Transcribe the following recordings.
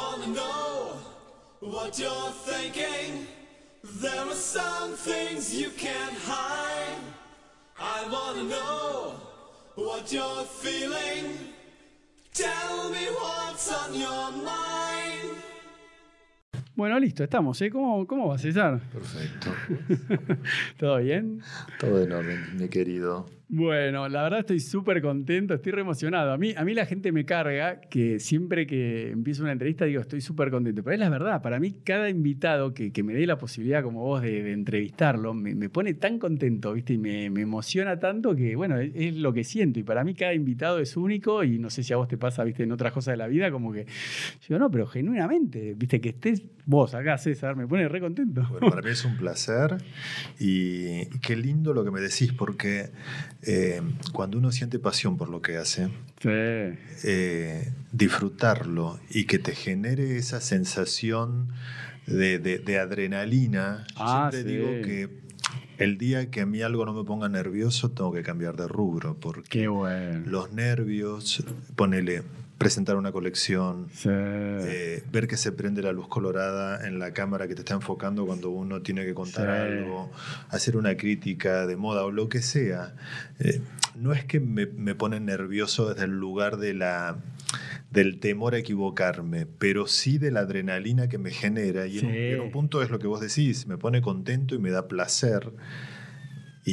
wanna know what you're thinking. There are some things you can't hide. I wanna know what you're feeling. Tell me what's on your mind. Bueno, listo, estamos. ¿eh? ¿Cómo, ¿Cómo va, César? Perfecto. ¿Todo bien? Todo en orden, mi querido. Bueno, la verdad estoy súper contento, estoy re emocionado. A mí, a mí la gente me carga que siempre que empiezo una entrevista digo estoy súper contento. Pero es la verdad, para mí cada invitado que, que me dé la posibilidad como vos de, entrevistarlo me, pone tan contento, ¿viste? Y me, emociona tanto que, bueno, es, lo que siento. Y para mí cada invitado es único y no sé si a vos te pasa, ¿viste? En otras cosas de la vida, como que yo no, pero genuinamente, ¿viste? Que estés vos acá, César, me pone re contento. Bueno, para mí es un placer y qué lindo lo que me decís porque eh, cuando uno siente pasión por lo que hace, sí. eh, disfrutarlo y que te genere esa sensación de, de, de adrenalina, Ah, siempre sí. digo que el día que a mí algo no me ponga nervioso, tengo que cambiar de rubro, porque Qué bueno. los nervios, ponele, presentar una colección, Sí. eh, ver que se prende la luz colorada en la cámara que te está enfocando cuando uno tiene que contar Sí. algo, hacer una crítica de moda o lo que sea. Eh, no es que me, me pone nervioso desde el lugar de la del temor a equivocarme, pero sí de la adrenalina que me genera. Y en, un, Sí. en un punto es lo que vos decís, me pone contento y me da placer.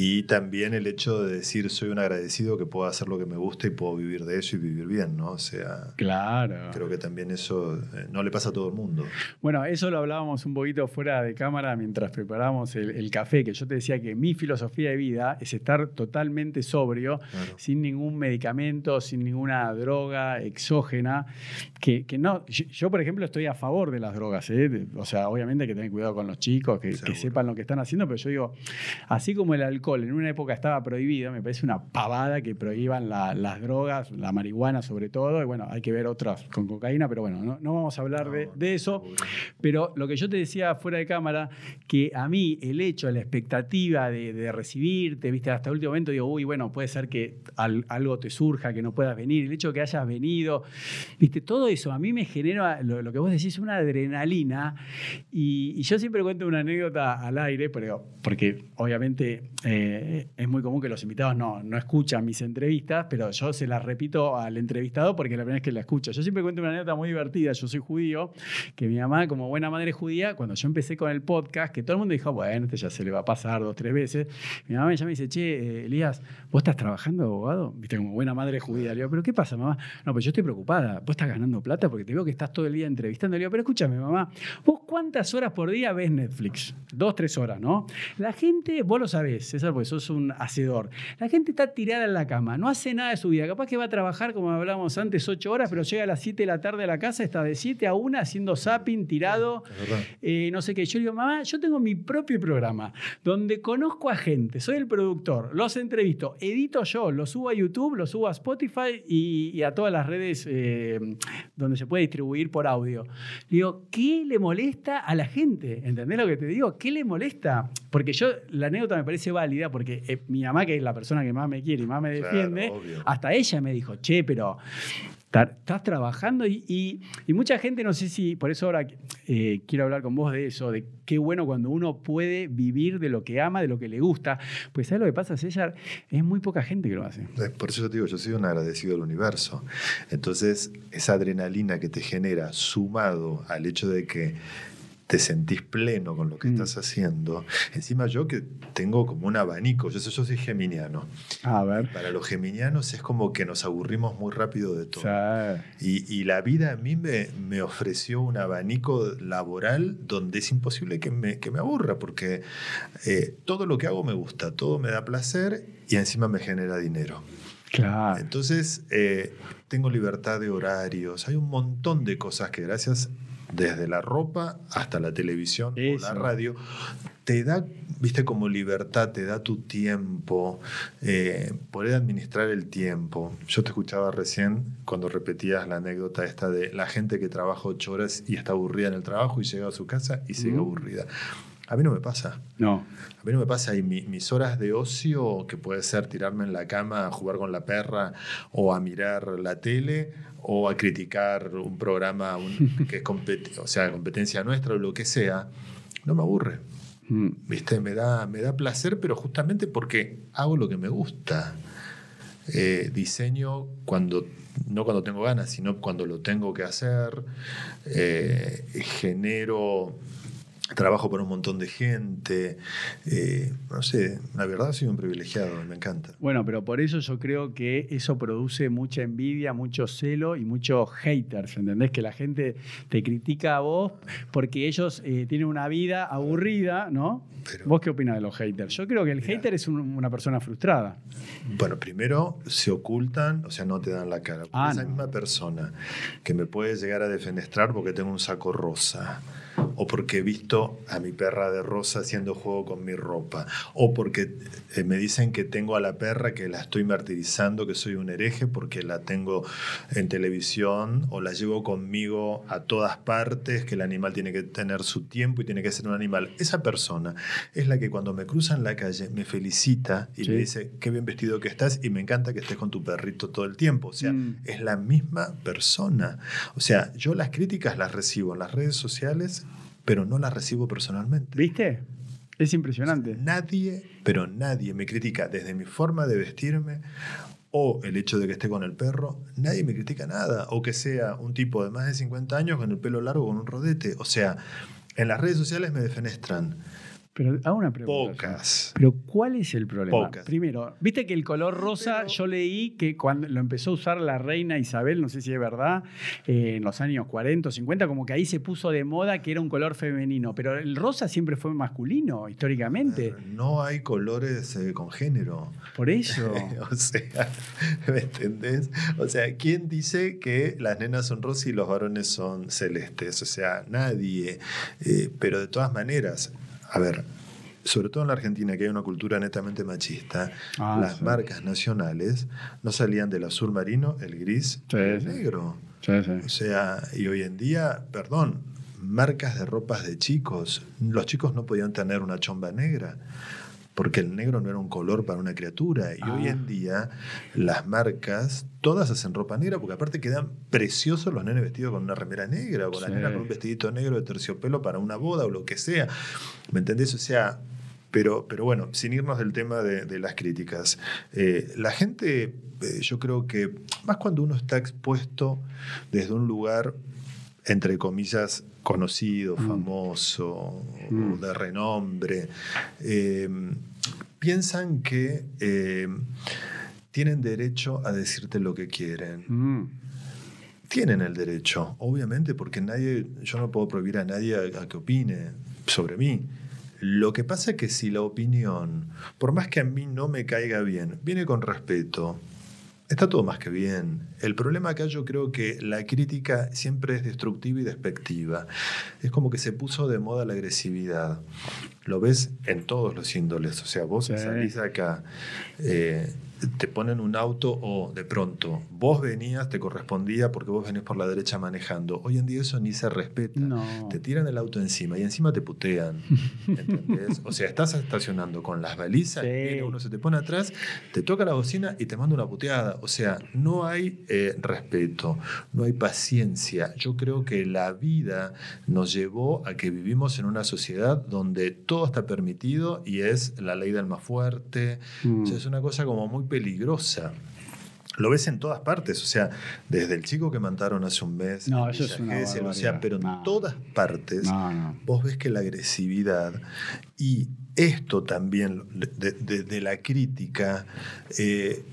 Y también el hecho de decir soy un agradecido que puedo hacer lo que me gusta y puedo vivir de eso y vivir bien, ¿no? O sea, Claro. Creo que también eso eh, no le pasa a todo el mundo. Bueno, eso lo hablábamos un poquito fuera de cámara mientras preparábamos el, el café, que yo te decía que mi filosofía de vida es estar totalmente sobrio, Claro. sin ningún medicamento, sin ninguna droga exógena, que, que no, yo, por ejemplo estoy a favor de las drogas, ¿eh? O sea, obviamente hay que tener cuidado con los chicos, que, que sepan lo que están haciendo, pero yo digo, así como el alcohol en una época estaba prohibido, me parece una pavada que prohíban la- las drogas, la marihuana sobre todo, y bueno, hay que ver otras con cocaína, pero bueno, no, no vamos a hablar de, de eso. Pero lo que yo te decía fuera de cámara, que a mí el hecho, la expectativa de, de recibirte, viste, hasta el último momento digo, uy, bueno, puede ser que al- algo te surja, que no puedas venir, el hecho de que hayas venido, viste, todo eso a mí me genera, lo, lo que vos decís, una adrenalina. Y, y yo siempre cuento una anécdota al aire, pero, porque obviamente eh, es muy común que los invitados no, no escuchan mis entrevistas, pero yo se las repito al entrevistado porque es la primera vez que la escucho. Yo siempre cuento una anécdota muy divertida, yo soy judío, que mi mamá, como buena madre judía, cuando yo empecé con el podcast, que todo el mundo dijo, bueno, este ya se le va a pasar dos, tres veces, mi mamá me llama y dice, che, eh, Elías, ¿vos estás trabajando abogado? Viste, como buena madre judía. Le digo, ¿pero qué pasa, mamá? No, pues yo estoy preocupada. ¿Vos estás ganando plata? Porque te veo que estás todo el día entrevistando. Le digo, pero escúchame, mamá, ¿vos cuántas horas por día ves Netflix? Dos, tres horas, ¿no? La gente, vos lo sabés, César, porque sos un hacedor. La gente está tirada en la cama, no hace nada de su vida. Capaz que va a trabajar, como hablábamos antes, ocho horas, pero llega a las siete de la tarde a la casa, está de siete a una haciendo zapping, tirado, eh, no sé qué. Yo digo, mamá, yo tengo mi propio programa donde conozco a gente, soy el productor, los entrevisto, edito yo, lo subo a YouTube, lo subo a Spotify y, y a todas las redes eh, donde se puede distribuir por audio. Le digo, ¿qué le molesta a la gente? ¿Entendés lo que te digo? ¿Qué le molesta? Porque yo, la anécdota me parece válida porque eh, mi mamá, que es la persona que más me quiere y más me defiende, hasta ella me dijo, che, pero estás trabajando y, y- y mucha gente, no sé si, por eso ahora eh, quiero hablar con vos de eso, de qué bueno cuando uno puede vivir de lo que ama, de lo que le gusta. Pues ¿sabes lo que pasa, César? Es muy poca gente que lo hace. Por eso yo te digo, yo soy un agradecido del universo. Entonces, esa adrenalina que te genera, sumado al hecho de que te sentís pleno con lo que Mm. estás haciendo, encima yo que tengo como un abanico, yo, soy- yo soy geminiano. A ver. Para los geminianos es como que nos aburrimos muy rápido de todo. Y, y la vida a mí me, me ofreció un abanico laboral donde es imposible que me, que me aburra, porque eh, todo lo que hago me gusta, todo me da placer y encima me genera dinero. claro. Entonces, eh, tengo libertad de horarios, hay un montón de cosas que gracias desde la ropa hasta la televisión o la radio, te da, viste, como libertad, te da tu tiempo, eh, poder administrar el tiempo. Yo te escuchaba recién cuando repetías la anécdota esta de la gente que trabaja ocho horas y está aburrida en el trabajo y llega a su casa y sigue Mm. aburrida. A mí no me pasa. No. A mí no me pasa. Y mi- mis horas de ocio, que puede ser tirarme en la cama a jugar con la perra o a mirar la tele o a criticar un programa un- que es compet- o sea, competencia nuestra o lo que sea, no me aburre. Mm. ¿Viste? Me da, me da placer, pero justamente porque hago lo que me gusta. Eh, diseño cuando, no cuando tengo ganas, sino cuando lo tengo que hacer. Eh, genero trabajo para un montón de gente. Eh, no sé, la verdad soy un privilegiado, me encanta. Bueno, pero por eso yo creo que eso produce mucha envidia, mucho celo y muchos haters, ¿entendés? Que la gente te critica a vos porque ellos eh, tienen una vida aburrida, ¿no? Pero- ¿Vos qué opinas de los haters? Yo creo que el hater es un- una persona frustrada. Bueno, primero se ocultan, o sea, no te dan la cara. Ah, esa no. misma persona que me puede llegar a defenestrar porque tengo un saco rosa, o porque he visto a mi perra de rosa haciendo juego con mi ropa, o porque eh, me dicen que tengo a la perra que la estoy martirizando, que soy un hereje porque la tengo en televisión o la llevo conmigo a todas partes, que el animal tiene que tener su tiempo y tiene que ser un animal. Esa persona es la que cuando me cruza en la calle me felicita y Sí. me dice qué bien vestido que estás y me encanta que estés con tu perrito todo el tiempo. O sea, Mm. es la misma persona. O sea, yo las críticas las recibo en las redes sociales, pero no las recibo personalmente. ¿Viste? Es impresionante. Nadie, pero nadie me critica desde mi forma de vestirme o el hecho de que esté con el perro, nadie me critica nada. O que sea un tipo de más de 50 años con el pelo largo con un rodete. O sea, en las redes sociales me defenestran. Pero hago una pregunta. Pocas. Pero ¿cuál es el problema? Pocas. Primero, viste que el color rosa, Pero- yo leí que cuando lo empezó a usar la reina Isabel, no sé si es verdad, eh, en los años 40 o 50, como que ahí se puso de moda que era un color femenino. Pero el rosa siempre fue masculino, históricamente. No hay colores eh, con género. Por eso. o sea, ¿me entendés? O sea, ¿quién dice que las nenas son rosas y los varones son celestes? O sea, nadie. Eh, pero de todas maneras, a ver, sobre todo en la Argentina, que hay una cultura netamente machista, Ah, las sí. marcas nacionales no salían del azul marino, el gris Sí, y el sí. negro. O sea, y hoy en día, perdón, marcas de ropas de chicos. Los chicos no podían tener una chomba negra porque el negro no era un color para una criatura. Y hoy Ah. en día las marcas todas hacen ropa negra porque aparte quedan preciosos los nenes vestidos con una remera negra o la nena con un vestidito negro de terciopelo para una boda o lo que sea. ¿Me entendés? O sea... Pero, pero bueno, sin irnos del tema de, de las críticas, eh, la gente, eh, yo creo que más cuando uno está expuesto desde un lugar, entre comillas, conocido, Mm. famoso, Mm. de renombre, eh, piensan que eh, tienen derecho a decirte lo que quieren. Mm. Tienen el derecho, obviamente, porque nadie, yo no puedo prohibir a nadie a, a que opine sobre mí. Lo que pasa es que si la opinión, por más que a mí no me caiga bien, viene con respeto, está todo más que bien. El problema acá yo creo que la crítica siempre es destructiva y despectiva. Es como que se puso de moda la agresividad. Lo ves en todos los índoles. O sea, vos Sí. salís acá, eh, te ponen un auto o de pronto vos venías, te correspondía porque vos venís por la derecha manejando. Hoy en día eso ni se respeta. No. Te tiran el auto encima y encima te putean. ¿Entendés? O sea, estás estacionando con las balizas, Sí. viene uno se te pone atrás, te toca la bocina y te manda una puteada. O sea, no hay eh, respeto, no hay paciencia. Yo creo que la vida nos llevó a que vivimos en una sociedad donde todo está permitido y es la ley del más fuerte. Mm. O sea, es una cosa como muy peligrosa. Lo ves en todas partes, o sea, desde el chico que mataron hace un mes, No, eso es una Gesell, o sea, barbaridad. pero en todas partes no. vos ves que la agresividad y esto también de, de- de la crítica, eh,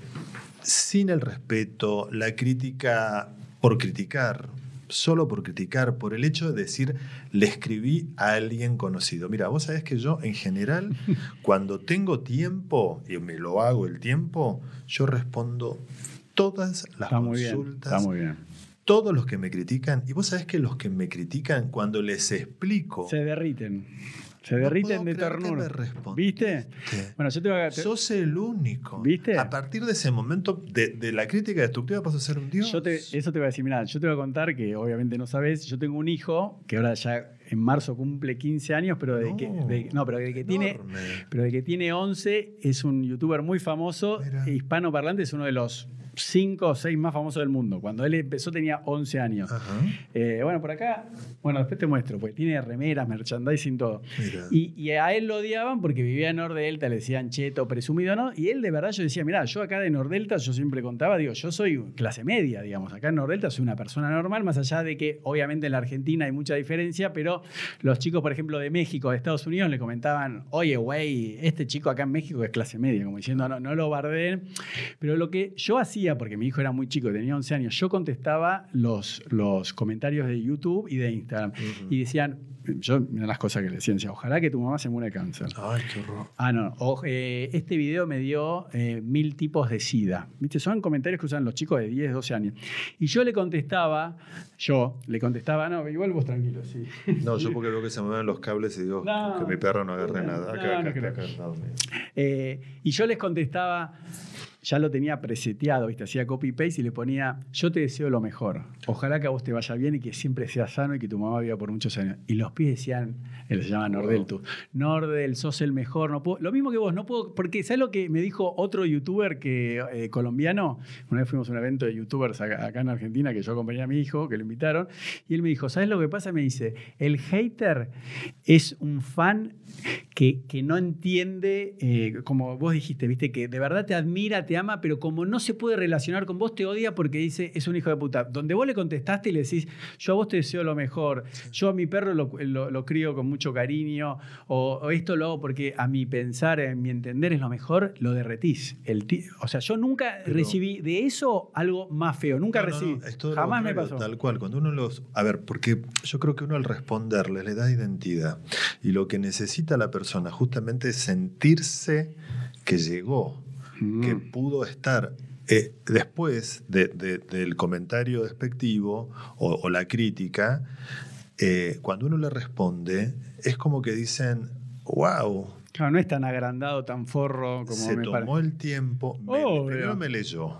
sin el respeto, la crítica por criticar, solo por criticar, por el hecho de decir, le escribí a alguien conocido. Mira, vos sabés que yo en general, cuando tengo tiempo, y me lo hago el tiempo, yo respondo todas las Está muy bien. consultas Está muy bien. todos los que me critican, y vos sabés que los que me critican, cuando les explico, Se derriten. Se No derriten puedo de ternura. ¿Viste? Bueno, yo te voy a. sos el único. ¿Viste? A partir de ese momento, de, de la crítica destructiva, paso a ser un dios. Yo te, eso te voy a decir, mirá, yo te voy a contar que obviamente no sabes, yo tengo un hijo que ahora ya en marzo cumple 15 años, pero de que, No, de- no, pero de que tiene, pero de que tiene 11 es un youtuber muy famoso, Mira. hispanoparlante, es uno de los 5 o 6 más famosos del mundo. Cuando él empezó tenía 11 años. Eh, bueno, por acá, bueno, después te muestro, porque tiene remeras, merchandising, todo. Y, y a él lo odiaban porque vivía en Nordelta, le decían cheto, presumido, ¿no? Y él de verdad yo decía, mira, yo acá de Nordelta, yo siempre contaba, digo, yo soy clase media, digamos, acá en Nordelta soy una persona normal, más allá de que obviamente en la Argentina hay mucha diferencia, pero los chicos, por ejemplo, de México, de Estados Unidos, le comentaban, oye, güey, este chico acá en México es clase media, como diciendo, no, no lo bardeen. Pero lo que yo hacía, porque mi hijo era muy chico, tenía 11 años, yo contestaba los, los comentarios de YouTube y de Instagram. Y decían, yo, mira las cosas que le decían, decía, ojalá que tu mamá se muera de cáncer. Ay, qué horror. Ah, no, o, eh, este video me dio eh, mil tipos de SIDA. ¿Viste? Son comentarios que usan los chicos de 10, 12 años. Y yo le contestaba, yo le contestaba, no, igual vos tranquilo, sí. No, yo porque veo que se mueven los cables y digo No. que mi perro no agarre No, nada. Acá, acá, acá, Eh, y yo les contestaba, ya lo tenía preseteado, ¿viste? Hacía copy-paste y le ponía, yo te deseo lo mejor. Ojalá que a vos te vaya bien y que siempre seas sano y que tu mamá viva por muchos años. Y los pibes decían, él se llama Nordel, tú, Nordel, sos el mejor, no puedo, lo mismo que vos, no puedo, porque ¿sabes lo que me dijo otro youtuber que, eh, colombiano? Una vez fuimos a un evento de youtubers acá, acá en Argentina que yo acompañé a mi hijo, que lo invitaron, y él me dijo, ¿sabes lo que pasa? Me dice, el hater es un fan que, que no entiende, eh, como vos dijiste, viste, que de verdad te admira, te ama, pero como no se puede relacionar con vos, te odia porque dice, es un hijo de puta. Donde vos le contestaste y le decís, yo a vos te deseo lo mejor, yo a mi perro lo, lo- lo crío con mucho cariño, o, o esto lo hago porque a mi pensar, en mi entender es lo mejor, lo derretís. El ti- o sea, yo nunca Pero- recibí de eso algo más feo, nunca No, recibí. no, es todo lo Jamás me pasó. Tal cual, cuando uno los... A ver, porque yo creo que uno al responderles le da identidad. Y lo que necesita la persona justamente sentirse que llegó, Mm. que pudo estar. Eh, después de- de- del comentario despectivo o, o la crítica, eh, cuando uno le responde, es como que dicen, wow, Claro, no es tan agrandado, tan forro como se me tomó parece. el tiempo, me- primero me leyó.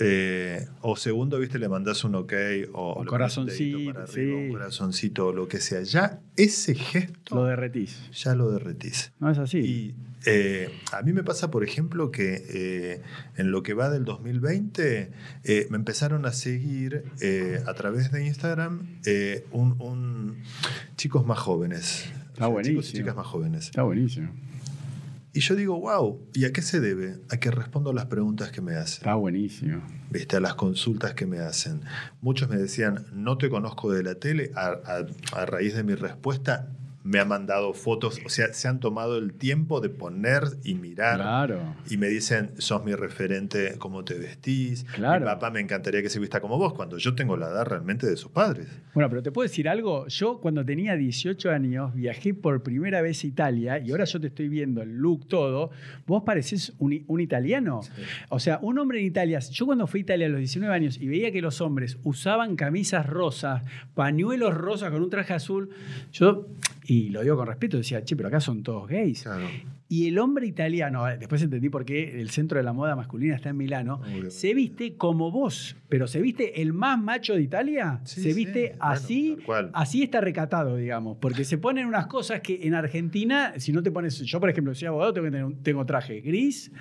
Eh, o segundo, viste, le mandás un ok o, O corazoncito, para arriba, sí. un corazoncito o lo que sea. Ya ese gesto Lo derretís. ya lo derretís. No es así. Y eh, a mí me pasa, por ejemplo, que eh, en lo que va del 2020 eh, me empezaron a seguir eh, a través de Instagram eh, un, un- chicos más jóvenes. Está Chicos y buenísimo. chicas más jóvenes. Está buenísimo. Y yo digo, wow, ¿y a qué se debe? A que respondo a las preguntas que me hacen, Está buenísimo. ¿viste? a las consultas que me hacen. Muchos me decían, no te conozco de la tele, a, a- a raíz de mi respuesta me han mandado fotos, o sea, se han tomado el tiempo de poner y mirar. Claro. Y me dicen, sos mi referente, cómo te vestís. Claro. Mi papá me encantaría que se vista como vos, cuando yo tengo la edad realmente de sus padres. Bueno, pero te puedo decir algo. Yo cuando tenía 18 años viajé por primera vez a Italia y ahora yo te estoy viendo el look todo. Vos parecés un, un italiano. O sea, un hombre en Italia. Yo cuando fui a Italia a los 19 años y veía que los hombres usaban camisas rosas, pañuelos rosas con un traje azul, yo, y lo digo con respeto, decía, che, pero acá son todos gays. Claro. Y el hombre italiano, después entendí por qué el centro de la moda masculina está en Milano, se viste como vos, pero se viste el más macho de Italia, Sí, se sí, viste bueno, así, así está recatado, digamos, porque se ponen unas cosas que en Argentina, si no te pones, yo por ejemplo, soy abogado, tengo, que tener un- tengo traje gris,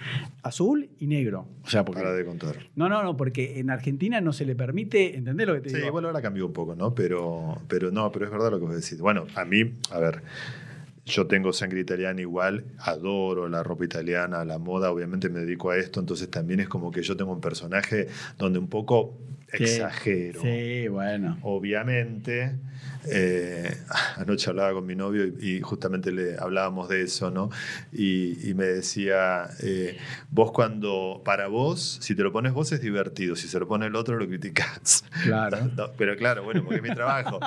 azul y negro. O sea, porque... Para de contar. No, no, no, porque en Argentina no se le permite, ¿entendés lo que te Sí, digo? igual ahora cambió un poco, ¿no? Pero, pero no, pero es verdad lo que vos decís. Bueno, a mí, a ver, yo tengo sangre italiana igual, adoro la ropa italiana, la moda, obviamente me dedico a esto, entonces también es como que yo tengo un personaje donde un poco exagero. Sí, bueno. Obviamente, eh, anoche hablaba con mi novio y, y justamente le hablábamos de eso, ¿no? Y, y me decía, eh, vos cuando, para vos, si te lo pones vos es divertido, si se lo pone el otro lo criticás. Claro. No, pero claro, bueno, porque es mi trabajo.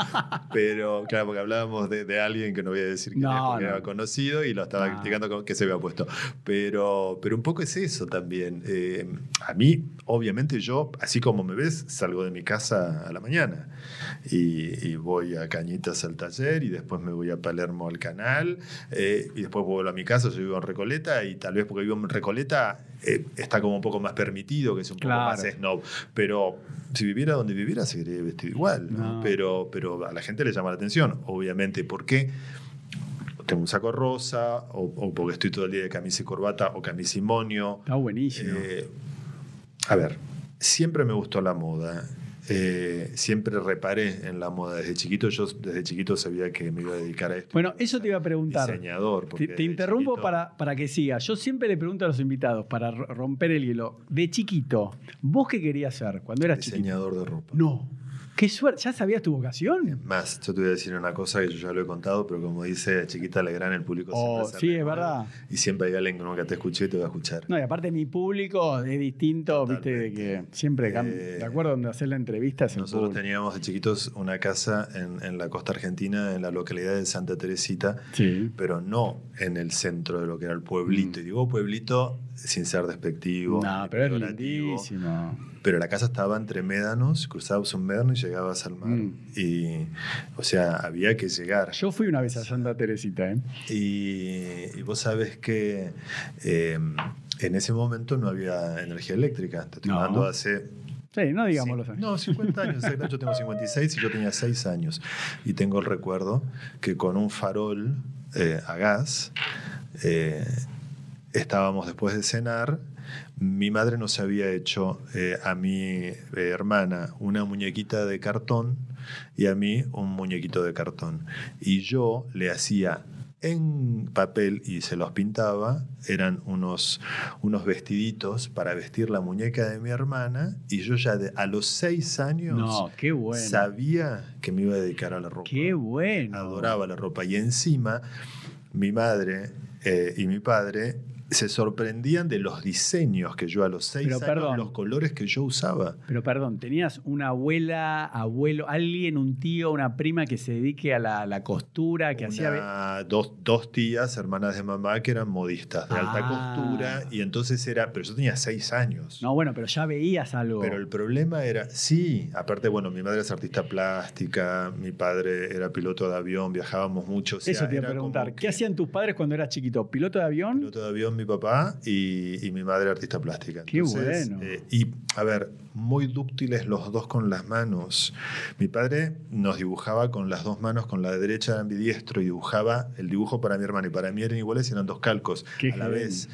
Pero claro, porque hablábamos de, de alguien que no voy a decir quién No, era conocido y lo estaba No. criticando con que se había puesto. Pero, pero un poco es eso también. Eh, a mí, obviamente, yo, así como me ves, salgo de mi casa a la mañana y, y voy a Cañitas al taller y después me voy a Palermo al canal eh, y después vuelvo a mi casa, yo vivo en Recoleta y tal vez porque vivo en Recoleta eh, está como un poco más permitido, que es un poco Claro. más snob, pero si viviera donde viviera seguiría vestido igual, ¿no? No. Pero, pero a la gente le llama la atención, obviamente, ¿por qué? Tengo un saco rosa, o, o porque estoy todo el día de camisa y corbata, o camisa y moño. Está buenísimo. Eh, a ver, siempre me gustó la moda. eh, siempre reparé en la moda desde chiquito. Yo desde chiquito sabía que me iba a dedicar a esto. bueno, eso te iba a preguntar. Diseñador. porque Te, te interrumpo chiquito- para, para que siga. Yo siempre le pregunto a los invitados, para ro- romper el hielo, de chiquito, ¿vos qué querías ser cuando eras chiquito? Diseñador de ropa. No. Qué suerte. ¿Ya sabías tu vocación? Más, yo te voy a decir una cosa que yo ya lo he contado, pero como dice Chiquita Legrand, el público Oh, siempre sí, es verdad. Y siempre hay alguien que nunca te escuché y te va a escuchar. No, y aparte mi público es distinto, viste, de que siempre cambia. Eh, de acuerdo donde hacer la entrevista es Nosotros teníamos de chiquitos una casa en, en la costa argentina, en la localidad de Santa Teresita, Sí. pero no en el centro de lo que era el pueblito. Mm. Y digo pueblito sin ser despectivo. No, pero es lindísimo. Pero la casa estaba entre médanos, cruzabas un médano y llegabas al mar. Mm. Y, o sea, había que llegar. Yo fui una vez a Santa Teresita, ¿eh? Y, y vos sabés que eh, en ese momento no había energía eléctrica. Te estoy No. hablando hace Sí, no digamos Sí. los años. No, 50 años. Yo tengo 56 y yo tenía 6 años. Y tengo el recuerdo que con un farol eh, a gas eh, estábamos después de cenar. Mi madre nos había hecho eh, a mi eh, hermana una muñequita de cartón y a mí un muñequito de cartón. Y yo le hacía en papel y se los pintaba, eran unos, unos vestiditos para vestir la muñeca de mi hermana y yo ya de- a los seis años No, qué bueno. sabía que me iba a dedicar a la ropa. Qué bueno. Adoraba la ropa y encima mi madre eh, y mi padre se sorprendían de los diseños que yo a los seis Pero, años, perdón. los colores que yo usaba. Pero perdón, ¿tenías una abuela, abuelo, alguien, un tío, una prima que se dedique a la, costura, que hacía... Una- dos, dos tías, hermanas de mamá, que eran modistas de alta Ah. costura, y entonces era, pero yo tenía seis años. No, bueno, pero ya veías algo. Pero el problema era, sí, aparte, bueno, mi madre es artista plástica, mi padre era piloto de avión, viajábamos mucho. o sea, Eso te iba a preguntar. que ¿Qué hacían tus padres cuando eras chiquito? ¿Piloto de avión? Piloto de avión mi papá y, y mi madre artista plástica. Qué bueno. eh, y, a ver, muy dúctiles los dos con las manos. Mi padre nos dibujaba con las dos manos, con la derecha era ambidiestro y dibujaba el dibujo para mi hermano y para mí eran iguales y eran dos calcos Qué a la vez.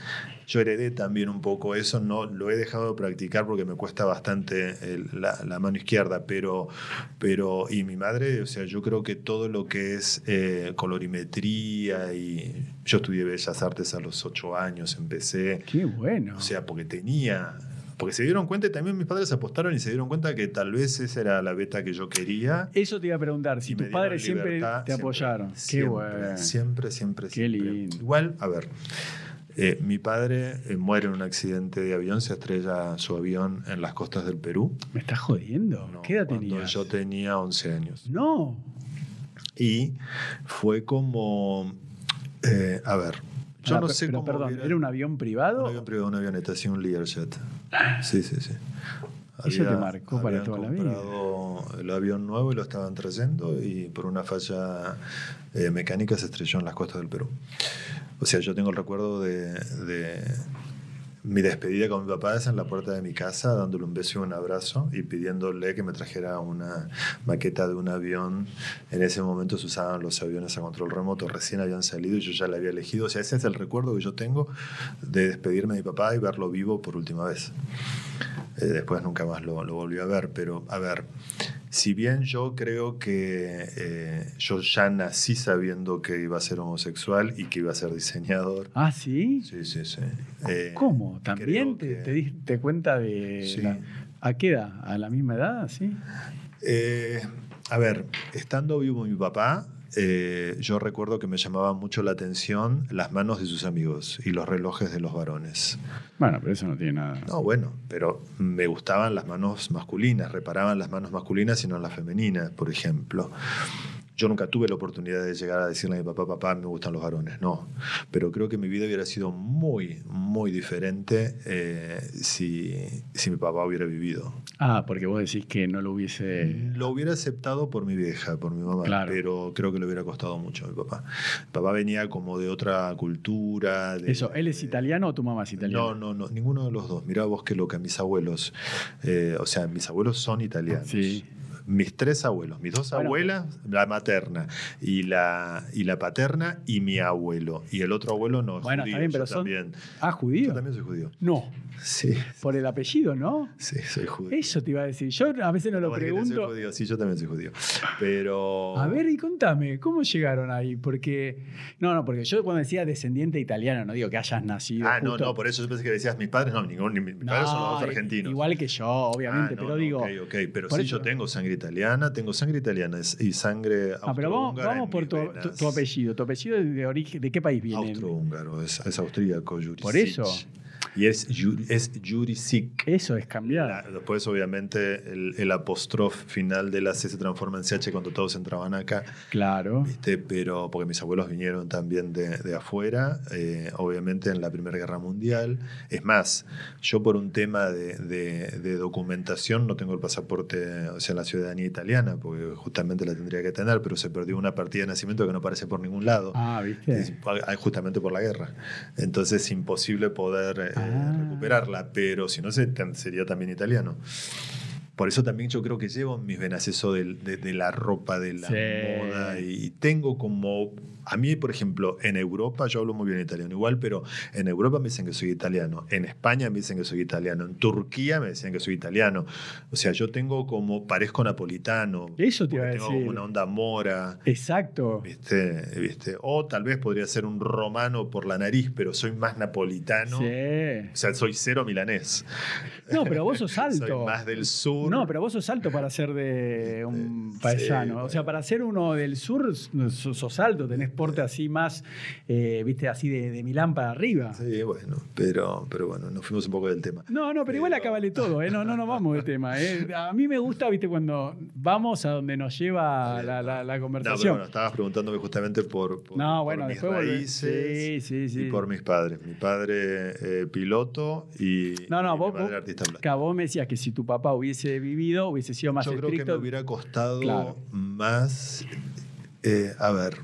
Yo heredé también un poco eso, no lo he dejado de practicar porque me cuesta bastante el- la, la mano izquierda, pero, pero, y mi madre, o sea, yo creo que todo lo que es eh, colorimetría y yo estudié Bellas Artes a los ocho años, empecé, Qué bueno. o sea, porque tenía, porque se dieron cuenta y también mis padres apostaron y se dieron cuenta que tal vez esa era la beta que yo quería. Eso te iba a preguntar, si tus padres siempre libertad, te siempre, apoyaron. Qué Siempre, bueno. siempre, siempre, Qué siempre. lindo. Igual, a ver, eh, mi padre eh, muere en un accidente de avión, se estrella su avión en las costas del Perú. ¿Me estás jodiendo? No, ¿Qué edad tenías? Yo tenía 11 años. No. Y fue como, eh, a ver, yo no sé pero cómo perdón, ¿era un avión privado? Un avión privado, una avioneta, sí, un Learjet. Sí, sí, sí. Eso te marcó para toda la vida. comprado el avión nuevo y lo estaban trayendo y por una falla eh, mecánica se estrelló en las costas del Perú. O sea, yo tengo el recuerdo de, de mi despedida con mi papá es en la puerta de mi casa, dándole un beso y un abrazo y pidiéndole que me trajera una maqueta de un avión. En ese momento se usaban los aviones a control remoto, recién habían salido y yo ya la había elegido. O sea, ese es el recuerdo que yo tengo de despedirme de mi papá y verlo vivo por última vez. Eh, después nunca más lo, lo volví a ver, pero a ver, si bien yo creo que eh, yo ya nací sabiendo que iba a ser homosexual y que iba a ser diseñador. Ah, ¿sí? Sí, sí, sí. Eh, ¿Cómo? ¿También te, que- te diste cuenta de... Sí. la- ¿A qué edad? ¿A la misma edad? ¿Sí? Eh, a ver, estando vivo mi papá, eh, yo recuerdo que me llamaban mucho la atención las manos de sus amigos y los relojes de los varones. Bueno, pero eso no tiene nada. No, bueno, pero me gustaban las manos masculinas, reparaban las manos masculinas y no las femeninas, por ejemplo. Yo nunca tuve la oportunidad de llegar a decirle a mi papá, papá, me gustan los varones, no. Pero creo que mi vida hubiera sido muy, muy diferente eh, si, si mi papá hubiera vivido. Ah, porque vos decís que no lo hubiese... Lo hubiera aceptado por mi vieja, por mi mamá, Claro. pero creo que le hubiera costado mucho a mi papá. Mi papá venía como de otra cultura. de- Eso, ¿él es italiano o tu mamá es italiana? No, no, no, ninguno de los dos. Mirá vos qué loca, mis abuelos. eh, o sea, mis abuelos son italianos. Sí. Mis tres abuelos, mis dos Bueno, abuelas, la materna y la, y la paterna y mi abuelo. Y el otro abuelo no es Bueno, judío, está bien, pero son... también. Ah, judío. Yo también soy judío. No, Sí, por el apellido, ¿no? sí, soy judío. Eso te iba a decir. Yo a veces no lo Vos dijiste, soy pregunto. judío. Sí, yo también soy judío. Pero. A ver, y contame, ¿cómo llegaron ahí? Porque, no, no, porque yo cuando decía descendiente italiano, no digo que hayas nacido. Ah, no, justo- no, por eso yo pensé que decías mis padres. No, ningún, ni mis No, padres son los dos argentinos. Igual que yo, obviamente, Ah, no, pero no, digo. Ok, ok, pero sí, eso- yo tengo sangre italiana, tengo sangre italiana y sangre Ah, pero vamos, por tu, tu- tu apellido. ¿Tu apellido de origen? ¿De qué país viene? Austrohúngaro, es, es austríaco, Jurisic. Por eso. Y es, es Jurisic. Eso es cambiar. La- después, obviamente, el, el apostrof final de la C se transforma en CH cuando todos entraban acá. Claro. ¿viste? Pero porque mis abuelos vinieron también de, de afuera, eh, obviamente en la Primera Guerra Mundial. Es más, yo por un tema de, de- de documentación no tengo el pasaporte, o sea, la ciudadanía italiana, porque justamente la tendría que tener, pero se perdió una partida de nacimiento que no aparece por ningún lado. Ah, ¿viste? Es- ah, justamente por la guerra. Entonces es imposible poder eh, Ah. recuperarla, pero si no sería también italiano. Por eso también yo creo que llevo en mis venas eso de, de la ropa, de la Sí. moda. Y tengo como. A mí, por ejemplo, en Europa, yo hablo muy bien italiano igual, pero en Europa me dicen que soy italiano. En España me dicen que soy italiano. En Turquía me decían que soy italiano. O sea, yo tengo como. Parezco napolitano. Eso te iba a Tengo decir. como una onda mora. Exacto. ¿Viste? ¿Viste? O tal vez podría ser un romano por la nariz, pero soy más napolitano. Sí. O sea, soy cero milanés. No, pero vos sos Soy alto. más del sur. No, pero vos sos alto para ser de un Sí, paisano. O sea, para ser uno del sur, sos, sos alto, tenés porte así más, eh, viste, así de, de Milán para arriba. Sí, bueno, pero, pero bueno, nos fuimos un poco del tema. No, no, pero igual Pero- vale todo, ¿eh? No, no nos vamos de tema. ¿eh? A mí me gusta, viste, cuando vamos a donde nos lleva la, la- la No, conversación. pero bueno, estabas preguntándome justamente por, por, No, por bueno, mis después volve- raíces Sí, sí, sí. y por mis padres. Mi padre eh, piloto y, No, no, y vos, mi madre vos- artista claro, vos me decías que si tu papá hubiese vivido, hubiese sido más Yo creo que me hubiera costado Claro. más, eh, a ver,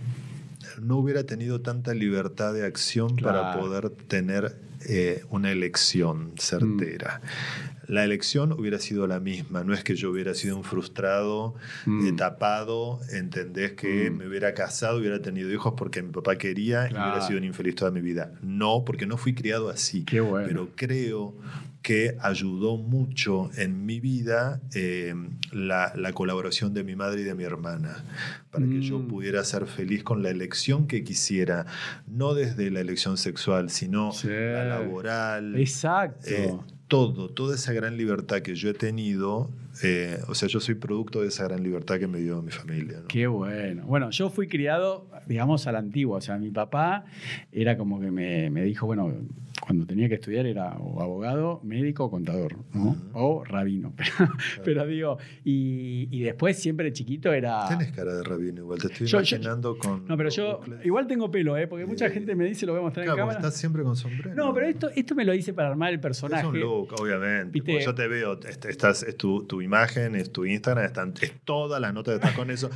no hubiera tenido tanta libertad de acción para poder tener eh, una elección certera. Mm. La elección hubiera sido la misma, no es que yo hubiera sido un frustrado, Mm. eh, tapado, entendés que Mm. me hubiera casado, hubiera tenido hijos porque mi papá quería y hubiera sido un infeliz toda mi vida. No, porque no fui criado así. Qué bueno. Pero creo que ayudó mucho en mi vida eh, la, la colaboración de mi madre y de mi hermana, para que yo Mm. pudiera ser feliz con la elección que quisiera, no desde la elección sexual, sino Sí. la laboral. Exacto. eh, todo, toda esa gran libertad que yo he tenido, eh, o sea, yo soy producto de esa gran libertad que me dio mi familia. ¿no? Qué bueno. Bueno, yo fui criado, digamos, a la antigua. O sea, mi papá era como que me, me dijo, bueno, cuando tenía que estudiar era o abogado, médico o contador, ¿no? O rabino. Pero, digo, y, y después siempre chiquito era... Tenés cara de rabino igual, te estoy Yo- yo- imaginando con... No, pero yo bucles. igual tengo pelo, ¿eh? Porque mucha Eh, gente me dice, lo voy a mostrar Claro, en cámara. estás siempre con sombrero. No, pero esto, esto me lo hice para armar el Es personaje. un look, obviamente. Yo te veo, est- estás, es tu, tu imagen, es tu Instagram, están, es todas las notas estás con eso.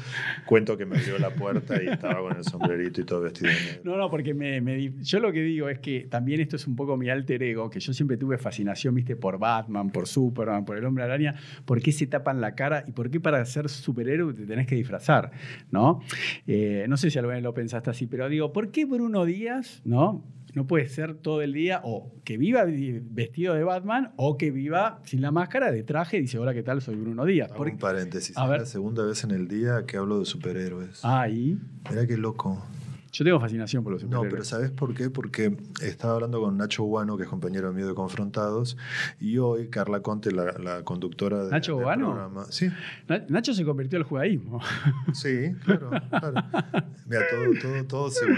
Cuento que me abrió la puerta y estaba con el sombrerito y todo vestido. No, no, porque me, yo lo que digo es que también esto es un poco mi alter ego, que yo siempre tuve fascinación, viste, por Batman, por Superman, por el hombre araña. ¿Por qué se tapan la cara y por qué para ser superhéroe te tenés que disfrazar? ¿No? Eh, no sé si alguna vez lo pensaste así, pero digo, ¿por qué Bruno Díaz, ¿no? No puede ser todo el día o que viva vi- vestido de Batman o que viva sin la máscara de traje y dice, hola, ¿qué tal? Soy Bruno Díaz. Hago ¿Por un paréntesis. A es ver. la segunda vez en el día que hablo de superhéroes. Ahí. Mirá qué loco. Yo tengo fascinación por los No, superhéroes. pero ¿sabes por qué? Porque estaba hablando con Nacho Guano, que es compañero mío de Confrontados, y hoy Carla Conte, la, la conductora de, ¿Nacho del Guano? programa. Sí, Na- Nacho se convirtió al judaísmo. sí, claro. claro. Mira, todo, todo, todo se une.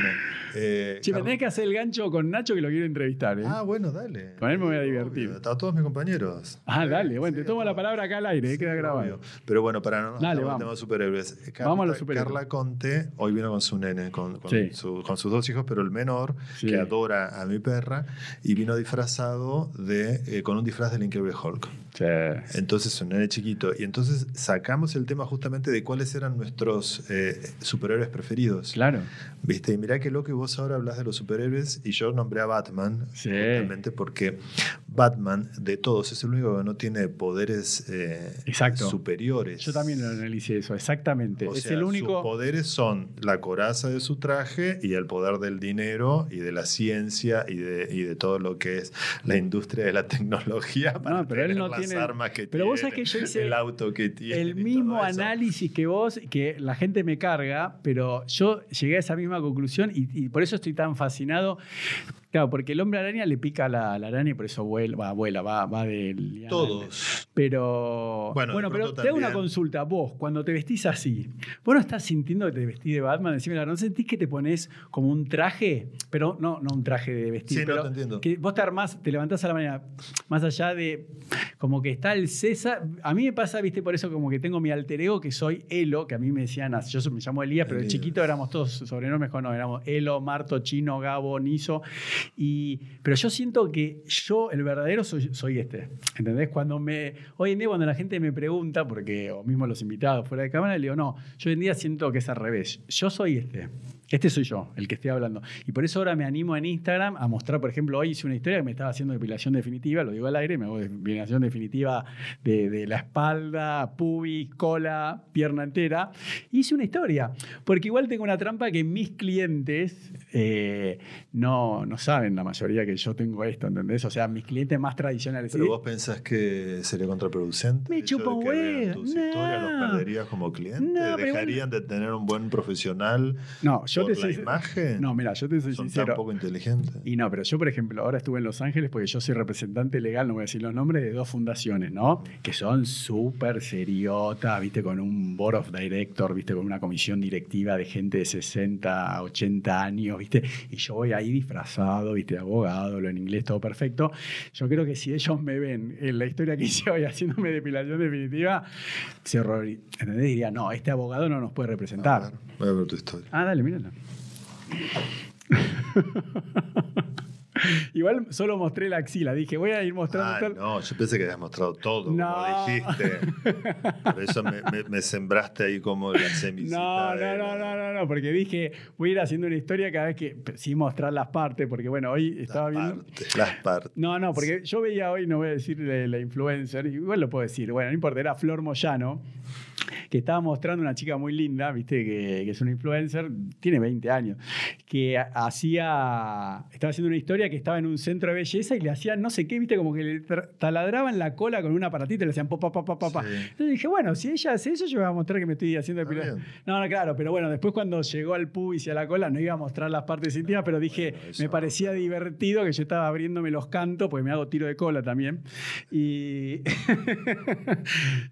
Eh, Che, me Carla- tenés que hacer el gancho con Nacho que lo quiero entrevistar. ¿eh? Ah, bueno, dale. Con él me voy a Obvio, divertir. A todos mis compañeros. Ah, Sí, dale, bueno, sí, te tomo la palabra acá al aire, eh, queda Sí, grabado. obvio. Pero bueno, para no Dale, vamos. el tema de superhéroes. Vamos a los superhéroes. Carla Conte hoy vino con su nene, con, con, Sí. Su- con sus dos hijos, pero el menor, Sí. que adora a mi perra, y vino disfrazado de, eh, con un disfraz del Increíble Hulk. Sí. Entonces, un nene chiquito. Y entonces sacamos el tema justamente de cuáles eran nuestros eh, superhéroes preferidos. Claro. ¿Viste? Y mirá que lo que vos ahora hablas de los superhéroes y yo nombré a Batman, justamente porque Batman de todos es el único que no tiene poderes eh, Exacto. superiores. Yo también lo analicé eso, exactamente. O es sea, el único. Sus poderes son la coraza de su traje y el poder del dinero y de la ciencia y de, y de todo lo que es la industria de la tecnología para No, pero él no las tiene- armas que pero tiene, vos sabés que yo hice el auto que tiene. el mismo análisis que vos, que la gente me carga, pero yo llegué a esa misma conclusión y, y por eso estoy tan fascinado. Claro, porque el hombre araña le pica la, la araña y por eso vuela, va, vuela, va, va de liana. Todos. Pero Bueno, bueno, pero te hago una consulta. Vos, cuando te vestís así, ¿vos no estás sintiendo que te vestís de Batman? Decime, ¿no sentís que te pones como un traje? Pero no, no un traje de vestir, Sí, no, pero te entiendo. que vos te armás, te levantás a la mañana, más allá de como que está el César. A mí me pasa, viste, por eso como que tengo mi alter ego, que soy Elo, que a mí me decían, así, yo me llamo Elías, pero de chiquito éramos todos sobrenombres, no, éramos Elo, Marto, Chino, Gabo, Niso. Y, pero yo siento que yo, el verdadero, soy, este. ¿Entendés? Cuando me. Hoy en día, cuando la gente me pregunta, porque, o mismo los invitados fuera de cámara, le digo, no, yo hoy en día siento que es al revés. Yo soy este. Este soy yo, el que estoy hablando. Y por eso ahora me animo en Instagram a mostrar, por ejemplo, hoy hice una historia que me estaba haciendo depilación definitiva, lo digo al aire, me hago depilación definitiva de, de la espalda, pubis, cola, pierna entera. Hice una historia, porque igual tengo una trampa que mis clientes eh, no, no saben la mayoría que yo tengo esto, ¿entendés? O sea, mis clientes más tradicionales. Pero vos pensás que sería contraproducente. Me vean huevo. tus historias, los perderías como cliente. No, pero ¿Dejarían de tener un buen profesional no, yo por te la soy. imagen? No, mira, yo te soy Son sincero. tan poco inteligentes. Y no, pero yo, por ejemplo, ahora estuve en Los Ángeles porque yo soy representante legal, no voy a decir los nombres, de dos fundaciones, ¿no? Que son súper seriotas, ¿viste? Con un board of director, ¿viste? Con una comisión directiva de gente de 60 a 80 años, ¿viste? Y yo voy ahí disfrazado, ¿viste? De abogado, lo en inglés, todo perfecto. Yo creo que si ellos me ven en la historia que hice hoy haciéndome depilación definitiva, se horror, ¿entendés? Diría, no, este abogado no nos puede representar. ver, voy a ver tu historia. Ah, dale, mírala. Igual solo mostré la axila. Dije, voy a ir mostrando. Ah, tal- no, yo pensé que habías mostrado todo, No. como dijiste. Por eso me, me- me sembraste ahí como la No, semicita. no, no, la- no, no, no, porque dije, voy a ir haciendo una historia cada vez que, sin mostrar las partes, porque bueno, hoy estaba Las viendo... partes, las partes. No, no, porque yo veía hoy, no voy a decir la, la influencer, igual lo puedo decir, bueno, no importa, era Flor Moyano, que estaba mostrando una chica muy linda, viste, que, que es una influencer, tiene 20 años, que hacía, estaba haciendo una historia que estaba en un centro de belleza y le hacían no sé qué, viste, como que le taladraban la cola con un aparatito y le hacían pa, pa, pa, pa, pa. Sí. Entonces dije, bueno, si ella hace eso, yo voy a mostrar que me estoy haciendo depilación. No, no, claro, pero bueno, después cuando llegó al pubis y a la cola no iba a mostrar las partes íntimas, pero dije, bueno, eso me no, parecía divertido que yo estaba abriéndome los cantos, porque me hago tiro de cola también. Y,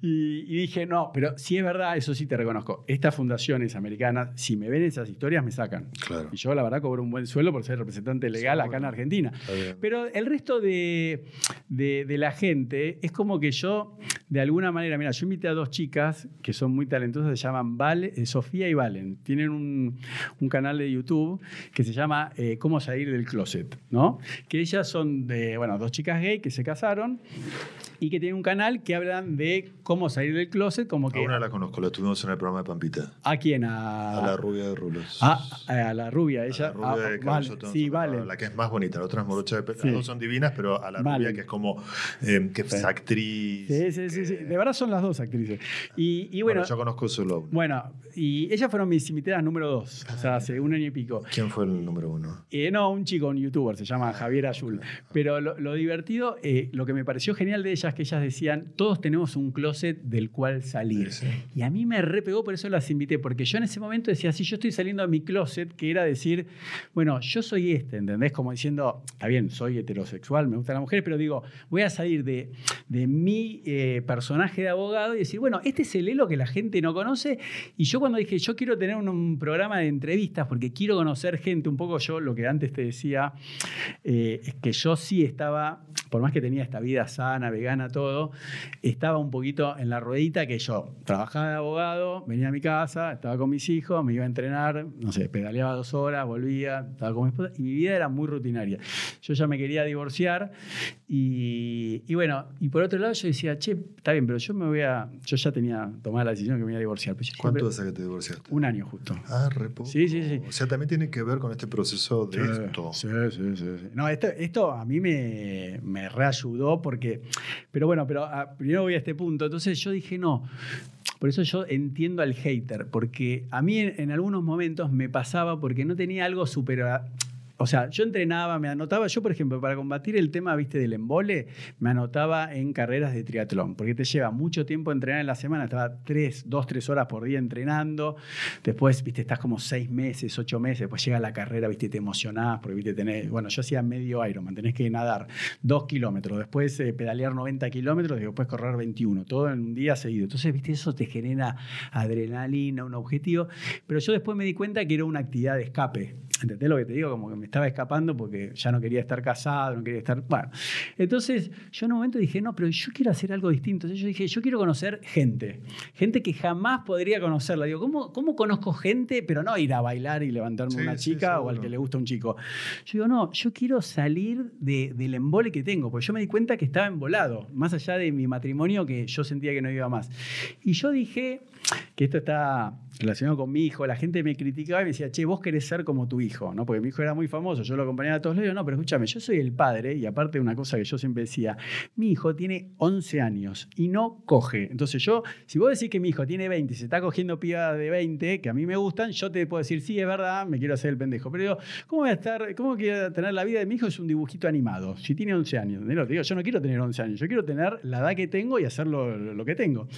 y, y dije, no, pero si es verdad, eso sí te reconozco. Estas fundaciones americanas, si me ven esas historias, me sacan. Claro. Y yo, la verdad, cobro un buen sueldo por ser representante legal Sí, acá en. Argentina. Pero el resto de, de- de la gente es como que yo, de alguna manera, mira, yo invité a dos chicas que son muy talentosas, se llaman Vale, eh, Sofía y Valen. Tienen un, un canal de YouTube que se llama eh, Cómo salir del closet, ¿no? Que ellas son de, bueno, dos chicas gay que se casaron y que tienen un canal que hablan de cómo salir del closet, como que... la conozco, la tuvimos en el programa de Pampita. ¿A quién? A, A la rubia de rulos. a- a la rubia, A ella. la rubia ah, de vale, sí, vale. La que es más bonita, la otra es morocha de pelo. Sí. Las dos son divinas, pero a la Vale. rubia que es como eh, que es actriz, Sí, sí, sí, sí, sí. De verdad son las dos actrices. Y, y bueno, Bueno, yo conozco solo una. bueno, y ellas fueron mis invitadas número dos, o sea, hace un año y pico. ¿Quién fue el número uno? Eh, no, un chico, un youtuber, se llama Javier Ayul. Pero lo, lo divertido, eh, lo que me pareció genial de ellas, que ellas decían, todos tenemos un closet del cual salir. Y a mí me repegó, por eso las invité, porque yo en ese momento decía, sí, yo estoy saliendo de mi closet, que era decir, bueno, yo soy este, ¿entendés? Como diciendo, está bien, soy heterosexual, me gustan las mujeres, pero digo, voy a salir de, de mi eh, personaje de abogado y decir, bueno, este es el elo que la gente no conoce. Y yo cuando dije, yo quiero tener un, un programa de entrevistas porque quiero conocer gente, un poco yo lo que antes te decía, eh, es que yo sí estaba, por más que tenía esta vida sana, vegana, todo, estaba un poquito en la ruedita que yo trabajaba de abogado, venía a mi casa, estaba con mis hijos, me iba a entrenar, no sé, pedaleaba dos horas, volvía, estaba con mi esposa, y mi vida era muy rutinaria. Yo ya me quería divorciar y, y bueno, y por otro lado yo decía, che, está bien, pero yo me voy a, yo ya tenía tomada la decisión que me iba a divorciar. Pero ¿Cuánto hace que te divorciaste? Un año justo. Ah, re poco. Sí, sí, sí. O sea, también tiene que ver con este proceso de esto. Sí, sí, sí, sí. No, esto, esto a mí me, me reayudó porque. Pero bueno, pero ah, primero voy a este punto. Entonces yo dije, no. Por eso yo entiendo al hater, porque a mí en, algunos momentos me pasaba porque no tenía algo súper. O sea, yo entrenaba, me anotaba, yo por ejemplo, para combatir el tema, viste, del embole, me anotaba en carreras de triatlón, porque te lleva mucho tiempo entrenar en la semana, estaba tres, dos, tres horas por día entrenando, después, viste, estás como seis meses, ocho meses, después llega la carrera, viste, te emocionás, porque, viste, tenés, bueno, yo hacía medio Ironman, tenés que nadar dos kilómetros, después eh, pedalear 90 kilómetros y después correr 21, todo en un día seguido. Entonces, viste, eso te genera adrenalina, un objetivo, pero yo después me di cuenta que era una actividad de escape. ¿Entendés lo que te digo? Como que me estaba escapando porque ya no quería estar casado, no quería estar. Bueno, entonces yo en un momento dije, no, pero yo quiero hacer algo distinto. Entonces yo dije, yo quiero conocer gente, gente que jamás podría conocerla. Digo, ¿cómo, cómo conozco gente, pero no ir a bailar y levantarme Sí, una sí, chica o al que le gusta un chico? Yo digo, no, yo quiero salir de- del embole que tengo, porque yo me di cuenta que estaba embolado, más allá de mi matrimonio que yo sentía que no iba más. Y yo dije que esto está relacionado con mi hijo, la gente me criticaba y me decía, che, vos querés ser como tu hijo, ¿no? Porque mi hijo era muy famoso, yo lo acompañaba a todos lados, no, pero escúchame, yo soy el padre, y aparte una cosa que yo siempre decía, mi hijo tiene 11 años y no coge. Entonces yo, si vos decís que mi hijo tiene 20 y se está cogiendo pibas de 20, que a mí me gustan, yo te puedo decir, sí, es verdad, me quiero hacer el pendejo. Pero digo, ¿cómo voy a estar, cómo quiero tener la vida de mi hijo? Es un dibujito animado, si tiene 11 años. Te digo, yo no quiero tener 11 años, yo quiero tener la edad que tengo y hacer lo, lo que tengo.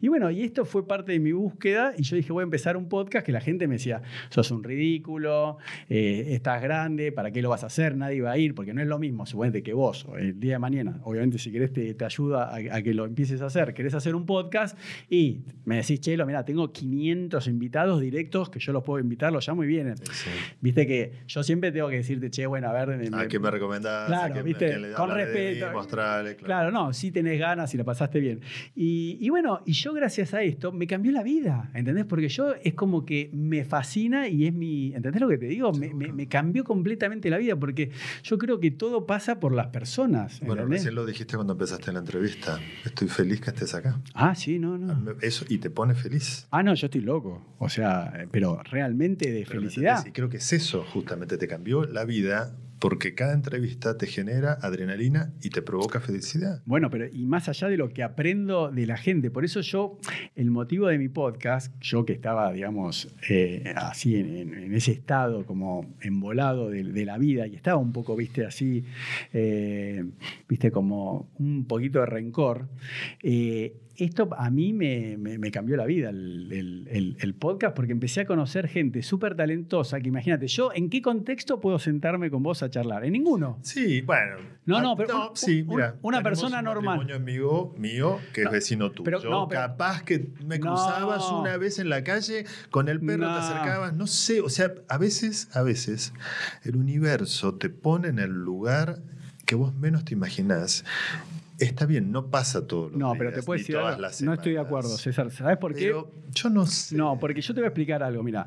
Y bueno, y esto fue parte de mi búsqueda y yo dije, voy a empezar un podcast que la gente me decía, sos un ridículo, eh, estás grande, ¿para qué lo vas a hacer? Nadie va a ir, porque no es lo mismo, suponete que vos, el día de mañana, obviamente si querés te, te ayuda a, a que lo empieces a hacer, querés hacer un podcast y me decís, Chelo, mira, tengo 500 invitados directos que yo los puedo invitar, los llamo y vienen. Sí. Viste que yo siempre tengo que decirte, che, bueno, a ver... me- ¿A me- qué me recomendás? Claro, ¿A qué me- viste, le- con mí, respeto. mostrarle, claro. Claro, no, sí tenés ganas y la pasaste bien. Y, y bueno, y yo gracias a esto me cambió la vida, ¿entendés? Porque yo es como que me fascina y es mi, ¿entendés lo que te digo? Me, me- me cambió completamente la vida porque yo creo que todo pasa por las personas, Bueno, recién lo dijiste cuando empezaste la entrevista. Estoy feliz que estés acá. Ah, sí, no, no. Eso, y te pone feliz. Ah, no, yo estoy loco. O sea, eh, pero realmente de Realmente felicidad. Y creo que es eso, justamente, te cambió la vida porque cada entrevista te genera adrenalina y te provoca felicidad. Bueno, pero y más allá de lo que aprendo de la gente, por eso yo, el motivo de mi podcast, yo que estaba, digamos, eh, así en, ese estado como embolado de, de la vida y estaba un poco, viste, así, eh, viste, como un poquito de rencor, eh, esto a mí me, me- me cambió la vida, el, el- el- el podcast, porque empecé a conocer gente súper talentosa, que imagínate, yo en qué contexto puedo sentarme con vos a charlar? En ninguno. Sí, bueno. No, no, Ah, pero un- sí, un- mira. una persona un normal. amigo mío que No, es vecino tuyo. pero- no, pero- Capaz que me No. cruzabas una vez en la calle, con el perro No. te acercabas, no sé, o sea, a veces, a veces el universo te pone en el lugar que vos menos te imaginás. Está bien, no pasa todo los No, pero te puedo decir algo. No estoy de acuerdo, César. ¿Sabes por qué? Pero yo no sé. No, porque yo te voy a explicar algo. Mira,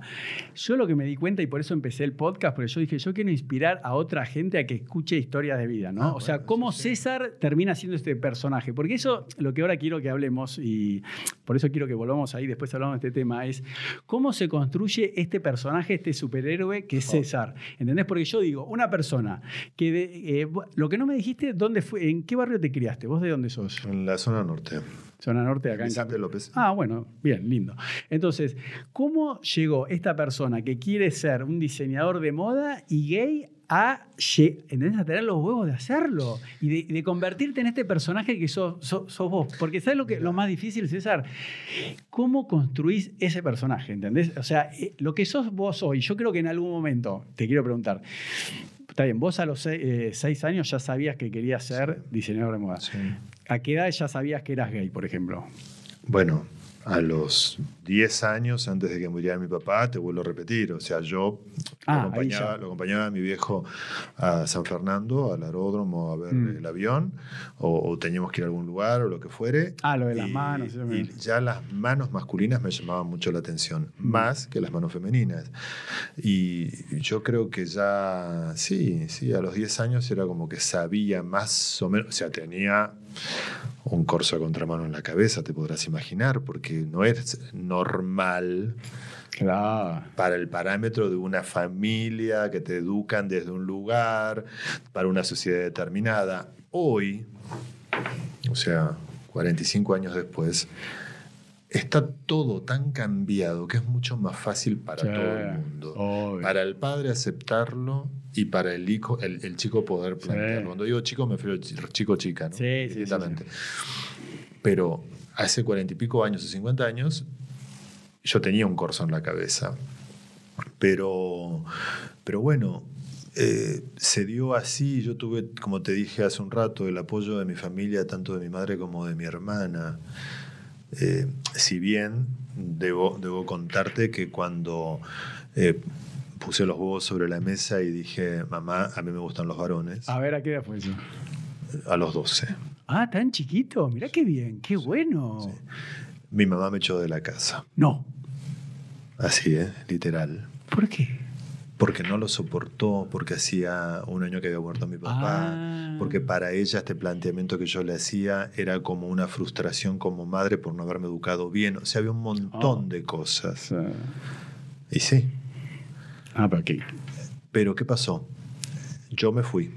yo lo que me di cuenta y por eso empecé el podcast, porque yo dije, yo quiero inspirar a otra gente a que escuche historias de vida, ¿no? Ah, o sea, cómo sí. César termina siendo este personaje. Porque eso, lo que ahora quiero que hablemos, y por eso quiero que volvamos ahí, después hablamos de este tema, es cómo se construye este personaje, este superhéroe que es César. ¿Entendés? Porque yo digo, una persona que, de- eh, lo que no me dijiste, ¿dónde fue, en qué barrio te criaste? ¿Vos de dónde sos? En la zona norte. Zona norte acá Vicente en Cam- López. Ah, bueno, bien, lindo. Entonces, ¿cómo llegó esta persona que quiere ser un diseñador de moda y gay a, a tener los huevos de hacerlo y de, de convertirte en este personaje que sos, sos- sos vos? Porque ¿sabes lo, que, lo más difícil, César? ¿Cómo construís ese personaje? ¿Entendés? O sea, eh, lo que sos vos hoy, yo creo que en algún momento, te quiero preguntar, está bien, vos a los se- eh, seis años ya sabías que querías ser diseñador de moda. Sí. ¿A qué edad ya sabías que eras gay, por ejemplo? Bueno, a los 10 años antes de que muriera mi papá, te vuelvo a repetir, o sea, yo Ah, lo, ahí acompañaba, lo acompañaba a mi viejo a San Fernando, al aeródromo, a ver Mm. el avión, o, o teníamos que ir a algún lugar o lo que fuere. Ah, lo de las Y- manos. eso me- Y ya las manos masculinas me llamaban mucho la atención, Mm. más que las manos femeninas. Y yo creo que ya, sí, sí, a los 10 años era como que sabía más o menos, o sea, tenía un corso a contramano en la cabeza, te podrás imaginar, porque no es normal Claro. para el parámetro de una familia que te educan desde un lugar, para una sociedad determinada. Hoy, o sea, 45 años después, está todo tan cambiado que es mucho más fácil para Sí, todo el mundo. obvio. Para el padre aceptarlo y para el, hijo, el, el chico poder Sí. plantearlo. Cuando digo chico, me refiero a chico chica, ¿no? Sí, sí, sí. Pero hace cuarenta y pico años o 50 años, yo tenía un corso en la cabeza. Pero, pero bueno, eh, se dio así. Yo tuve, como te dije hace un rato, el apoyo de mi familia, tanto de mi madre como de mi hermana. Eh, si bien debo, debo contarte que cuando eh, puse los huevos sobre la mesa y dije, mamá, a mí me gustan los varones, A ver, ¿a qué edad fue eso? a los 12. Ah, tan chiquito. Mirá qué bien, qué bueno. Mi mamá me echó de la casa. No. Así, ¿eh? literal. ¿Por qué? Porque no lo soportó, porque hacía un año que había muerto mi papá. Ah. Porque para ella este planteamiento que yo le hacía era como una frustración como madre por no haberme educado bien. O sea, había un montón Oh. de cosas. Sí. Y sí. Ah, pero qué. Pero ¿qué pasó? Yo me fui.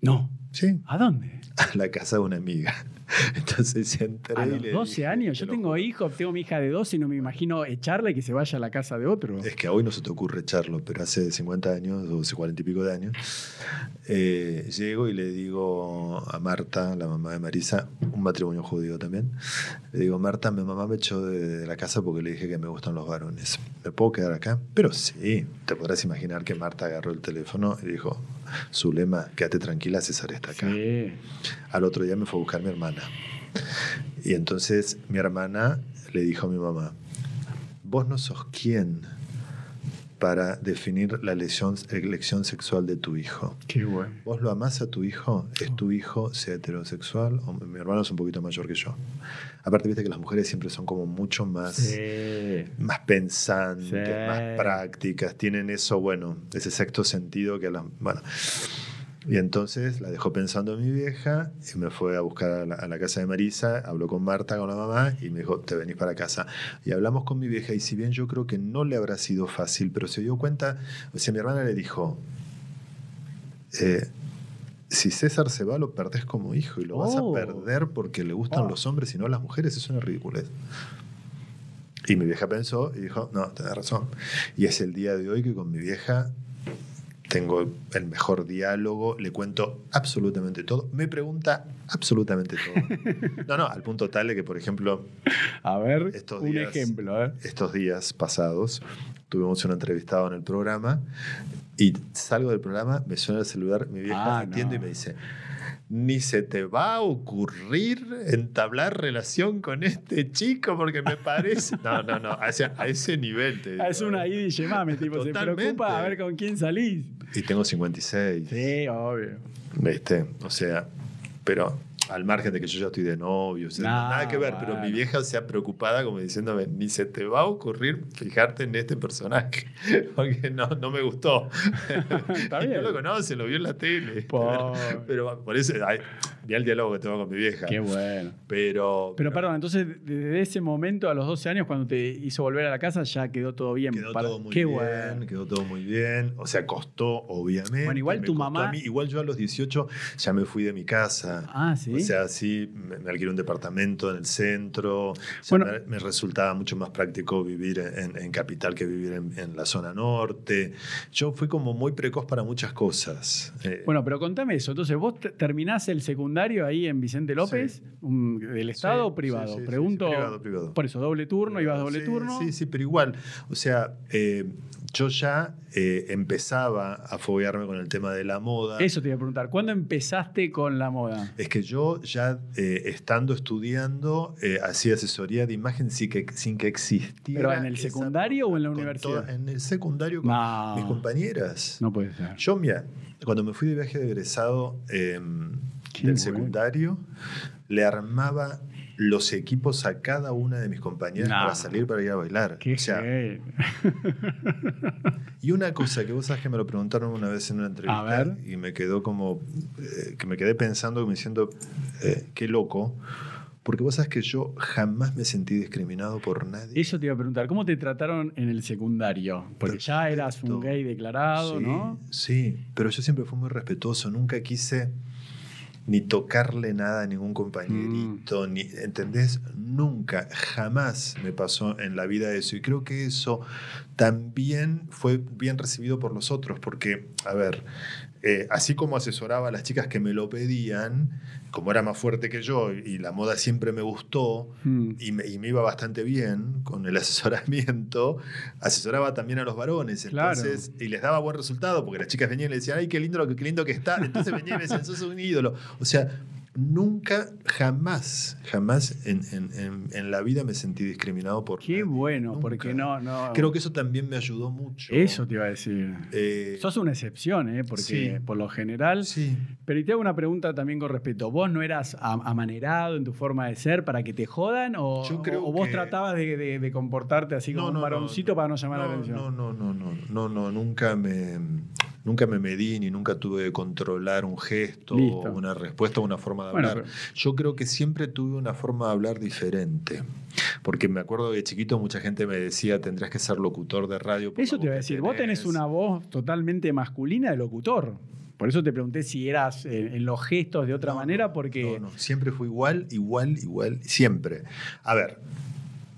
No. Sí. ¿A dónde? A la casa de una amiga. Entonces entré A y los le 12 dije, años. Yo tengo hijos, tengo mi hija de 12 y no me imagino echarla y que se vaya a la casa de otro. Es que a hoy no se te ocurre echarlo, pero hace 50 años o hace 40 y pico de años, eh, llego y le digo a Marta, la mamá de Marisa, un matrimonio judío también, le digo, Marta, mi mamá me echó de, de la casa porque le dije que me gustan los varones. ¿Me puedo quedar acá? Pero sí, te podrás imaginar que Marta agarró el teléfono y dijo, Zulema, quédate tranquila, César está acá. Sí. Al otro día me fue a buscar mi hermana. Y entonces mi hermana le dijo a mi mamá, vos no sos quién para definir la elección, elección sexual de tu hijo. Qué bueno. ¿Vos lo amás a tu hijo? ¿Es tu hijo, sea heterosexual? O mi hermano es un poquito mayor que yo. Aparte, viste que las mujeres siempre son como mucho más, Sí. más pensantes, Sí. más prácticas. Tienen eso, bueno, ese sexto sentido que a las... Bueno. Y entonces la dejó pensando mi vieja y me fue a buscar a la, a la casa de Marisa, habló con Marta, con la mamá, y me dijo, te venís para casa. Y hablamos con mi vieja y si bien yo creo que no le habrá sido fácil, pero se dio cuenta, o sea, mi hermana le dijo, eh, si César se va, lo perdés como hijo y lo vas Oh. a perder porque le gustan Oh. los hombres y no las mujeres, es una ridiculez. Y mi vieja pensó y dijo, no, tenés razón. Y es el día de hoy que con mi vieja tengo el mejor diálogo, le cuento absolutamente todo, me pregunta absolutamente todo. No, no, al punto tal de que, por ejemplo, A ver, Estos un días- ejemplo. ¿eh? estos días pasados tuvimos un entrevistado en el programa y salgo del programa, me suena el celular, mi vieja Ah, atiende no. y me dice, ni se te va a ocurrir entablar relación con este chico porque me parece... No, no, no, a ese, a ese nivel te Ah, Es digo. una ida y llamame, tipo, se Totalmente. preocupa a ver con quién salís. Y tengo 56. Sí, obvio. ¿Viste? O sea, pero al margen de que yo ya estoy de novio, o sea, No, nada que ver, pero mi vieja se ha preocupada como diciéndome, ni se te va a ocurrir fijarte en este personaje, porque no, no me gustó. Está bien. no lo conoce, lo vio en la tele. Por- Pero por eso, ni al diálogo que tengo con mi vieja. Qué bueno. Pero, Pero perdón, entonces desde ese momento a los 12 años, cuando te hizo volver a la casa, ya quedó todo bien. Quedó para- todo muy Qué bien, bueno. quedó todo muy bien. O sea, costó, obviamente. Bueno, igual me tu mamá- a mí. igual yo a los 18 ya me fui de mi casa. Ah, sí. O sea, sí, me, me alquilé un departamento en el centro. O sea, Bueno. me, me resultaba mucho más práctico vivir en, en capital que vivir en, en la zona norte. Yo fui como muy precoz para muchas cosas. Eh, Bueno, pero contame eso. Entonces, ¿vos te- terminás el secundario ahí en Vicente López? Un- ¿Del Estado Sí, o privado? sí, sí, sí, Pregunto. sí, privado, privado. Por eso, doble turno, ibas doble Sí, turno. Sí, sí, pero igual. O sea, eh, yo ya eh, empezaba a foguearme con el tema de la moda. Eso te iba a preguntar. ¿Cuándo empezaste con la moda? Es que yo ya eh, estando estudiando hacía asesoría de imagen sin que, sin que existiera. ¿Pero en el esa- secundario o en la universidad? toda- en el secundario con No. mis compañeras. No puede ser. Yo, mira, cuando me fui de viaje de egresado eh, Qué del bueno. secundario, le armaba los equipos a cada una de mis compañeras No. para salir para ir a bailar. Qué O sea, y una cosa que vos sabes que me lo preguntaron una vez en una entrevista y me quedó como eh, que me quedé pensando y me diciendo eh, qué loco porque vos sabes que yo jamás me sentí discriminado por nadie. Eso te iba a preguntar. ¿Cómo te trataron en el secundario? Porque ya eras un gay declarado, sí, ¿no? Sí, pero yo siempre fui muy respetuoso, nunca quise ni tocarle nada a ningún Mm. compañerito, ni, ¿entendés? Nunca, jamás me pasó en la vida eso. Y creo que eso también fue bien recibido por los otros, porque, a ver, eh, así como asesoraba a las chicas que me lo pedían, como era más fuerte que yo y la moda siempre me gustó, Mm. y me, y me iba bastante bien con el asesoramiento, asesoraba también a los varones, Claro. entonces, y les daba buen resultado, porque las chicas venían y le decían, ay, qué lindo, qué lindo que está, entonces venían y me decían, sos un ídolo. O sea, nunca, jamás, jamás en, en- en- en la vida me sentí discriminado por Qué nadie. bueno, Nunca. porque no, no. Creo que eso también me ayudó mucho. Eso te iba a decir. Eh, Sos una excepción, ¿eh? Porque Sí. por lo general. sí. Pero y te hago una pregunta también con respeto. ¿Vos no eras am- amanerado en tu forma de ser para que te jodan? ¿O, Yo creo o vos que- tratabas de, de- de comportarte así como un varoncito para no llamar la atención? No, no, no, no, no, no, nunca me, nunca me medí ni nunca tuve que controlar un gesto, Listo. una respuesta, una forma de Bueno, hablar. pero- Yo creo que siempre tuve una forma de hablar diferente. Porque me acuerdo de chiquito mucha gente me decía, tendrías que ser locutor de radio. Eso te iba a decir. Vos tenés tenés". una voz totalmente masculina de locutor. Por eso te pregunté si eras eh, en los gestos de otra No, manera, porque. no, no, siempre fue igual, igual, igual, siempre. A ver,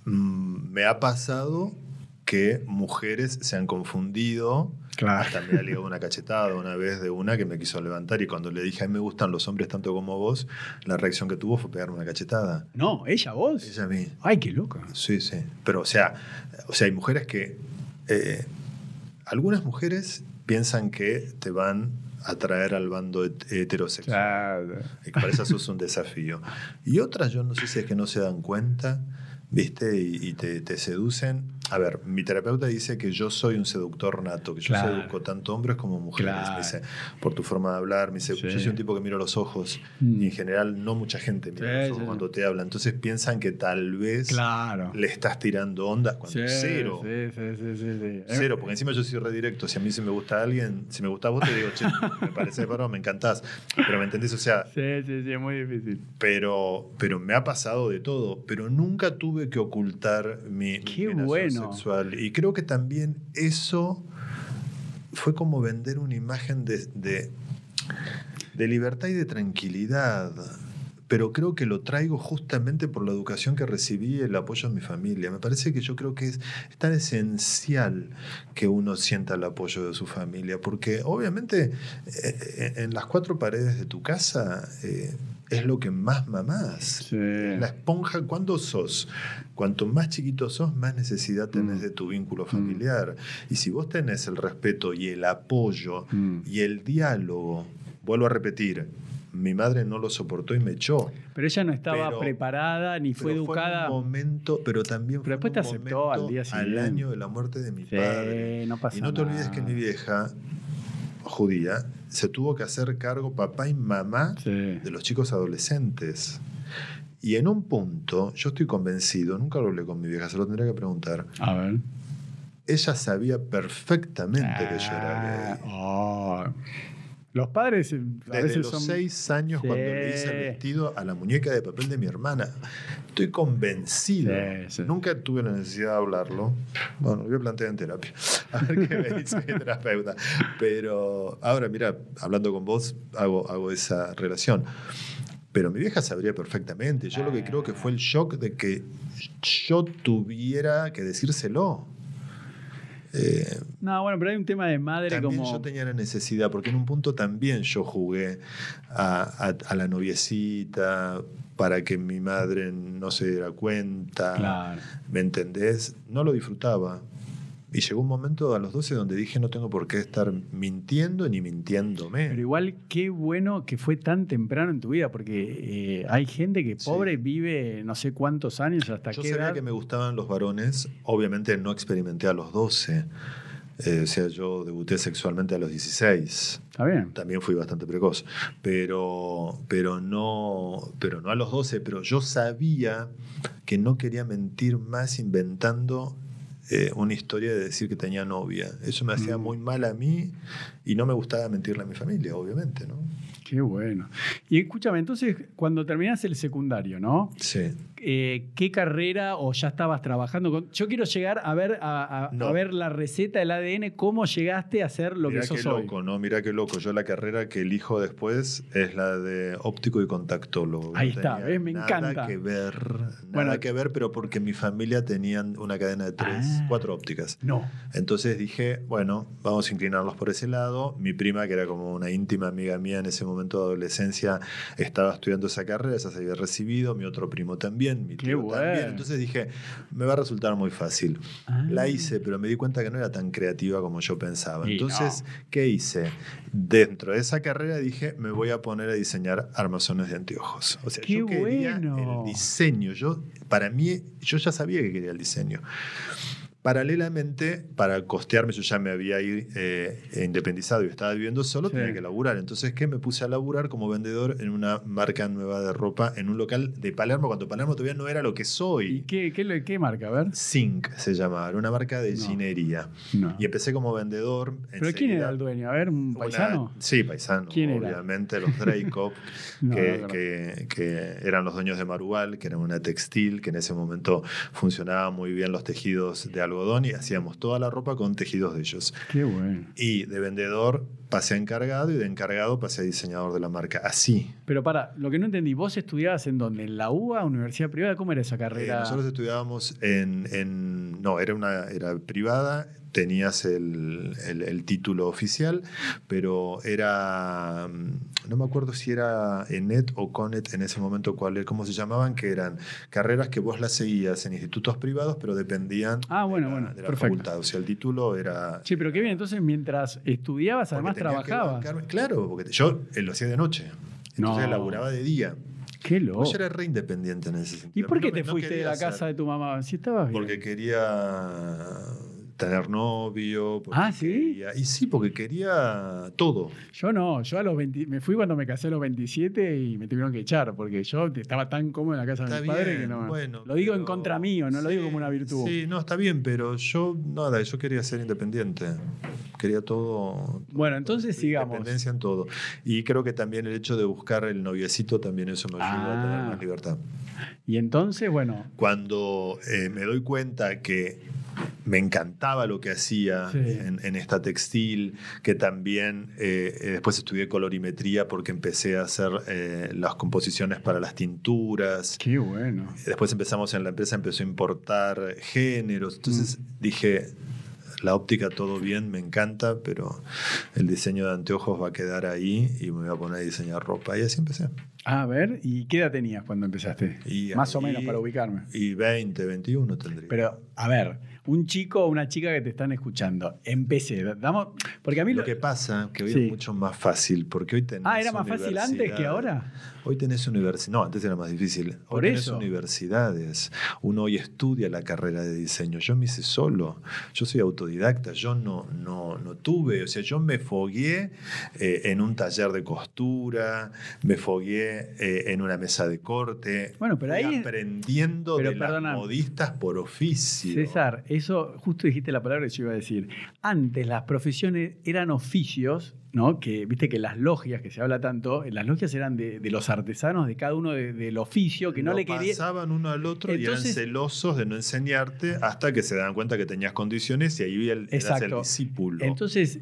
mm, me ha pasado que mujeres se han confundido. Claro. Hasta me ha ligado una cachetada una vez de una que me quiso levantar y cuando le dije, a mí me gustan los hombres tanto como vos, la reacción que tuvo fue pegarme una cachetada. No, ella, vos. Ella a mí. Ay, qué loca. Sí, sí. Pero, o sea, o sea hay mujeres que... eh, algunas mujeres piensan que te van a traer al bando het- heterosexual. Claro. Y que para eso sos un desafío. Y otras, yo no sé si es que no se dan cuenta, ¿viste? Y, y te, te seducen. A ver, mi terapeuta dice que yo soy un seductor nato, que yo Claro. seduzco tanto hombres como mujeres. Claro. Me dice, por tu forma de hablar, me dice, Sí. yo soy un tipo que miro los ojos. Mm. Y en general no mucha gente mira Sí, los ojos sí. cuando te habla. Entonces piensan que tal vez Claro. le estás tirando onda cuando cero. Sí, sí, sí, sí, sí. Cero, porque encima yo soy redirecto. Si a mí se me gusta alguien, si me gusta vos, te digo, che, me parece bárbaro, me encantás. Pero me entendés, o sea, Sí, sí, sí, es muy difícil. pero, pero me ha pasado de todo. Pero nunca tuve que ocultar mi, Qué bueno. Sexual. Y creo que también eso fue como vender una imagen de, de, libertad y de tranquilidad. Pero creo que lo traigo justamente por la educación que recibí y el apoyo de mi familia. Me parece que yo creo que es, tan esencial que uno sienta el apoyo de su familia, porque obviamente eh, en las cuatro paredes de tu casa eh, es lo que más mamás. Sí. La esponja, ¿cuándo sos? Cuanto más chiquito sos, más necesidad tenés Mm. de tu vínculo familiar. Y si vos tenés el respeto y el apoyo Mm. y el diálogo, vuelvo a repetir, mi madre no lo soportó y me echó. Pero ella no estaba Pero- preparada ni fue Pero educada. Fue un momento, pero también Pero fue después te un aceptó al día al siguiente. año de la muerte de mi Sí, padre. no pasa y no te olvides nada. que mi vieja, judía, se tuvo que hacer cargo papá y mamá Sí. de los chicos adolescentes. Y en un punto, yo estoy convencido, nunca lo hablé con mi vieja, se lo tendría que preguntar. A ver. Ella sabía perfectamente que yo era Ah, gay. oh. Los padres eh, a Desde veces los son... seis años Sí. cuando le hice el vestido a la muñeca de papel de mi hermana. Estoy convencido. Sí, sí. Nunca tuve la necesidad de hablarlo. Bueno, lo voy a plantear en terapia. A ver qué me dice mi terapeuta. Pero ahora, mira, hablando con vos, hago, hago esa relación. Pero mi vieja sabría perfectamente. Yo lo que creo que fue el shock de que yo tuviera que decírselo. Eh, No, bueno, pero hay un tema de madre también como... yo tenía la necesidad, porque en un punto también yo jugué a, a- a la noviecita para que mi madre no se diera cuenta. Claro. ¿Me entendés? No lo disfrutaba. Y llegó un momento a los 12 donde dije no tengo por qué estar mintiendo ni mintiéndome. Pero igual, qué bueno que fue tan temprano en tu vida, porque eh, hay gente que Sí. pobre vive no sé cuántos años, hasta Yo qué sabía edad. que me gustaban los varones, obviamente no experimenté a los 12. Eh, o sea, yo debuté sexualmente a los 16. Está bien. También fui bastante precoz, pero, pero, no, pero no a los 12, pero yo sabía que no quería mentir más inventando eh, una historia de decir que tenía novia. Eso me hacía Mm. muy mal a mí y no me gustaba mentirle a mi familia, obviamente, ¿no? Qué bueno. Y escúchame, entonces, cuando terminás el secundario, ¿no? Sí. Eh, ¿Qué carrera o ya estabas trabajando con.? Yo quiero llegar a ver, a, a- No. a ver la receta del ADN, cómo llegaste a ser lo Mirá que sos qué hoy. loco, ¿no? Mirá qué loco. Yo la carrera que elijo después es la de óptico y contactólogo. Ahí No está, ¿ves? Me nada encanta. que ver, nada Bueno. que ver, pero porque mi familia tenían una cadena de tres, Ah. cuatro ópticas. No. Entonces dije, bueno, vamos a inclinarnos por ese lado. Mi prima, que era como una íntima amiga mía en ese momento de adolescencia, estaba estudiando esa carrera, esa se había recibido, mi otro primo también, mi Qué tío bueno. también. Entonces dije, me va a resultar muy fácil. Ah. La hice, pero me di cuenta que no era tan creativa como yo pensaba. Y Entonces, ¿qué hice? Dentro de esa carrera dije, me voy a poner a diseñar armazones de anteojos. O sea, ¡Qué yo quería bueno! el diseño. Yo, para mí, yo ya sabía que quería el diseño. Paralelamente, para costearme, yo ya me había eh, independizado y estaba viviendo solo, Sí. tenía que laburar. Entonces, ¿qué? Me puse a laburar como vendedor en una marca nueva de ropa, en un local de Palermo, cuando Palermo todavía no era lo que soy. ¿Y qué, qué, marca? A ver. Zinc se llamaba, era una marca de ginería. No. Y empecé como vendedor. ¿Pero quién era el dueño? A ver, ¿un una- paisano? sí, paisano. ¿Quién era? obviamente, los Dreycop, No, que, que- que eran los dueños de Marual, que era una textil, que en ese momento funcionaba muy bien los tejidos de algodón y hacíamos toda la ropa con tejidos de ellos. Qué bueno. Y de vendedor pasé a encargado y de encargado pasé a diseñador de la marca. Así. Pero para, lo que no entendí, ¿vos estudiabas en dónde? ¿En la UBA, universidad privada? ¿Cómo era esa Eh, carrera? nosotros estudiábamos en, en- No, era una era privada, tenías el, el- el título oficial, pero era. mm, No me acuerdo si era ENET o CONET en ese momento, cuál, cómo se llamaban, que eran carreras que vos las seguías en institutos privados, pero dependían Ah, bueno, de la, bueno, de la facultad. O sea, el título era. Che, pero qué bien, entonces mientras estudiabas, además trabajabas. Claro, porque yo eh, lo hacía de noche. Entonces No. laburaba de día. Qué loco. Yo era re independiente en ese ¿Y sentido. por qué No te no fuiste de la casa de tu mamá? Si estabas bien. porque quería tener novio. Ah, ¿sí? quería- y sí, porque quería todo. Yo no, yo a los 20, me fui cuando me casé a los 27 y me tuvieron que echar, porque yo estaba tan cómodo en la casa de Está mis padres que no. bueno, lo digo en contra mío, no lo digo como una virtud. Sí, no, está bien, pero yo, nada, yo quería ser independiente. Quería todo. Bueno, entonces sigamos. Independencia en todo. Y creo que también el hecho de buscar el noviecito, también eso me ayuda a tener Ah. más libertad. Y entonces, bueno, Cuando eh, me doy cuenta que me encantaba lo que hacía Sí. en, en esta textil, que también eh, después estudié colorimetría porque empecé a hacer eh, las composiciones para las tinturas. qué bueno. Después empezamos en la empresa, empezó a importar géneros. Entonces dije, la óptica todo bien, me encanta, pero el diseño de anteojos va a quedar ahí y me voy a poner a diseñar ropa. Y así empecé. A ver, ¿y qué edad tenías cuando empezaste? Y Más o menos para ubicarme. Y 20, 21 tendría. Pero, a ver, un chico o una chica que te están escuchando, empecé, damos, porque a mí Lo que pasa que hoy Sí. es mucho más fácil, porque hoy tenés Ah, ¿era más fácil antes que ahora? Hoy tenés universidades. No, antes era más difícil. Hoy Por tenés eso. universidades. Uno hoy estudia la carrera de diseño. Yo me hice solo. Yo soy autodidacta. Yo no, no, no tuve. O sea, yo me fogué eh, en un taller de costura, me fogué eh, en una mesa de corte. Bueno, pero ahí- aprendiendo pero de perdona. las modistas por oficio. César, eso justo dijiste la palabra que yo iba a decir. Antes las profesiones eran oficios ¿no? Que viste que las logias, que se habla tanto, las logias eran de, de los artesanos de cada uno de- del oficio, que no le quería. pasaban uno al otro y eran celosos de no enseñarte hasta que se dan cuenta que tenías condiciones y ahí el, eras el Exacto. discípulo. Entonces,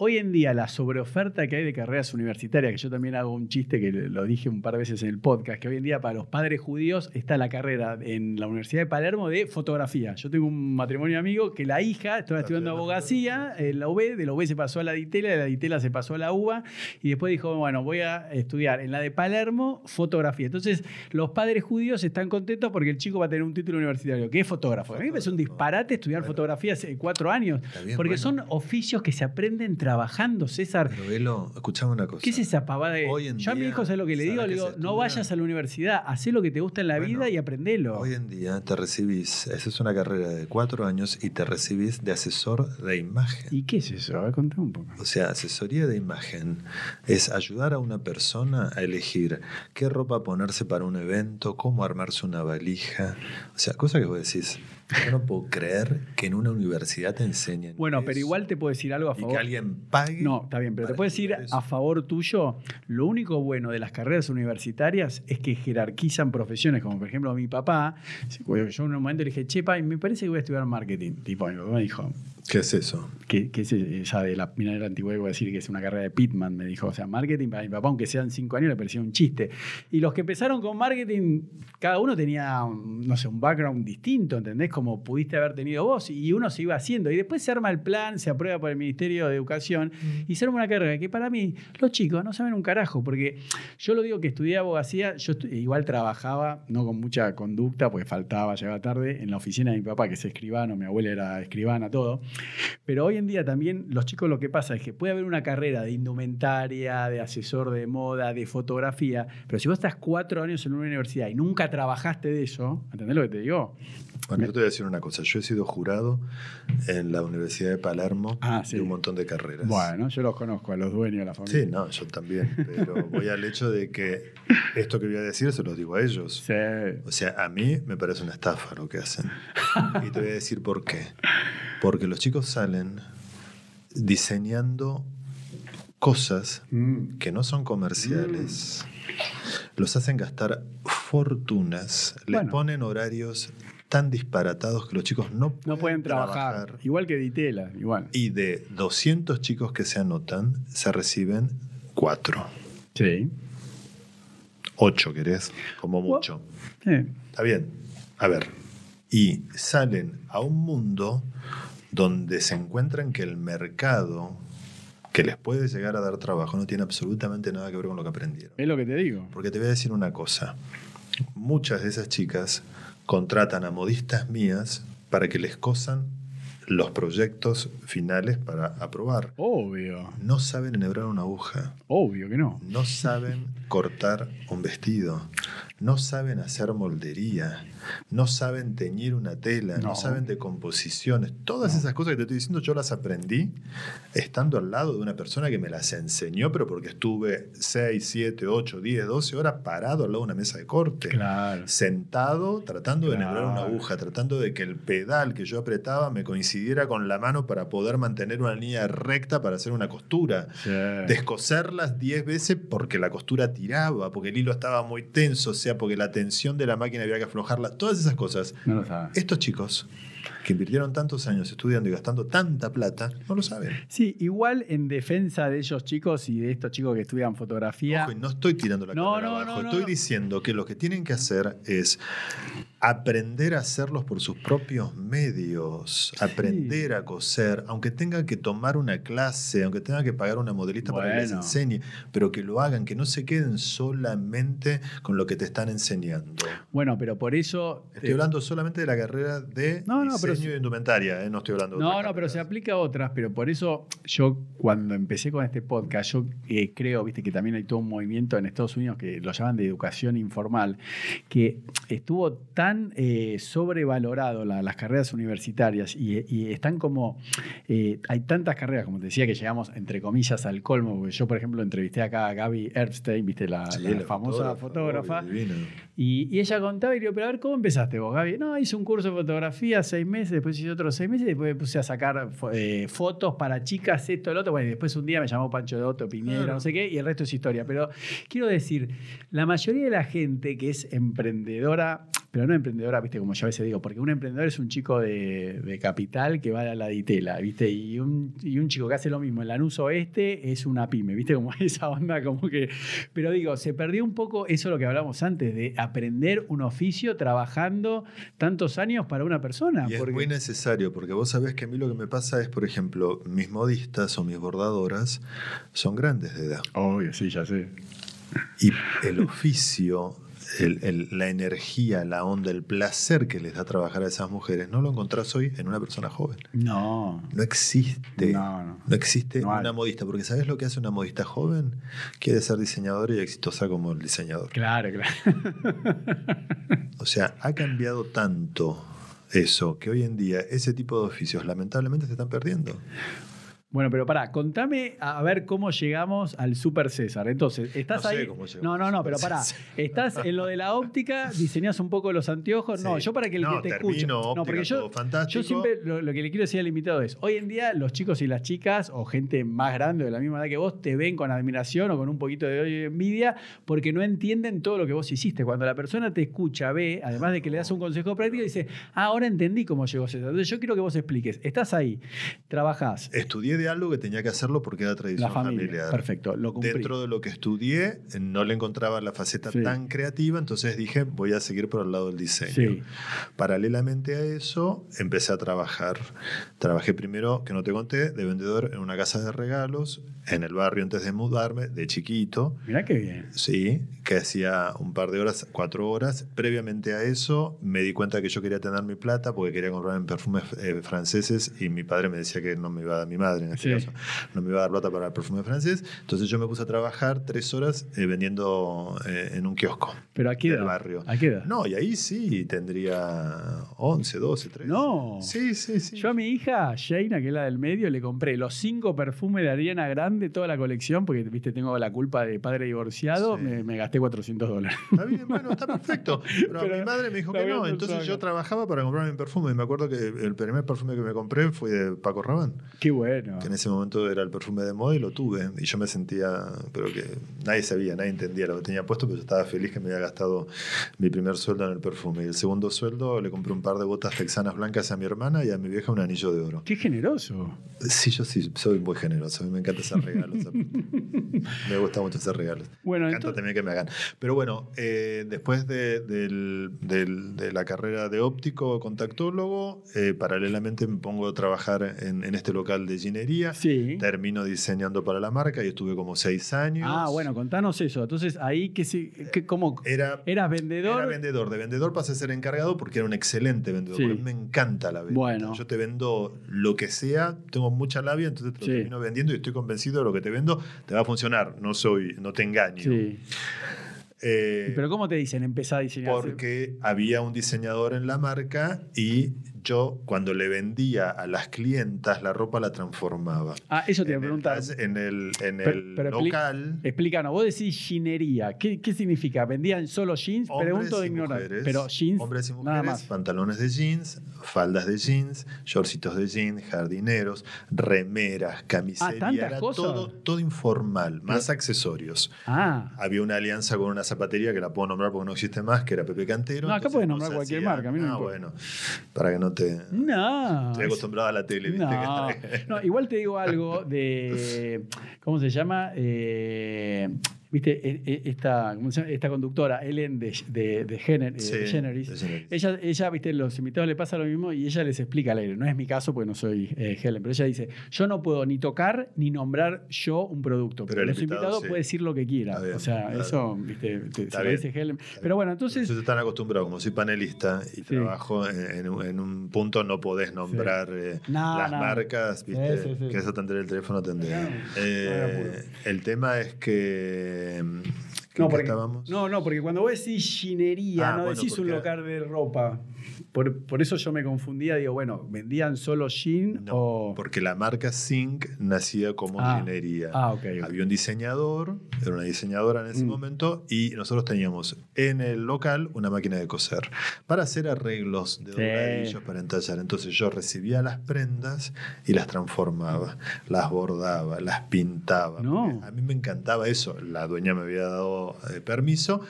hoy en día la sobreoferta que hay de carreras universitarias, que yo también hago un chiste que lo dije un par de veces en el podcast, que hoy en día para los padres judíos está la carrera en la Universidad de Palermo de fotografía. Yo tengo un matrimonio amigo que la hija estaba estudiando abogacía en la UB, de la UB se pasó a la Ditela, de la Ditela se pasó a la UBA y después dijo, bueno, voy a estudiar en la de Palermo fotografía. Entonces, los padres judíos están contentos porque el chico va a tener un título universitario, que es fotógrafo. A mí me parece un disparate estudiar Bueno. fotografía hace cuatro años. Bien, Porque bueno. son oficios que se aprenden trabajando, César. Pero Velo, escuchame una cosa. ¿Qué es esa pavada de.? Hoy en Yo a mi hijo, ¿sabes lo que le ¿sabes digo? Le digo, no vayas a la universidad, hacé lo que te gusta en la Bueno, vida y aprendelo. Hoy en día te recibís, esa es una carrera de cuatro años y te recibís de asesor de imagen. ¿Y qué es eso? A ver, contame un poco. O sea, asesoría de imagen es ayudar a una persona a elegir qué ropa ponerse para un evento, cómo armarse una valija. O sea, cosa que vos decís, yo no puedo creer que en una universidad te enseñen. Bueno, pero igual te puedo decir algo a Y favor. que alguien pague. No, está bien, pero te puedo decir eso. a favor tuyo, lo único bueno de las carreras universitarias es que jerarquizan profesiones, como por ejemplo mi papá, yo en un momento le dije, chepa, me parece que voy a estudiar marketing. Tipo, mi papá me dijo, ¿Qué es eso? que, que es esa de la minera antigüedad, voy a decir que es una carrera de Pitman, me dijo. O sea, marketing para mi papá, aunque sean cinco años, le parecía un chiste. Y los que empezaron con marketing, cada uno tenía, un, no sé, un background distinto, ¿entendés? Como pudiste haber tenido vos, y uno se iba haciendo. Y después se arma el plan, se aprueba por el Ministerio de Educación, y se arma una carrera que para mí, los chicos no saben un carajo, porque yo lo digo que estudié abogacía, yo estu- igual trabajaba, no con mucha conducta, porque faltaba, llegaba tarde, en la oficina de mi papá, que es escribano, mi abuela era escribana, todo. Pero hoy en día también los chicos lo que pasa es que puede haber una carrera de indumentaria, de asesor de moda, de fotografía, pero si vos estás cuatro años en una universidad y nunca trabajaste de eso, ¿entendés lo que te digo? Bueno, yo te voy a decir una cosa. Yo he sido jurado en la Universidad de Palermo Ah, sí. de un montón de carreras. Bueno, yo los conozco a los dueños de la familia. Sí, no, yo también. Pero voy al hecho de que esto que voy a decir se los digo a ellos. Sí. O sea, a mí me parece una estafa lo que hacen. Y te voy a decir por qué. Porque los chicos salen diseñando cosas Mm. que no son comerciales. Los hacen gastar fortunas. Les Bueno. ponen horarios tan disparatados que los chicos no pueden, No pueden trabajar. Igual que Ditela, igual. Y de 200 chicos que se anotan, se reciben 4. Sí. 8, querés, como mucho. Sí. Está bien. A ver. Y salen a un mundo donde se encuentran que el mercado que les puede llegar a dar trabajo no tiene absolutamente nada que ver con lo que aprendieron. Es lo que te digo. Porque te voy a decir una cosa. Muchas de esas chicas contratan a modistas mías para que les cosan los proyectos finales para aprobar. Obvio. No saben enhebrar una aguja. Obvio que no. No saben cortar un vestido. No saben hacer moldería. No saben teñir una tela. No, No. saben de composiciones. Todas esas cosas que te estoy diciendo yo las aprendí estando al lado de una persona que me las enseñó, pero porque estuve 6, 7, 8, 10, 12 horas parado al lado de una mesa de corte. Claro. Sentado, tratando de enhebrar una aguja, tratando de que el pedal que yo apretaba me coincidiera con la mano para poder mantener una línea recta para hacer una costura Sí. descoserlas 10 veces porque la costura tiraba, porque el hilo estaba muy tenso, o sea, porque la tensión de la máquina había que aflojarla, todas esas cosas. No lo. Estos chicos que invirtieron tantos años estudiando y gastando tanta plata, no lo saben. Sí, igual en defensa de ellos chicos y de estos chicos que estudian fotografía. Ojo, y no estoy tirando la No, no, abajo, no, estoy diciendo que lo que tienen que hacer es aprender a hacerlos por sus propios medios, aprender a coser, aunque tengan que tomar una clase, aunque tengan que pagar una modelista para que les enseñe, pero que lo hagan, que no se queden solamente con lo que te están enseñando. Bueno, pero por eso. Estoy eh, hablando solamente de la carrera de No, no, diseño indumentaria, ¿eh? no estoy hablando de No, no, pero se aplica a otras, pero por eso yo cuando empecé con este podcast, yo eh, creo, viste, que también hay todo un movimiento en Estados Unidos que lo llaman de educación informal, que estuvo tan eh, sobrevalorado la- las carreras universitarias y, y están como. hay tantas carreras, como te decía, que llegamos entre comillas al colmo. Porque yo, por ejemplo, entrevisté acá a Gaby Epstein, viste, la, Sí, la la famosa fotógrafa. y ella contaba y le digo, pero a ver, ¿cómo empezaste vos, Gaby? No, hice un curso de fotografía seis meses, después hice otros seis meses, después me puse a sacar eh, fotos para chicas, esto, el otro. Bueno, y después un día me llamó Pancho de Otto, Piñera, Claro. no sé qué, y el resto es historia. Pero quiero decir, la mayoría de la gente que es emprendedora, pero no emprendedora, viste, como yo a veces digo, porque un emprendedor es un chico de, de capital que va a la ditela, viste, y un, y un chico que hace lo mismo en Lanús Oeste es una pyme, viste, como esa onda, como que. Pero digo, se perdió un poco eso lo que hablamos antes, de aprender un oficio trabajando tantos años para una persona. Y es muy necesario, porque vos sabés que a mí lo que me pasa es, por ejemplo, mis modistas o mis bordadoras son grandes de edad. Obvio, sí, ya sé. Y el oficio, el- el- la energía, la onda, el placer que les da trabajar a esas mujeres, no lo encontrás hoy en una persona joven. No. No existe. No, no. No existe No una modista, porque ¿sabes lo que hace una modista joven? Quiere ser diseñadora y exitosa como el diseñador. Claro, claro. O sea, ha cambiado tanto eso que hoy en día ese tipo de oficios lamentablemente se están perdiendo. Bueno, pero pará, contame a ver cómo llegamos al Super César. Entonces, ¿estás No sé ahí? cómo no, no, no, pero pará. ¿Estás en lo de la óptica? ¿Diseñás un poco los anteojos? No, yo para que el No, que te escuche. no, porque yo, yo siempre lo, lo que le quiero decir al invitado es: hoy en día, los chicos y las chicas, o gente más grande de la misma edad que vos, te ven con admiración o con un poquito de envidia porque no entienden todo lo que vos hiciste. Cuando la persona te escucha, ve, además de que le das un consejo práctico, dice: Ah, ahora entendí cómo llegó César. Entonces, yo quiero que vos expliques. Estás ahí, trabajás. Estudié de algo que tenía que hacerlo porque era tradición La familia. familiar. Perfecto, lo cumplí. Dentro de lo que estudié, no le encontraba la faceta Sí. tan creativa, entonces dije, voy a seguir por el lado del diseño. Sí. Paralelamente a eso, empecé a trabajar. Trabajé primero, que no te conté, de vendedor en una casa de regalos, en el barrio antes de mudarme, de chiquito. Mirá qué bien. Sí, que hacía un par de horas, cuatro horas. Previamente a eso, me di cuenta que yo quería tener mi plata porque quería comprarme perfumes eh, franceses y mi padre me decía que no me iba a dar, mi madre en este Sí. caso, no me iba a dar plata para el perfume francés. Entonces yo me puse a trabajar tres horas eh, vendiendo eh, en un kiosco Pero aquí del barrio. ¿A qué edad? No, y ahí sí tendría 11, 12, 13. No. Sí, sí, sí. Yo a mi hija, Jaina, que es la del medio, le compré los cinco perfumes de Ariana Grande, toda la colección, porque viste, tengo la culpa de padre divorciado, Sí. me, me gasté 400 dólares. Está bien, bueno, está perfecto. Pero, Pero mi madre me dijo que no. Entonces yo trabajaba para comprarme mi perfume. Y me acuerdo que el primer perfume que me compré fue de Paco Rabanne. Qué bueno. Que en ese momento era el perfume de moda y lo tuve. Y yo me sentía, pero que nadie sabía, nadie entendía lo que tenía puesto, pero yo estaba feliz que me había gastado mi primer sueldo en el perfume. Y el segundo sueldo le compré un par de botas texanas blancas a mi mi y a mi vieja un anillo de oro. Qué generoso. Sí, yo sí, soy muy generoso. A mí me encanta hacer regalos. me gusta mucho hacer regalos. Bueno, Me encanta entonces- también que me hagan. Pero bueno, eh, después de, del- del- de la carrera de óptico contactólogo, eh, paralelamente me pongo a trabajar en, en este local de ginería. Sí. Termino diseñando para la marca y estuve como seis años. Ah, bueno, contanos eso. Entonces, ahí, ¿qué, se- qué- cómo, Era, ¿Eras vendedor? era vendedor. De vendedor pasé a ser encargado porque era un excelente vendedor. Sí. porque me encanta la venta. Bueno. Yo te vendo lo que sea, tengo mucha labia, entonces te lo Sí. termino vendiendo y estoy convencido de lo que te vendo te va a funcionar. No soy, no te engaño. Sí. Eh, Pero ¿cómo te dicen? Empezá a diseñar. porque había un diseñador en la marca y yo cuando le vendía a las clientas la ropa la transformaba. Ah, eso te iba a preguntar. En el, en Pero- el pero local. Explícanos, vos decís ginería. ¿Qué, qué significa? ¿Vendían solo jeans? Pregunto de mujeres, Pero jeans, hombres y nada mujeres, más. pantalones de jeans, faldas de jeans, shortcitos de jeans, jardineros, remeras, camisería, Ah, tantas era cosas. todo, todo informal, más accesorios. Ah, Había una alianza con una zapatería que la puedo nombrar porque no existe más, que era Pepe Cantero. No, acá puedes no nombrar cualquier hacía- marca, a mí no Ah, bueno, para que no te... no. Estoy acostumbrado a la tele, ¿viste? No, no, igual te digo algo de. ¿Cómo se llama? Eh, ¿Viste? E- e- Esta, ¿cómo se llama? esta conductora, Ellen de, de, eh, Sí. DeGeneres. Ella, ella, viste, los invitados le pasa lo mismo y ella les explica al aire. No es mi caso porque no soy eh, Helen, pero ella dice: Yo no puedo ni tocar ni nombrar yo un producto. Pero Pero el los invitado invitados sí. puede decir lo que quiera. Bien, o sea, claro. eso, viste, te- se lo dice Helen. Pero bueno, entonces. Ustedes están acostumbrados, como soy panelista y trabajo en, en un- punto, no podés nombrar eh, No, las no. marcas, ¿viste? Que eso atender el teléfono hay apuro. el tema es que, ¿Qué- No porque, estábamos? no, no, porque cuando vos decís ginería, Ah, no bueno, decís un local de ropa. Por, por eso yo me confundía, digo, bueno, ¿vendían solo jean No, o...? porque la marca Zinc nacía como Ah. ginería. Ah. Había un diseñador, era una diseñadora en ese Mm. momento, y nosotros teníamos en el local una máquina de coser para hacer arreglos de Sí. dobladillos para entallar. Entonces yo recibía las prendas y las transformaba, las bordaba, las pintaba. No. A mí me encantaba eso. La dueña me había dado eh, permiso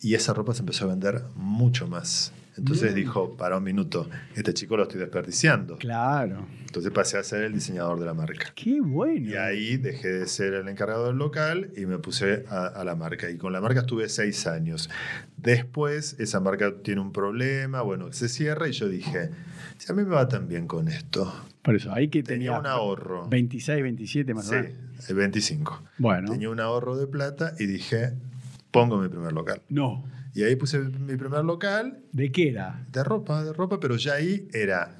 y esa ropa se empezó a vender mucho más. Entonces dijo, para un minuto, este chico lo estoy desperdiciando. Claro. Entonces pasé a ser el diseñador de la marca. Qué bueno. Y ahí dejé de ser el encargado del local y me puse a, a la marca. Y con la marca estuve seis años. Después, esa marca tiene un problema, bueno, se cierra y yo dije, si a mí me va tan bien con esto, Por eso, ahí que tenía tenía, un ahorro. 26, 27 más Sí, o menos. el 25. Bueno. Tenía un ahorro de plata y dije, pongo mi primer local. No. Y ahí puse mi primer local ¿De qué era? de ropa, de ropa, pero ya ahí era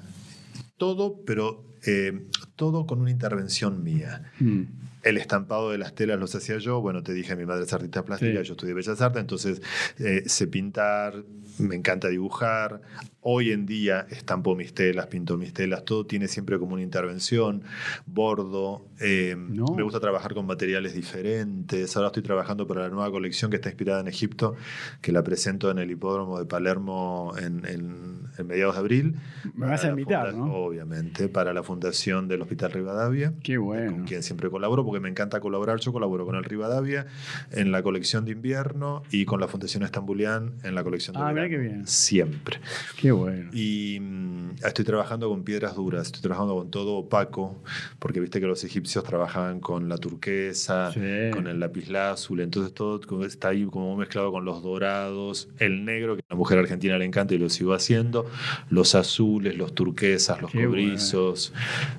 todo, pero eh, todo con una intervención mía. Mm. El estampado de las telas los hacía yo. Bueno, te dije, mi madre es artista plástica, Sí. yo estudié Bellas Artes, entonces eh, sé pintar, me encanta dibujar. Hoy en día estampo mis telas, pinto mis telas, todo tiene siempre como una intervención, bordo. eh, No. Me gusta trabajar con materiales diferentes. Ahora estoy trabajando para la nueva colección que está inspirada en Egipto, que la presento en el hipódromo de Palermo en, en- en mediados de abril. Me vas a invitar, ¿no? Obviamente, para la fundación del Hospital Rivadavia Qué bueno. con quien siempre colaboro, porque me encanta colaborar. Yo colaboro con el Rivadavia en la colección de invierno y con la Fundación Estambulián en la colección de Ah, verano. qué bien. Siempre. Qué bueno. Y mm, estoy trabajando con piedras duras, estoy trabajando con todo opaco, porque viste que los egipcios trabajaban con la turquesa, Sí. con el lapislázuli, entonces todo está ahí como mezclado con los dorados, el negro, que a la mujer argentina le encanta y lo sigo haciendo, los azules, los turquesas, los Qué cobrizos,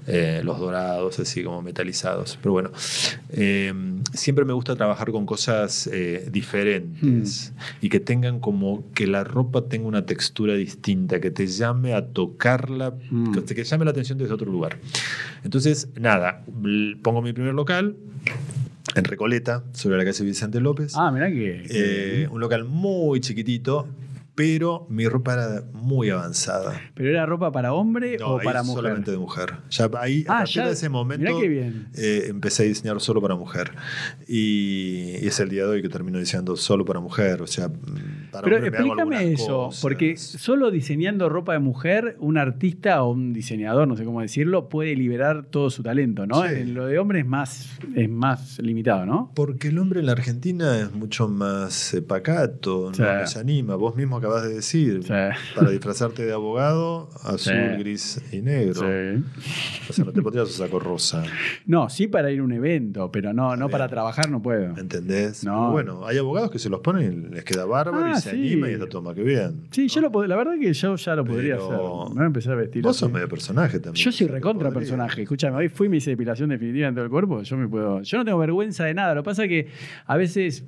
eh, los dorados, así como metalizados. Pero bueno, eh, siempre me gusta trabajar con cosas eh, diferentes y que tengan como que la ropa tenga una textura distinta, que te llame a tocarla, Mm. que te llame la atención desde otro lugar. Entonces, nada, pongo mi primer local en Recoleta, sobre la calle Vicente López. Ah, mirá que. Eh, un local muy chiquitito, pero mi ropa era muy avanzada. ¿Pero era ropa para hombre No, o para mujer? solamente de mujer. Ya ahí, a Ah, partir ya- de ese momento, bien. eh, empecé a diseñar solo para mujer. Y, y es el día de hoy que termino diseñando solo para mujer. O sea, mm, para Pero hombre me hago explícame eso, cosas. porque solo diseñando ropa de mujer, un artista o un diseñador, no sé cómo decirlo, puede liberar todo su talento, ¿no? Sí. En lo de hombre es más, es más limitado, ¿no? Porque el hombre en la Argentina es mucho más eh, pacato, no se anima. Vos mismo acabas de decir, para disfrazarte de abogado, azul, Sí. gris y negro. sí. O sea, no te pondrías un saco rosa. No, sí para ir a un evento, pero no, no para trabajar no puedo. ¿Entendés? No. Pero bueno, hay abogados que se los ponen y les queda bárbaro Ah, y se sí. anima y está todo más que bien. Sí, yo lo la verdad que yo ya lo podría Pero- hacer. Me voy a empezar a vestir Vos así. sos medio personaje también. Yo soy recontra personaje. Escúchame, hoy fui mi depilación definitiva en todo el cuerpo. Yo me puedo. Yo no tengo vergüenza de nada. Lo que pasa es que a veces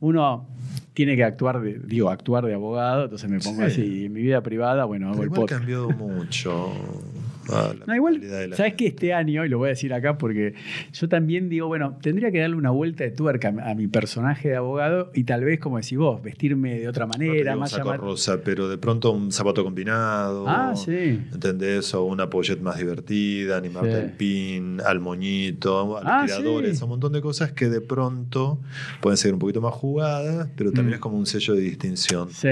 uno tiene que actuar de, digo, actuar de abogado, entonces me pongo Sí. así. En mi vida privada, bueno, hago Pero el podcast. cambió mucho. ah, la No, igual, mentalidad de la ¿sabes que Este año, y lo voy a decir acá porque yo también digo, bueno, tendría que darle una vuelta de tuerca a mi personaje de abogado y tal vez, como decís vos, vestirme de otra No manera, un más saco llamar. rosa, pero de pronto un zapato combinado. Ah, sí. ¿Entendés? O una pochette más divertida, animarte Sí. al pin, al moñito, a los Ah, tiradores, sí. un montón de cosas que de pronto pueden ser un poquito más jugadas, pero también Mm. es como un sello de distinción. Sí.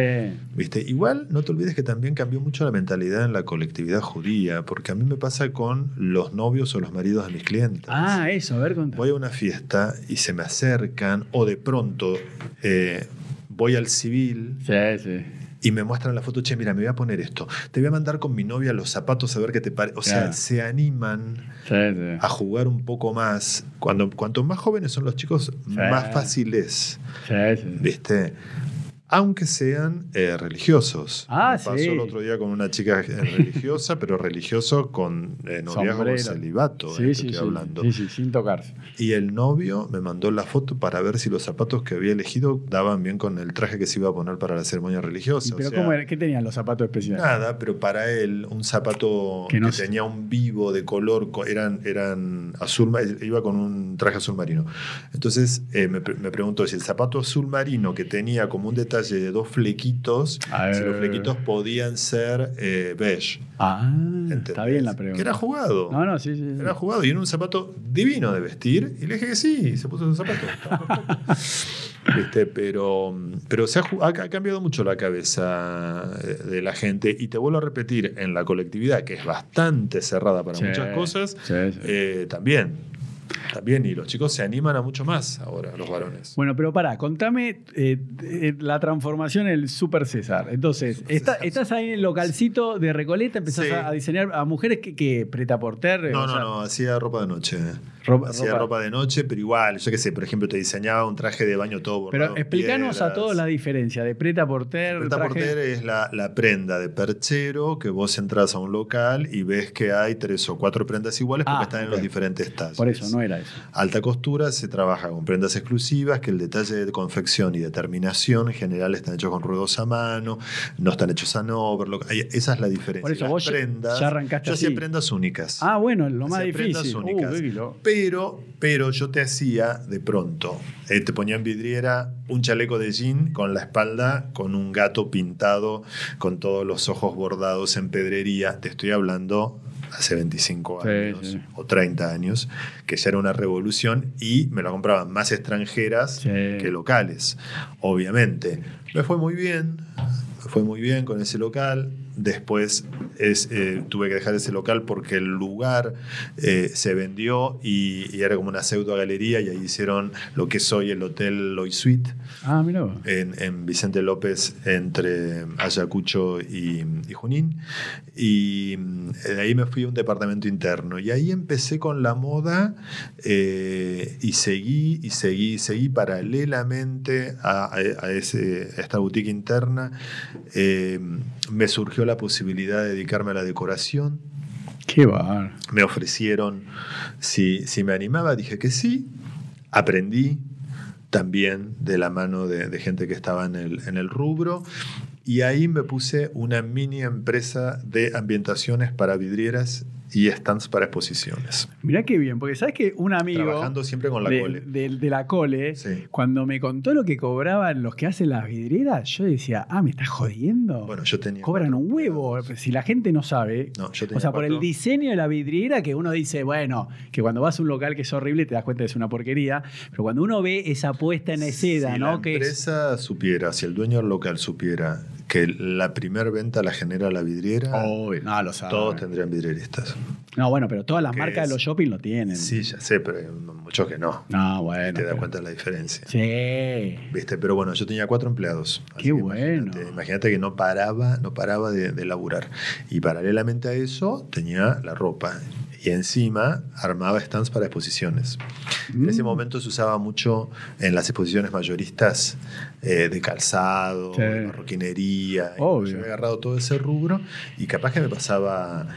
¿Viste? Igual no te olvides que también cambió mucho la mentalidad en la colectividad judía, porque a mí me pasa con los novios o los maridos de mis clientes. Ah, eso, a ver, contá. Voy a una fiesta y se me acercan, o de pronto eh, voy al civil Sí, sí. y me muestran la foto, che, mira, me voy a poner esto. Te voy a mandar con mi novia los zapatos a ver qué te parece. O sea, Claro. se animan Sí, a jugar un poco más. Cuando, cuanto más jóvenes son los chicos, más fácil es. Sí, sí. ¿Viste? Aunque sean eh, religiosos. Ah, Me pasó sí. el otro día con una chica eh, religiosa, pero religioso con eh, noviazgo celibato, Sí, eh, sí, estoy hablando. sí, sí, sin tocarse. Y el novio me mandó la foto para ver si los zapatos que había elegido daban bien con el traje que se iba a poner para la ceremonia religiosa. ¿Y O pero sea, cómo era? ¿Qué tenían los zapatos especiales? Nada, pero para él un zapato Que que, no sé. tenía un vivo de color, co- eran, eran azul, ma- iba con un traje azul marino. Entonces eh, me, pre- me preguntó si el zapato azul marino que tenía como un detalle de dos flequitos, si los flequitos podían ser eh, beige. Ah, ¿entendés? está bien la pregunta. Que era jugado. No, no, sí, sí. sí. Era jugado y era un zapato divino de vestir. Y le dije que sí, y se puso ese zapato. ¿Viste? Pero, pero se ha, cambiado mucho la cabeza eh, de la gente. Y te vuelvo a repetir, en la colectividad, que es bastante cerrada para Sí, muchas cosas, sí, sí. eh, también. También, y los chicos se animan a mucho más ahora, los varones. Bueno, pero pará, contame eh, eh, la transformación en el Super César. Entonces, está- César. estás ahí en el localcito de Recoleta, empezás Sí. a, a diseñar a mujeres que, que preta porter. No, no, sea, no, hacía ropa de noche. Ropa- hacía ropa- ropa. de noche, pero igual, yo qué sé, por ejemplo, te diseñaba un traje de baño todo. Pero explícanos a todos la diferencia de preta porter. Preta traje- es la, la prenda de perchero que vos entras a un local y ves que hay tres o cuatro prendas iguales porque Ah, están en los diferentes talles. Por eso, no era eso. Alta costura se trabaja con prendas exclusivas que el detalle de confección y de terminación en general están hechos con ruedos a mano, no están hechos a overlock. Esa es la diferencia. Por eso Las vos prendas, ya arrancaste Yo hacía prendas únicas. Ah, bueno, lo más Hacía prendas difícil. Uh, únicas. Pero, pero yo te hacía de pronto. eh, te ponía en vidriera un chaleco de jean con la espalda, con un gato pintado, con todos los ojos bordados en pedrería. Te estoy hablando hace 25 Sí, años sí. o 30 años, que ya era una revolución y me lo compraban más extranjeras Sí. que locales. Obviamente. Me fue muy bien, me fue muy bien con ese local. Después es, eh, tuve que dejar ese local porque el lugar eh, se vendió y, y era como una pseudo galería y ahí hicieron lo que es hoy el Hotel Loy Suite Ah, mira. en, en Vicente López entre Ayacucho y, y Junín. Y mm, de ahí me fui a un departamento interno. Y ahí empecé con la moda eh, y seguí y seguí y seguí paralelamente a, a- a ese- a esta boutique interna. eh, me surgió la posibilidad de dedicarme a la decoración. Qué bar. me ofrecieron si, si me animaba, dije que sí, aprendí también de la mano de, de gente que estaba en el, en el rubro. Y ahí me puse una mini empresa de ambientaciones para vidrieras y stands para exposiciones, Mirá qué bien, porque sabes que un amigo trabajando siempre con la de, cole. de- de la cole, Sí. cuando me contó lo que cobraban los que hacen las vidrieras, yo decía, ah, ¿me estás jodiendo? Bueno, yo tenía Cobran cuatro un huevo. empleados. Si la gente no sabe. No, yo tenía O sea, por el diseño de la vidriera que uno dice, bueno, que cuando vas a un local que es horrible te das cuenta que es una porquería, pero cuando uno ve esa puesta en escena, si ¿no? la que es- empresa supiera, si el dueño del local supiera que la primer venta la genera la vidriera, no, lo todos tendrían vidrieristas. No, bueno, pero todas las ¿Qué marcas es? de los shopping lo tienen. Sí, ya sé, pero hay muchos que no. No, bueno. te das pero- cuenta de la diferencia. Sí. ¿Viste? Pero bueno, yo tenía cuatro empleados. Qué bueno. Imagínate, imagínate que no paraba, no paraba de, de laburar. Y paralelamente a eso tenía la ropa. Y encima armaba stands para exposiciones. En ese Mm. momento se usaba mucho en las exposiciones mayoristas eh, de calzado, Sí. de marroquinería. Yo había agarrado todo ese rubro y capaz que me pasaba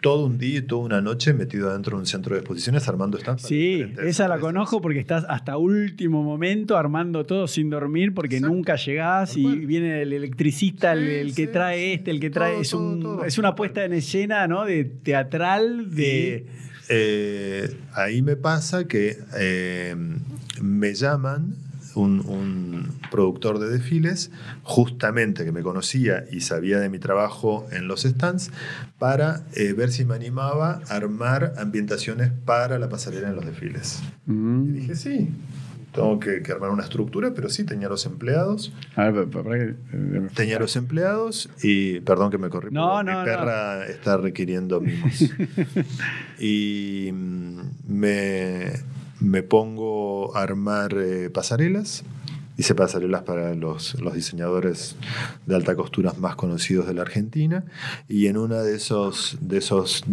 todo un día y toda una noche metido dentro de un centro de exposiciones armando para Sí, esa la conozco porque estás hasta último momento armando todo sin dormir porque Exacto. nunca llegás y viene el electricista, el, Sí, el que sí, trae este, el que trae. Todo, es, un- todo. es una puesta en escena, ¿no? De teatral, de. Eh, ahí me pasa que eh, me llaman un, un productor de desfiles, justamente que me conocía y sabía de mi trabajo en los stands, para eh, ver si me animaba a armar ambientaciones para la pasarela en los desfiles. Y Mm. dije, sí, tengo que, que armar una estructura, pero sí, tenía los empleados. A ver, pa- pa- para que- eh, Tenía los empleados y, perdón que me corrí, No, pero no, no. mi perra está requiriendo mimos. y mm, me, me pongo a armar eh, pasarelas hice pasarelas para los, los diseñadores de alta costura más conocidos de la Argentina y en uno de esos, de esos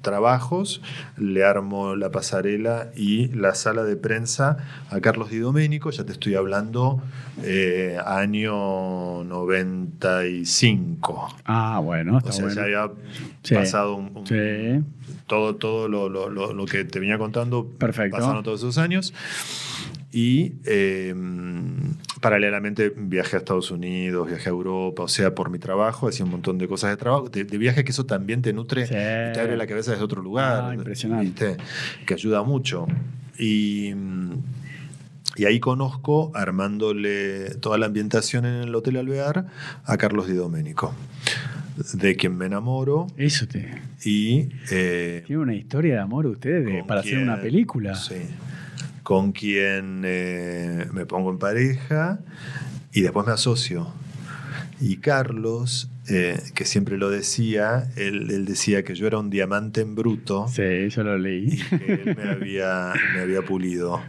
trabajos le armo la pasarela y la sala de prensa a Carlos Di Domenico, ya te estoy hablando eh, año 95. Ah, bueno, está O sea, bueno. ya había Sí. pasado un, un- Sí. todo, todo lo, lo- lo- lo que te venía contando. Perfecto. Pasaron todos esos años. Y eh, paralelamente viajé a Estados Unidos, viajé a Europa, o sea, por mi trabajo, hacía un montón de cosas de trabajo, de, de viaje que eso también te nutre Sí. y te abre la cabeza desde otro lugar. Ah, impresionante. ¿viste? Que ayuda mucho. Y, y ahí conozco, armándole toda la ambientación en el Hotel Alvear, a Carlos Di Domenico, de quien me enamoro Eso te. y... eh, Tiene una historia de amor ustedes para hacer una película. Sí. Con quien eh, me pongo en pareja y después me asocio. Y Carlos, eh, que siempre lo decía, él, él decía que yo era un diamante en bruto Sí, yo lo leí. y que él me había, me había pulido.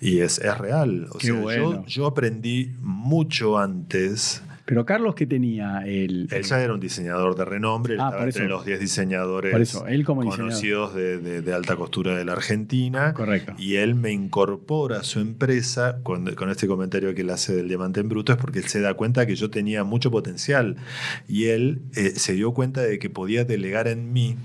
Y es, es real. O Qué sea, bueno. yo, yo aprendí mucho antes. Pero Carlos, ¿qué tenía? El, Él ya era un diseñador de renombre, él Ah, estaba entre eso. los 10 diseñadores eso, él como diseñador. conocidos de, de- de alta costura de la Argentina. Correcto. Y él me incorpora a su empresa con, con este comentario que él hace del diamante en bruto, es porque él se da cuenta que yo tenía mucho potencial. Y él eh, se dio cuenta de que podía delegar en mí,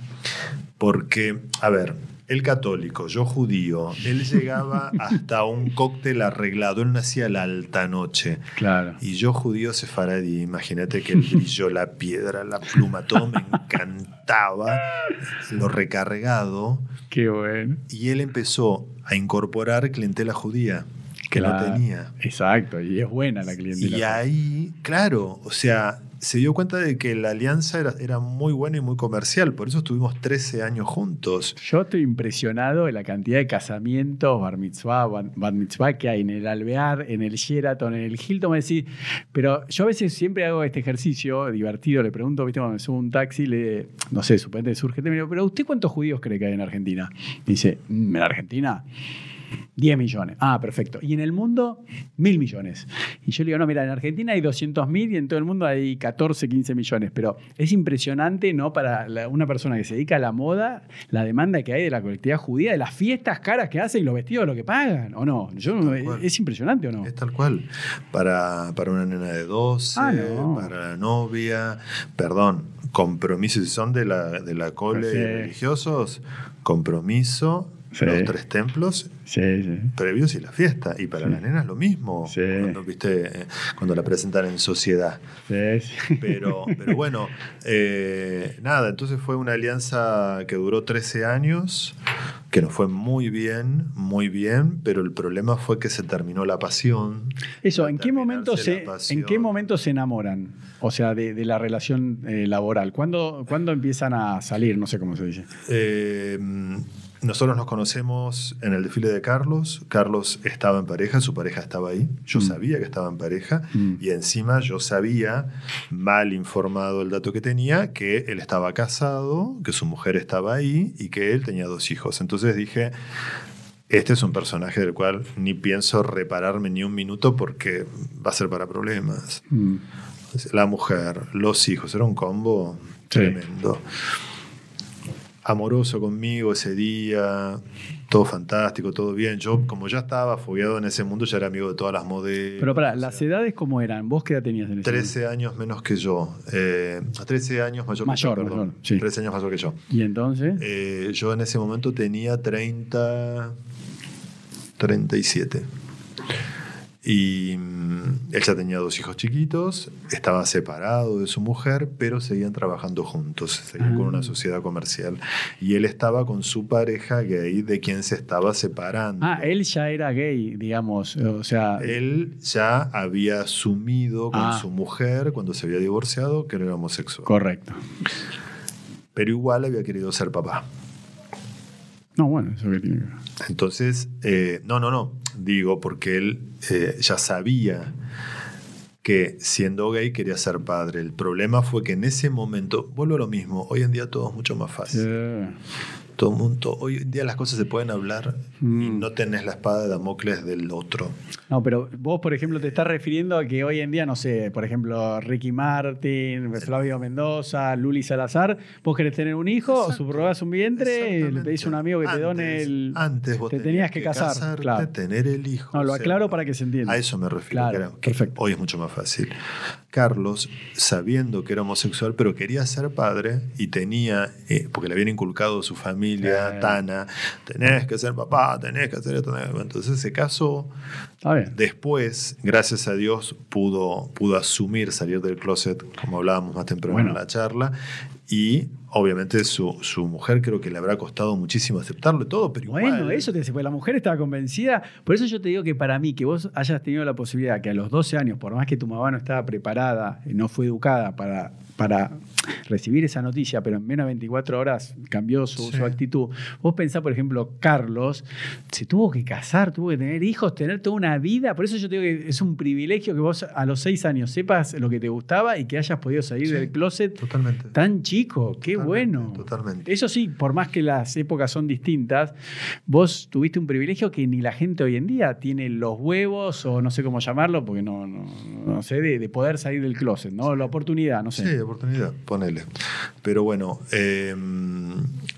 porque, a ver, él católico, yo judío, él llegaba hasta un cóctel arreglado, él nacía la alta noche. Claro. Y yo judío sefaradí, imagínate que el brillo, la piedra, la pluma, todo me encantaba, lo recargado. Qué bueno. Y él empezó a incorporar clientela judía, que Claro. no tenía. Exacto, y es buena la clientela. Y ahí, claro, o sea, se dio cuenta de que la alianza era, muy buena y muy comercial, por eso estuvimos 13 años juntos. Yo estoy impresionado de la cantidad de casamientos, bar mitzvah, bat mitzvah que hay en el Alvear, en el Sheraton, en el Hilton. Me decís, pero yo a veces siempre hago este ejercicio divertido. Le pregunto, viste, cuando me subo un taxi, le, no sé, suponete surge, me digo, pero ¿usted cuántos judíos cree que hay en Argentina? Dice, "Mm, ¿en Argentina? 10 millones. Ah, perfecto. Y en el mundo, mil millones. Y yo le digo, no, mira, en Argentina hay 200 mil y en todo el mundo hay 14, 15 millones. Pero es impresionante, ¿no? Para la- una persona que se dedica a la moda, la demanda que hay de la colectividad judía, de las fiestas caras que hacen y los vestidos, lo que pagan, ¿o no? Yo, cual. ¿Es impresionante o no? Es tal cual. Para, para una nena de 12, Ah, no. para la novia, perdón, compromisos, si son de la, de la cole Sí. religiosos, compromiso, Sí. los tres templos Sí, sí. previos y la fiesta. Y para Sí. las nenas lo mismo, Sí. cuando, ¿viste? Eh, cuando la presentan en sociedad. Sí, sí. Pero, pero bueno, eh, nada, entonces fue una alianza que duró 13 años, que nos fue muy bien, muy bien, pero el problema fue que se terminó la pasión. Eso, ¿en qué, momento se, la pasión. ¿en qué momento se enamoran? O sea, de, de la relación eh, laboral. ¿Cuándo, ¿Cuándo empiezan a salir? No sé cómo se dice. Eh, nosotros nos conocemos en el desfile de Carlos. Carlos estaba en pareja, su pareja estaba ahí. Yo Mm. sabía que estaba en pareja. Mm. Y encima yo sabía, mal informado el dato que tenía, que él estaba casado, que su mujer estaba ahí y que él tenía dos hijos. Entonces dije, este es un personaje del cual ni pienso repararme ni un minuto porque va a ser para problemas. Mm. La mujer, los hijos, era un combo Sí. tremendo. Amoroso conmigo ese día, todo fantástico, todo bien. Yo, como ya estaba fogueado en ese mundo, ya era amigo de todas las modelos. Pero para, ¿las sea, edades cómo eran? ¿Vos qué edad tenías en ese 13 años menos que yo. Eh, 13 años mayor, Mayor, que yo, perdón. mayor, sí. 13 años mayor que yo. momento? Y entonces, Eh, yo en ese momento tenía 30, 37. Y mm, él ya tenía dos hijos chiquitos, estaba separado de su mujer, pero seguían trabajando juntos, seguían con Ah. una sociedad comercial. Y él estaba con su pareja gay, de quien se estaba separando. ah, él ya era gay, digamos. O sea, Él ya había asumido con Ah. su mujer, cuando se había divorciado, que era homosexual. correcto. Pero igual había querido ser papá. No, bueno, eso que tiene que ver. Entonces, eh, no, no, no, digo porque él eh, ya sabía que siendo gay quería ser padre. El problema fue que en ese momento, vuelvo a lo mismo, hoy en día todo es mucho más fácil. Todo el mundo, hoy en día las cosas se pueden hablar y Mm. no tenés la espada de Damocles del otro. No, pero vos, por ejemplo, te estás refiriendo a que hoy en día, no sé, por ejemplo, Ricky Martin, Flavio Mendoza, Luli Salazar, vos querés tener un hijo, Exacto. subrogás un vientre, le pedís a un amigo que te done el. Antes vos te tenías que casar, casarte, claro. tener el hijo. No, lo o sea, aclaro para que se entienda. A eso me refiero. Claro, que era- que perfecto. Hoy es mucho más fácil. Carlos, sabiendo que era homosexual, pero quería ser padre y tenía, eh, porque le habían inculcado su familia, Eh. Tana, tenés que ser papá, tenés que hacer esto. tenés que-". Entonces se casó. Está bien. Después, gracias a Dios, pudo, pudo asumir salir del closet, como hablábamos más temprano Bueno. en la charla. Y obviamente su, su mujer creo que le habrá costado muchísimo aceptarlo y todo, pero Bueno, igual. eso te dice, porque la mujer estaba convencida. Por eso yo te digo que para mí, que vos hayas tenido la posibilidad que a los 12 años, por más que tu mamá no estaba preparada, y no fue educada para, para recibir esa noticia, pero en menos de 24 horas cambió su, Sí. su actitud. Vos pensás, por ejemplo, Carlos se tuvo que casar, tuvo que tener hijos, tener toda una vida. Por eso yo te digo que es un privilegio que vos a los 6 años sepas lo que te gustaba y que hayas podido salir Sí, del closet Totalmente. tan chico. Qué Totalmente, bueno. totalmente. Eso sí, por más que las épocas son distintas, vos tuviste un privilegio que ni la gente hoy en día tiene los huevos o no sé cómo llamarlo, porque no, no, no sé, de, de poder salir del closet, ¿no? La oportunidad, no sé. Sí, oportunidad, ponele. Pero bueno, eh,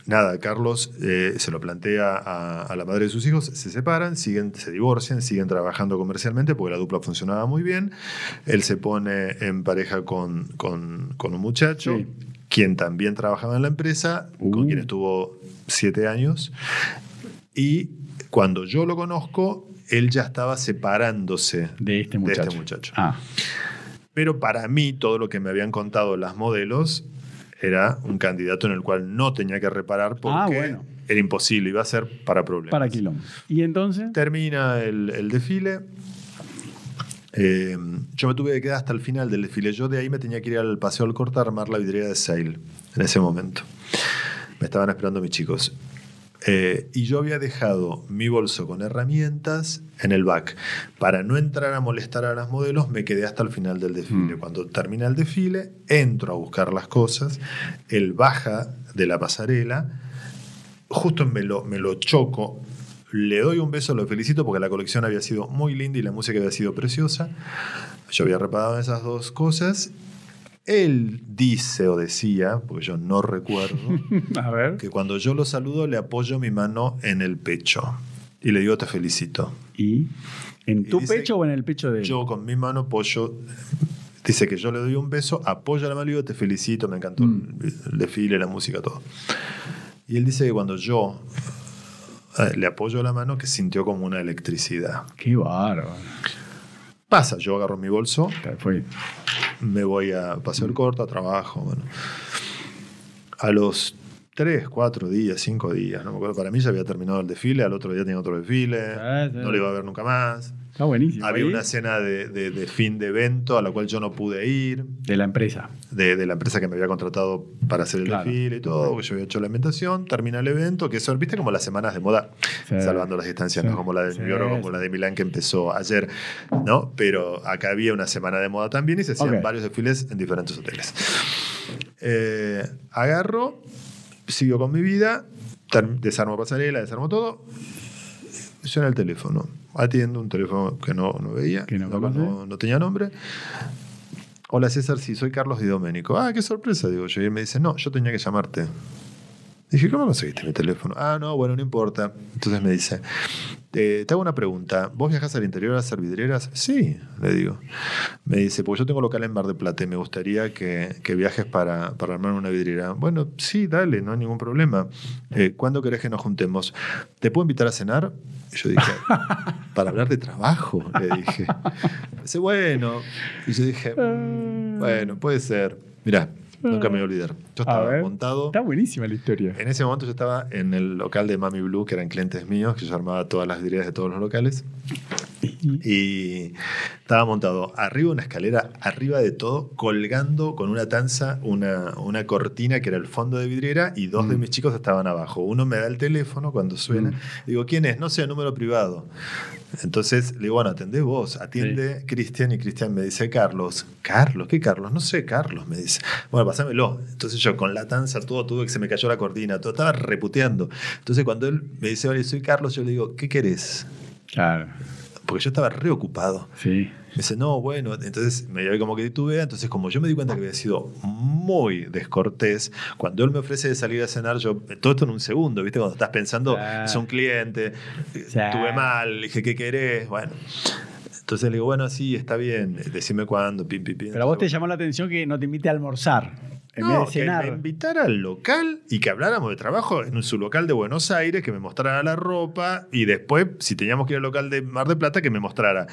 nada, Carlos eh, se lo plantea a, a la madre de sus hijos, se separan, siguen, se divorcian, siguen trabajando comercialmente porque la dupla funcionaba muy bien. Él se pone en pareja con, con- con un muchacho, Sí. quien también trabajaba en la empresa, Uh. con quien estuvo siete años. Y cuando yo lo conozco, él ya estaba separándose De este de muchacho. este muchacho. Ah, Pero para mí, todo lo que me habían contado las modelos era un candidato en el cual no tenía que reparar porque Ah, bueno. era imposible, iba a ser para problemas. para quilombo. Y entonces, Termina el, el desfile. Eh, yo me tuve que quedar hasta el final del desfile. Yo de ahí me tenía que ir al Paseo del Corta a armar la vidriera de Sail en ese momento. Me estaban esperando mis chicos. Eh, y yo había dejado mi bolso con herramientas en el back. Para no entrar a molestar a las modelos, me quedé hasta el final del desfile. Mm. Cuando termina el desfile, entro a buscar las cosas. Él baja de la pasarela. Justo me lo, me lo choco. Le doy un beso, lo felicito porque la colección había sido muy linda y la música había sido preciosa. Yo había reparado en esas dos cosas. Él dice o decía, porque yo no recuerdo, a ver. que cuando yo lo saludo le apoyo mi mano en el pecho y le digo te felicito. ¿Y en Y tu dice pecho o en el pecho de él? Yo con mi mano apoyo, dice que yo le doy un beso, apoyo la mano y digo te felicito, me encantó Mm. el, el desfile, la música, todo. Y él dice que cuando yo eh, le apoyo la mano que sintió como una electricidad. Qué bárbaro. Pasa, yo agarro mi bolso, me voy a paseo el corto, a trabajo. Bueno. A los tres, cuatro días, cinco días, no me acuerdo, para mí ya había terminado el desfile, al otro día tenía otro desfile, Ah, no lo iba a ver nunca más. Está buenísimo. Había una cena de, de- de fin de evento a la cual yo no pude ir, De la empresa. de, de la empresa que me había contratado para hacer el Claro. desfile y todo, yo había hecho la inventación, termina el evento, que son, viste, como las semanas de moda, Sí. salvando las distancias, Sí. no como la de Sí, New York o como la de Milán que empezó ayer, ¿no? Pero acá había una semana de moda también y se hacían Ok. varios desfiles en diferentes hoteles. Eh, agarro, sigo con mi vida, desarmo pasarela, desarmo todo, suena el teléfono. Atiendo un teléfono que no, no veía, Que no no, tenía nombre. Hola César, sí, soy Carlos Di Domenico. Ah, qué sorpresa, digo yo. Y él me dice, no, yo tenía que llamarte. Dije, ¿cómo conseguiste mi teléfono? Ah, no, bueno, no importa. Entonces me dice, eh, te hago una pregunta. ¿Vos viajás al interior a hacer vidrieras? Sí, le digo. Me dice, pues yo tengo local en Mar de Plata y me gustaría que, que viajes para, para armar una vidriera. Bueno, sí, dale, no hay ningún problema. Eh, ¿Cuándo querés que nos juntemos? ¿Te puedo invitar a cenar? Y yo dije, para hablar de trabajo, le dije. Dice, bueno. Y yo dije, "Mm, bueno, puede ser. Mirá, nunca me voy a olvidar. Yo estaba ver. montado. Está buenísima la historia. En ese momento yo estaba en el local de Mami Blue, que eran clientes míos, que yo armaba todas las vidrieras de todos los locales. Y estaba montado arriba una escalera, arriba de todo, colgando con una tanza una, una cortina que era el fondo de vidriera y dos de Mm. mis chicos estaban abajo. Uno me da el teléfono cuando suena. Mm. Digo, ¿quién es? No sé, número privado. Entonces le digo, bueno, atendé vos, atiende Cristian y Cristian me dice, Carlos, Carlos, ¿qué Carlos? No sé, Carlos, me dice. Bueno, pasámelo. Entonces yo con la tanza, todo, tuve que se me cayó la cortina, todo, estaba reputeando. Entonces cuando él me dice, oye, soy Carlos, yo le digo, ¿qué querés? Claro. Porque yo estaba reocupado. Sí. Me dice, no, bueno, entonces me dio como que titubea. Entonces, como yo me di cuenta que había sido muy descortés, cuando él me ofrece de salir a cenar, yo, todo esto en un segundo, ¿viste? Cuando estás pensando, Claro. es un cliente, Sí. estuve mal, dije, ¿qué querés? Bueno. Entonces le digo, bueno, sí, está bien, decime cuándo, pim, pim, pim. Pero a vos te llamó la atención que no te invite a almorzar en no, vez de que cenar. me invitara al local y que habláramos de trabajo en su local de Buenos Aires, que me mostrara la ropa y después, si teníamos que ir al local de Mar del Plata, que me mostrara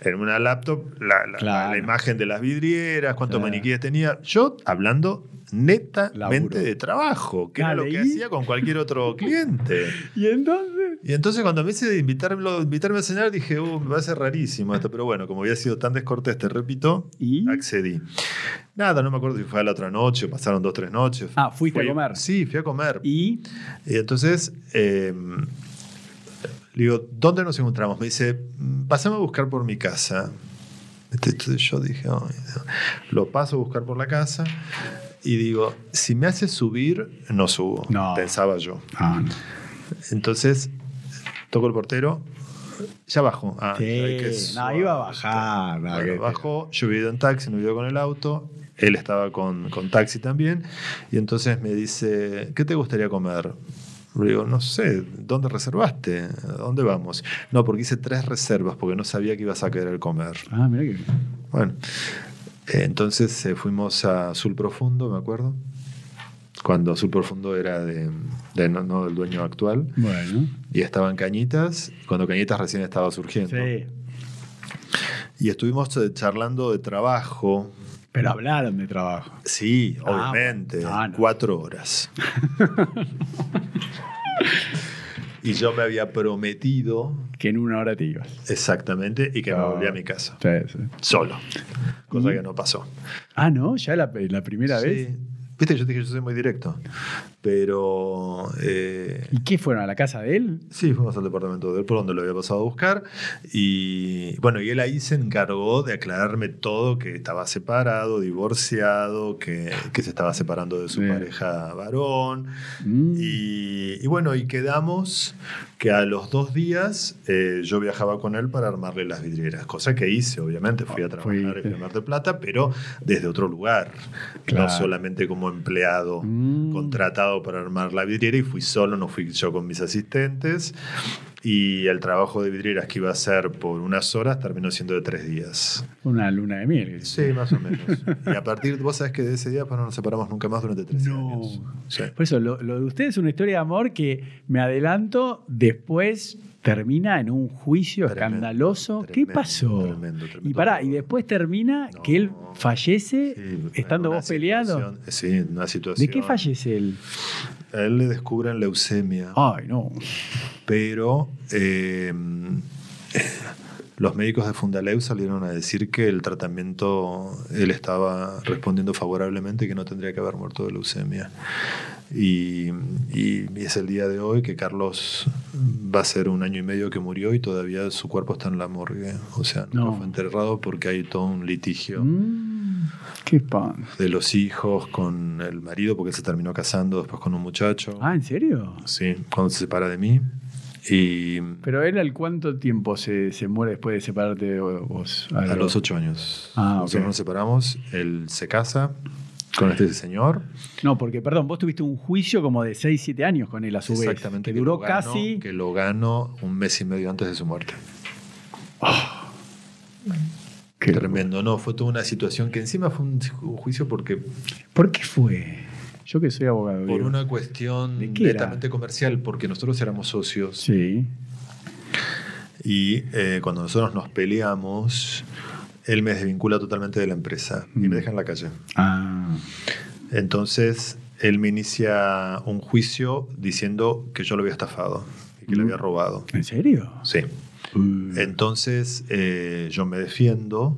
en una laptop la, la- Claro. la imagen de las vidrieras, cuántos Claro. maniquíes tenía. Yo hablando netamente Laburo. de trabajo, que era Dale, lo que ¿y? hacía con cualquier otro cliente. ¿Y entonces? Y entonces cuando me hice invitarme, invitarme a cenar, dije, me va a ser rarísimo esto, pero bueno, como había sido tan descortés, te repito, ¿Y? accedí. Nada, no me acuerdo si fue a la otra noche, pasaron dos, tres noches. Ah, fuiste a Fui- comer. Sí, fui a comer. Y, ¿Y? entonces, eh, le digo, ¿dónde nos encontramos? Me dice, "Mm, pasame a buscar por mi casa. Entonces yo dije, "Ay, Dios". lo paso a buscar por la casa y digo, si me hace subir, no subo. No. Pensaba yo. Ah, no. Entonces, toco el portero, ya bajó. Ah, Sí, no, iba a bajar, no, Bueno, que- bajó, yo he ido en taxi, no he ido con el auto. Él estaba con, con taxi también. Y entonces me dice, ¿qué te gustaría comer? Le digo, no sé, ¿dónde reservaste? ¿A dónde vamos? No, porque hice tres reservas porque no sabía que ibas a querer comer. Ah, mira que. Bueno, entonces eh, fuimos a Azul Profundo, me acuerdo. Cuando Azul Profundo era de, de- no, no del dueño actual. Bueno. Y estaban Cañitas, cuando Cañitas recién estaba surgiendo. Sí. Y estuvimos eh, charlando de trabajo. Pero hablaron de trabajo. Sí, Ah, obviamente. Ah, no. Cuatro horas. y yo me había prometido Que en una hora te ibas. exactamente y que me Ah. volví a mi casa. Sí, sí. Solo. Cosa ¿Y? que no pasó. Ah, no, ya la, la primera vez. Sí. Viste, yo te dije yo soy muy directo. Pero. eh, ¿Y qué fueron a la casa de él? Sí, fuimos al departamento de él por donde lo había pasado a buscar. Y bueno, y él ahí se encargó de aclararme todo: que estaba separado, divorciado, que, que se estaba separando de su Bien. pareja varón. Mm. Y, y bueno, y quedamos que a los dos días eh, yo viajaba con él para armarle las vidrieras, cosa que hice, obviamente. Fui a trabajar Fuiste. en Mar de Plata, pero desde otro lugar, Claro. no solamente como empleado Mm. contratado para armar la vidriera y fui solo, no fui yo con mis asistentes. Y el trabajo de vidrieras que iba a hacer por unas horas terminó siendo de tres días. Una luna de miel. Sí, más o menos. y a partir, vos sabés que de ese día pues, no nos separamos nunca más durante tres No. años. Sí. Por eso, lo, lo de ustedes es una historia de amor que me adelanto, después termina en un juicio Tremendo, escandaloso. ¿Qué pasó? tremendo, y pará, y después termina No. que él fallece Sí, estando vos peleando. situación- Sí, una situación. ¿De qué fallece él? A él le descubren leucemia, Ay, no. pero eh, los médicos de Fundaleu salieron a decir que el tratamiento él estaba respondiendo favorablemente y que no tendría que haber muerto de leucemia. Y, y- y es el día de hoy que Carlos va a ser un año y medio que murió y todavía su cuerpo está en la morgue. O sea, nunca No. fue enterrado porque hay todo un litigio. Mm, qué pan. de los hijos con el marido, porque él se terminó casando después con un muchacho. Ah, ¿en serio? Sí, cuando se separa de mí. Y Pero él al cuánto tiempo se, se muere después de separarte de vos? a lo- los ocho años. Ah, Nosotros ok. nos separamos, él se casa con este señor. No, porque, perdón, vos tuviste un juicio como de 6, 7 años con él a su vez. Exactamente. Que duró ganó- casi. Que lo ganó un mes y medio antes de su muerte. Qué Tremendo. No, fue toda una situación que encima fue un ju- juicio porque ¿Por qué fue? Yo que soy abogado. por digo. una cuestión netamente comercial, porque nosotros éramos socios. Sí. Y eh, cuando nosotros nos peleamos, él me desvincula totalmente de la empresa y Mm. me deja en la calle. Ah. Entonces, él me inicia un juicio diciendo que yo lo había estafado y que le Mm. había robado. ¿En serio? Sí. Uh. Entonces eh, yo me defiendo.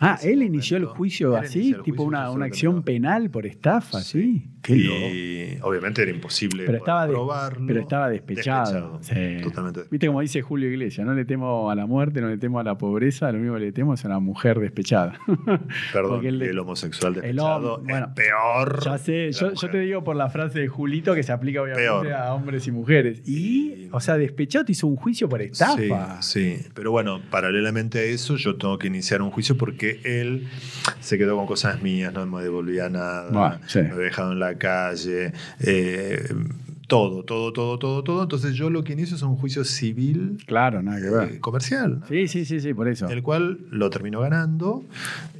Ah, él inició el juicio Él así, tipo juicio, una, una acción penal por estafa, ¿sí? Qué loco. Y obviamente era imposible Pero estaba, probarlo. pero estaba despechado. Sí. Totalmente. Viste como dice Julio Iglesias, no le temo a la muerte, no le temo a la pobreza, lo único que le temo es a una mujer despechada. Perdón, el el, homosexual el despechado bueno, es peor. ya sé, la yo, te digo por la frase de Julito que se aplica obviamente Peor. a hombres y mujeres. Y, Y- o sea, despechado te hizo un juicio por estafa. Sí, sí, pero bueno, paralelamente a eso yo tengo que iniciar un juicio porque él se quedó con cosas mías, no me devolvía nada, Bueno, sí. me había dejado en la calle, eh, todo, todo, todo, todo, todo. Entonces yo lo que inicio es un juicio civil Claro, nada que ver. eh, comercial. ¿no? Sí, sí, sí, sí, por eso. El cual lo terminó ganando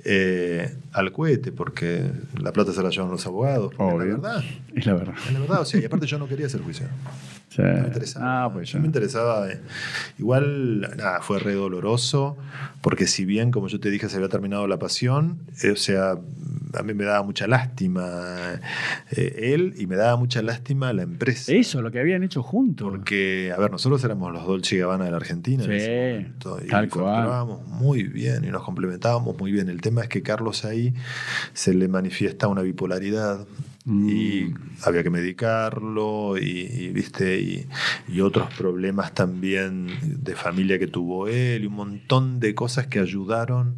eh, al cohete, porque la plata se la llevan los abogados. Es la verdad. Es la verdad. Es la verdad. O sea, y aparte yo no quería hacer juicio. Sí. No me interesaba. Ah, pues me interesaba. eh, Igual, nada, fue re doloroso, porque si bien, como yo te dije, se había terminado la pasión, eh, o sea, a mí me daba mucha lástima eh, él y me daba mucha lástima la empresa. Eso, lo que habían hecho juntos. Porque, a ver, nosotros éramos los Dolce Gabbana de la Argentina en Sí, ese momento. Y tal cual. muy bien y nos complementábamos muy bien. El tema es que Carlos ahí se le manifiesta una bipolaridad Mm. y había que medicarlo y, y, viste y, y otros problemas también de familia que tuvo él y un montón de cosas que ayudaron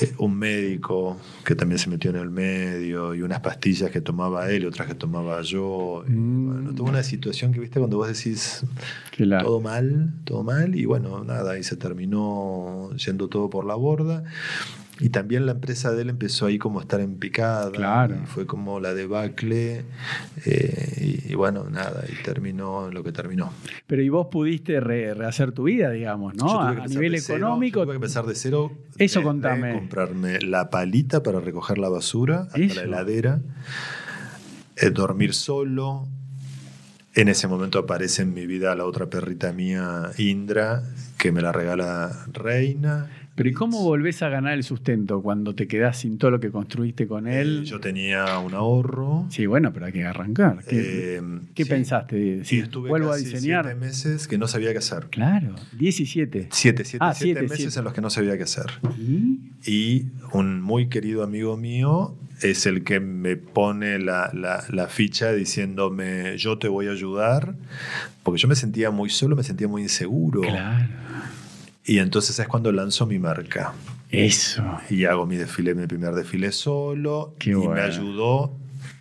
Eh, un médico que también se metió en el medio y unas pastillas que tomaba él y otras que tomaba yo Mm. bueno, tuvo una situación que viste cuando vos decís todo mal todo mal y bueno nada y se terminó yendo todo por la borda y también la empresa de él empezó ahí como a estar en picada. Claro. Y fue como la debacle. eh, y, y bueno, nada, y terminó lo que terminó. Pero y vos pudiste re- rehacer tu vida, digamos, ¿no? A, nivel cero, económico. yo tuve que empezar de cero. Eso de- de contame. comprarme la palita para recoger la basura hasta Eso. la heladera. eh, dormir solo. En ese momento aparece en mi vida la otra perrita mía, Indra, que me la regala Reina. Pero ¿y cómo volvés a ganar el sustento cuando te quedás sin todo lo que construiste con él? Eh, yo tenía un ahorro. Sí, bueno, pero hay que arrancar. ¿Qué, Eh, qué sí. pensaste? Si estuve vuelvo a diseñar. siete meses que no sabía qué hacer. Claro, 17. Siete, siete, Ah, siete siete, meses siete. en los que no sabía qué hacer. ¿Y? Y un muy querido amigo mío es el que me pone la, la- la ficha diciéndome yo te voy a ayudar, porque yo me sentía muy solo, me sentía muy inseguro. Claro. Y entonces es cuando lanzo mi marca. Eso. Y hago mi desfile, mi primer desfile solo. Qué y bueno. me ayudó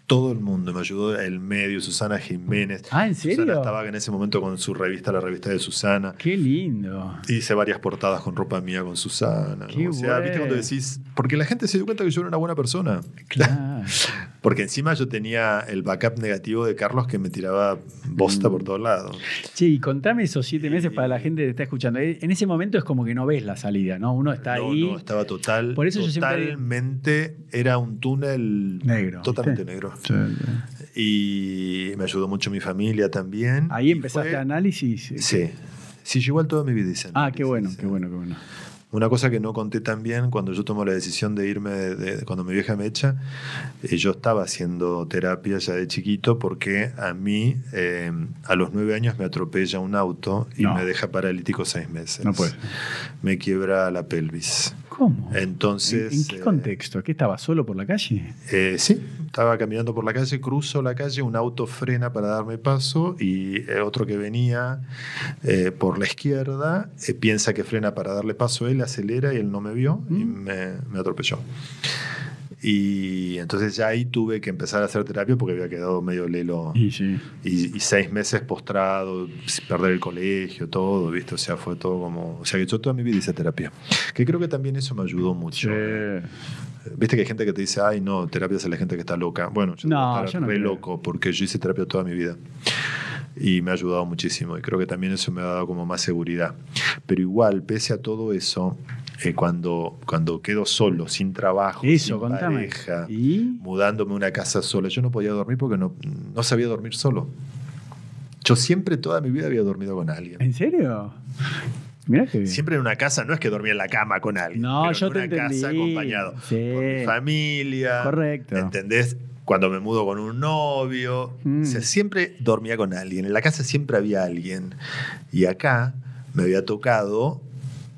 todo el mundo. Me ayudó el medio, Susana Jiménez. Ah, ¿en serio? Susana estaba en ese momento con su revista, la revista de Susana. Qué lindo. Hice varias portadas con ropa mía con Susana. ¿no? Qué o sea, ¿viste cuando decís? Porque la gente se dio cuenta que yo era una buena persona. Claro. Porque encima yo tenía el backup negativo de Carlos que me tiraba bosta Mm. por todos lados. Che, y contame esos siete meses para la gente que está escuchando. Eh, En ese momento es como que no ves la salida, ¿no? Uno está no, ahí. no, estaba total. Por eso yo siempre- totalmente era un túnel Negro, Totalmente ¿viste? negro. Sí, sí. Y me ayudó mucho mi familia también. Ahí empezaste fue- análisis. Sí. Sí, yo igual toda mi vida hice Ah, qué bueno, sí. qué bueno, qué bueno. Una cosa que no conté también cuando yo tomo la decisión de irme, de, de- cuando mi vieja me echa, eh, yo estaba haciendo terapia ya de chiquito porque a mí eh, a los nueve años me atropella un auto y No. me deja paralítico seis meses. No puede. Me quiebra la pelvis. ¿Cómo? Entonces... ¿En, en qué eh, contexto? ¿Qué estaba solo por la calle? eh, sí, estaba caminando por la calle, cruzo la calle, un auto frena para darme paso y eh, otro que venía eh, por la izquierda eh, piensa que frena para darle paso a él, acelera y él no me vio y Mm. me, me atropelló. Y entonces ya ahí tuve que empezar a hacer terapia porque había quedado medio lelo Y sí. y, y seis meses postrado, perder el colegio, todo, ¿viste? O sea, fue todo como... O sea, que yo toda mi vida hice terapia. Que creo que también eso me ayudó mucho. Sí. Viste que hay gente que te dice, ay, no, terapia es la gente que está loca. Bueno, yo No, yo no re loco porque yo hice terapia toda mi vida. Y me ha ayudado muchísimo. Y creo que también eso me ha dado como más seguridad. Pero igual, pese a todo eso, eh, cuando, cuando quedo solo, sin trabajo, Eso, sin contame. pareja, ¿Y? mudándome a una casa sola, yo no podía dormir porque no, no sabía dormir solo. Yo siempre, toda mi vida, había dormido con alguien. ¿En serio? Mirá que. Siempre en una casa, no es que dormía en la cama con alguien. No, pero yo en te una entendí. casa acompañado Sí. por mi familia. Correcto. ¿Entendés? Cuando me mudo con un novio. Mm. O sea, siempre dormía con alguien. En la casa siempre había alguien. Y acá me había tocado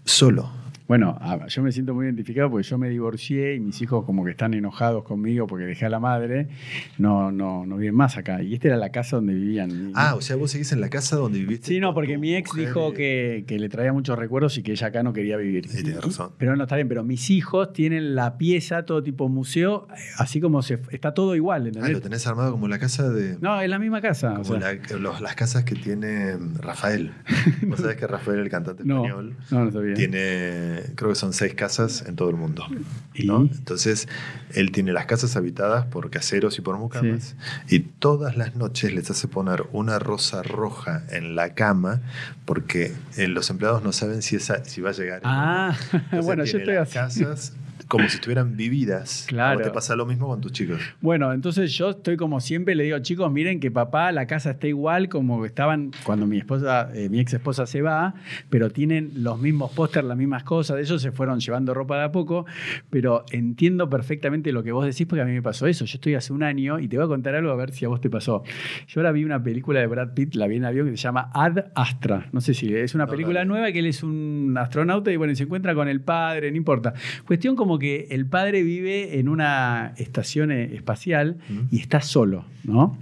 solo. Bueno, yo me siento muy identificado porque yo me divorcié y mis hijos como que están enojados conmigo porque dejé a la madre, no, no, no viven más acá. Y esta era la casa donde vivían. Ah, o sea, vos seguís en la casa donde viviste. Sí, no, porque mi ex mujer dijo que, que le traía muchos recuerdos y que ella acá no quería vivir. Y tiene razón. Pero no, está bien, pero mis hijos tienen la pieza, todo tipo museo, así como se, está todo igual, Ah, ¿entendés? lo tenés armado como la casa de. No, es la misma casa. o Como sea. la- los- las casas que tiene mm, Rafael. Vos sabés que Rafael, el cantante no, español, no, no sabía. tiene, creo que son seis casas en todo el mundo. ¿Y? ¿no? Entonces, él tiene las casas habitadas por caseros y por mucamas. Y todas las noches les hace poner una rosa roja en la cama porque eh, los empleados no saben si, esa, si va a llegar. Ah, Entonces, bueno, yo estoy las así. casas como si estuvieran vividas. Claro. ¿A vos te pasa lo mismo con tus chicos? Bueno, entonces yo estoy como siempre, le digo, chicos, miren que papá, la casa está igual como estaban cuando mi esposa, eh, mi ex esposa se va, pero tienen los mismos pósters, las mismas cosas, ellos se fueron llevando ropa de a poco, pero entiendo perfectamente lo que vos decís porque a mí me pasó eso. Yo estoy hace un año y te voy a contar algo a ver si a vos te pasó. Yo ahora vi una película de Brad Pitt, la vi en avión, que se llama Ad Astra. No sé si es una No, película no, no. nueva que él es un astronauta y bueno, se encuentra con el padre, no importa. Cuestión como que el padre vive en una estación eh, espacial y está solo, ¿no?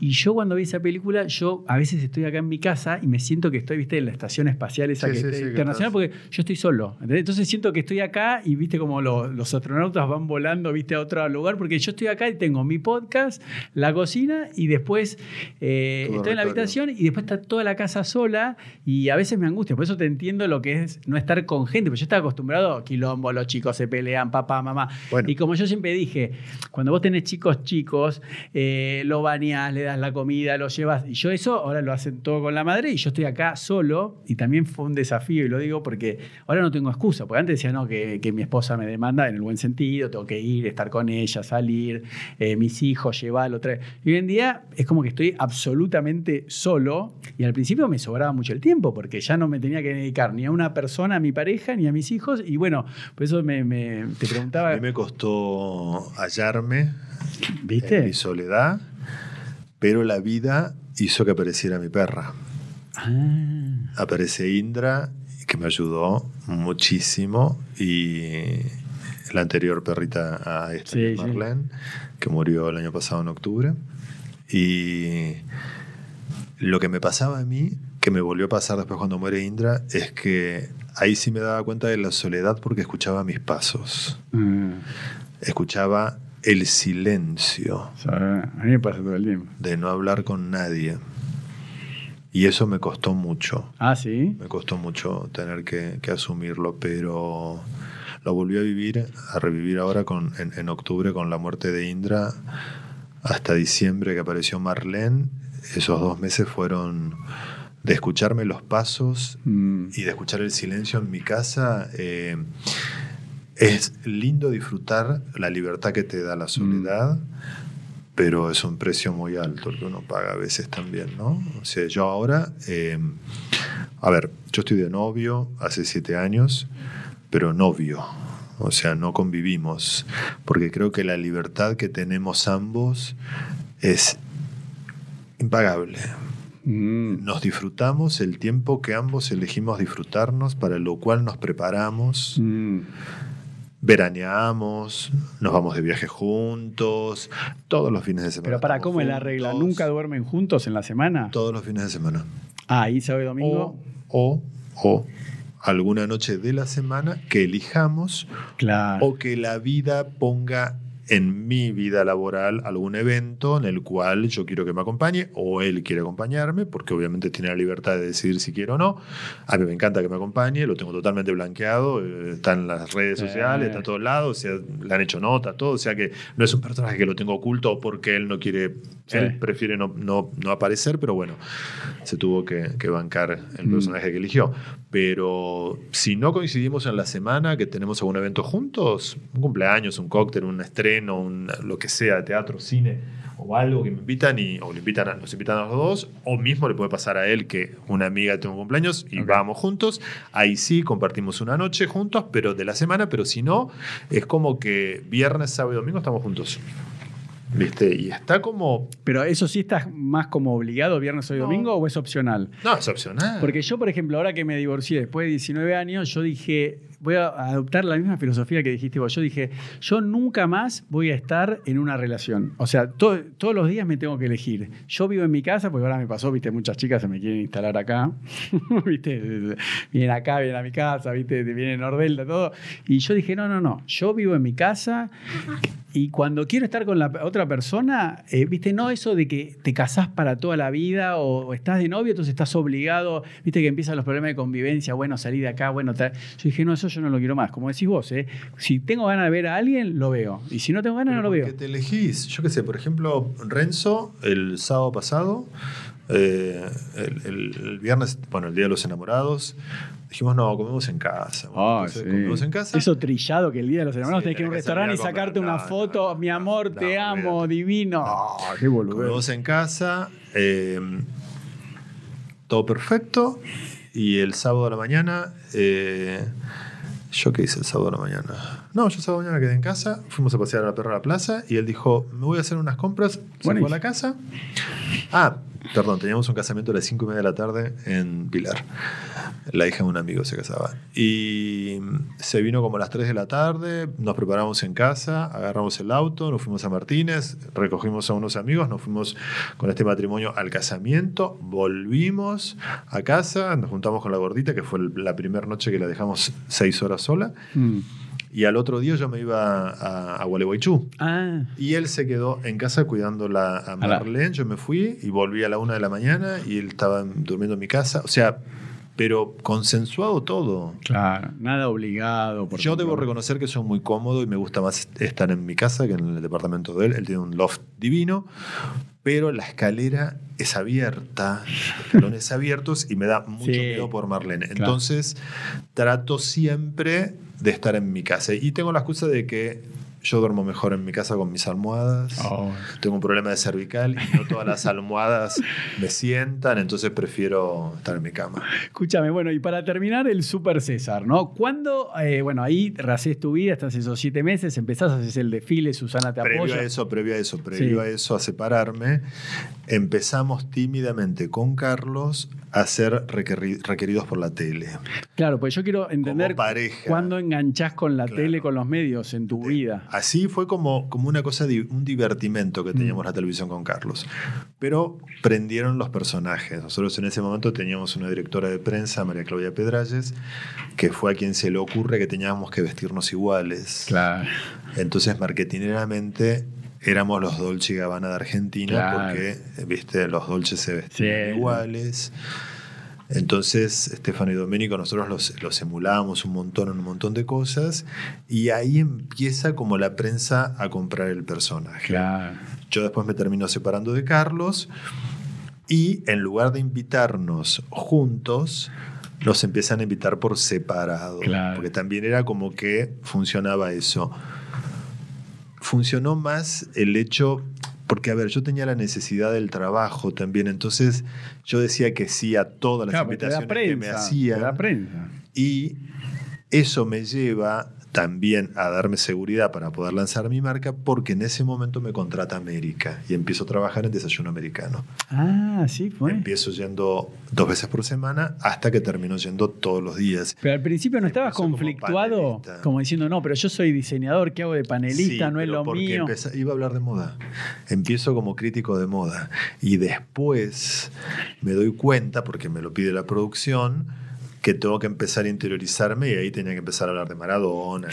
Y yo cuando vi esa película, yo a veces estoy acá en mi casa y me siento que estoy, viste, en la estación espacial esa Sí, que sí, está sí, que internacional, porque yo estoy solo. ¿entendés? Entonces siento que estoy acá y viste como lo- los astronautas van volando, viste, a otro lugar, porque yo estoy acá y tengo mi podcast, la cocina y después eh, estoy en la habitación y después está toda la casa sola y a veces me angustia. Por eso te entiendo lo que es no estar con gente, porque yo estaba acostumbrado a quilombo, los chicos se pelean, papá, mamá. Bueno. Y como yo siempre dije, cuando vos tenés chicos chicos, eh, lo bañás, le das la comida, lo llevas. Y yo eso ahora lo hacen todo con la madre y yo estoy acá solo y también fue un desafío y lo digo porque ahora no tengo excusa, porque antes decía, no, que, que mi esposa me demanda en el buen sentido, tengo que ir, estar con ella, salir, eh, mis hijos, llevarlo, traer. Y hoy en día es como que estoy absolutamente solo y al principio me sobraba mucho el tiempo porque ya no me tenía que dedicar ni a una persona, a mi pareja, ni a mis hijos y bueno, por eso me, me- te preguntaba, A mí me costó hallarme ¿viste? en mi soledad, pero la vida hizo que apareciera mi perra. Ah. Aparece Indra, que me ayudó muchísimo, y la anterior perrita a esta, Sí, que es sí. Marlene, que murió el año pasado en octubre. Y lo que me pasaba a mí, que me volvió a pasar después cuando muere Indra, es que ahí sí me daba cuenta de la soledad porque escuchaba mis pasos, Ah, escuchaba el silencio o sea, a mí me pasa todo el tiempo. de no hablar con nadie. Y eso me costó mucho. Ah, sí. Me costó mucho tener que, que asumirlo, pero lo volví a vivir, a revivir ahora con, en, en octubre con la muerte de Indra, hasta diciembre que apareció Marlene. Esos dos meses fueron de escucharme los pasos Mm. y de escuchar el silencio en mi casa. eh, es lindo disfrutar la libertad que te da la soledad, pero es un precio muy alto el que uno paga a veces también, ¿no? O sea, yo ahora, eh, a ver, yo estoy de novio hace siete años, pero novio. O sea, no convivimos, porque creo que la libertad que tenemos ambos es impagable. Mm. Nos disfrutamos el tiempo que ambos elegimos disfrutarnos, para lo cual nos preparamos, Mm. Veraneamos, nos vamos de viaje juntos, todos los fines de semana. Pero para, ¿cómo es la regla? ¿Nunca duermen juntos en la semana? Todos los fines de semana. Ah, y sábado y domingo. O, o, o alguna noche de la semana que elijamos claro. o que la vida ponga en mi vida laboral algún evento en el cual yo quiero que me acompañe o él quiere acompañarme, porque obviamente tiene la libertad de decidir si quiere o no. A mí me encanta que me acompañe, lo tengo totalmente blanqueado, eh, está en las redes sociales, está a todos lados, o sea, le han hecho notas, todo, o sea que no es un personaje que lo tengo oculto porque él no quiere, Sí. él prefiere no, no, no aparecer, pero bueno, se tuvo que, que bancar el Mm. personaje que eligió. Pero si no coincidimos en la semana, que tenemos algún evento juntos, un cumpleaños, un cóctel, un estreno, un- lo que sea, teatro, cine o algo que me invitan y, o le invitan a- nos invitan a los dos, o mismo le puede pasar a él que una amiga tiene un cumpleaños y vamos juntos, ahí sí compartimos una noche juntos, pero de la semana, pero si no, es como que viernes, sábado y domingo estamos juntos. ¿Viste? Y está como... Pero eso sí estás más como obligado viernes o No. domingo o es opcional? No, es opcional. Porque yo, por ejemplo, ahora que me divorcié después de 19 años, yo dije, voy a adoptar la misma filosofía que dijiste vos. Yo dije, yo nunca más voy a estar en una relación. O sea, to- todos los días me tengo que elegir. Yo vivo en mi casa, porque ahora me pasó, viste, muchas chicas se me quieren instalar acá. viste, vienen acá, vienen a mi casa, viste, vienen Nordelta, todo. Y yo dije, no, no, no, yo vivo en mi casa y cuando quiero estar con la otra persona, eh, viste, no eso de que te casás para toda la vida o, o estás de novio, entonces estás obligado, viste que empiezan los problemas de convivencia, bueno, salí de acá, bueno, tal. yo dije, no, eso yo no lo quiero más. Como decís vos, ¿eh? si tengo ganas de ver a alguien, lo veo. Y si no tengo ganas, no lo ¿Por veo. qué te elegís? Yo qué sé, por ejemplo, Renzo, el sábado pasado, eh, el, el- el viernes, bueno, el Día de los Enamorados, dijimos, no, comemos en casa. Bueno, Ah, entonces sí. comemos en casa. Eso trillado que el día de los hermanos Sí, tenés que ir a un que restaurante y sacarte comer. una No, foto, no, mi amor, no, te amo, olvídate. divino. Ah, qué boludo. Comemos en casa, eh, todo perfecto. Y el sábado a la mañana, eh, ¿yo qué hice el sábado a la mañana? No, yo el sábado a la mañana quedé en casa, fuimos a pasear a la perra a la plaza y él dijo, me voy a hacer unas compras, se fue a la casa. Ah, perdón, teníamos un casamiento a las 5 y media de la tarde en Pilar. La hija de un amigo se casaba. Y se vino como a las 3 de la tarde, nos preparamos en casa, agarramos el auto, nos fuimos a Martínez, recogimos a unos amigos, nos fuimos con este matrimonio al casamiento, volvimos a casa, nos juntamos con la gordita, que fue la primera noche que la dejamos 6 horas sola. Mm. Y al otro día yo me iba a, a Gualeguaychú. Ah, Y él se quedó en casa cuidando la, a Marlene. Yo me fui y volví a la una de la mañana y él estaba en- durmiendo en mi casa. O sea, pero consensuado todo. claro, nada obligado. por Yo debo reconocer que soy muy cómodo y me gusta más estar en mi casa que en el departamento de él. Él tiene un loft divino, pero la escalera es abierta, escalones abiertos y me da mucho Sí, miedo por Marlene. claro. Entonces trato siempre de estar en mi casa. Y tengo la excusa de que yo duermo mejor en mi casa con mis almohadas. Oh. Tengo un problema de cervical y no todas las almohadas me sientan, entonces prefiero estar en mi cama. Escúchame, bueno, y para terminar, el Super César, ¿no? ¿Cuándo, eh, bueno, ahí racés tu vida, estás esos siete meses, empezás a hacer el desfile, Susana te Previo apoya. a eso, previo a eso, previo Sí. a eso, a separarme, empezamos tímidamente con Carlos a ser requeri- requeridos por la tele. Claro, pues yo quiero entender cuándo enganchás con la Claro. tele, con los medios en tu vida. Así fue como, como una cosa, un divertimento que teníamos Mm. la televisión con Carlos. Pero prendieron los personajes. Nosotros en ese momento teníamos una directora de prensa, María Claudia Pedralles, que fue a quien se le ocurre que teníamos que vestirnos iguales. Claro. Entonces, marketineramente, éramos los Dolce y Gabbana de Argentina, Claro. porque, eh, viste, los Dolce se vestían Sí. iguales. Entonces, Estefano y Domenico, nosotros los, los emulábamos un montón en un montón de cosas, y ahí empieza como la prensa a comprar el personaje. Claro. Yo después me termino separando de Carlos, y en lugar de invitarnos juntos, nos empiezan a invitar por separado. Claro. Porque también era como que funcionaba eso. Funcionó más el hecho, porque a ver, yo tenía la necesidad del trabajo también, entonces yo decía que sí a todas las Claro, invitaciones que me hacían. Y eso me lleva también a darme seguridad para poder lanzar mi marca, porque en ese momento me contrata América y empiezo a trabajar en Desayuno Americano. Ah, sí, fue. Empiezo yendo dos veces por semana hasta que termino yendo todos los días. Pero al principio no estabas conflictuado, como diciendo, no, pero yo soy diseñador, ¿qué hago de panelista? Sí, no es lo porque mío. iba a hablar de moda. Empiezo como crítico de moda. Y después me doy cuenta, porque me lo pide la producción, que tengo que empezar a interiorizarme y ahí tenía que empezar a hablar de Maradona,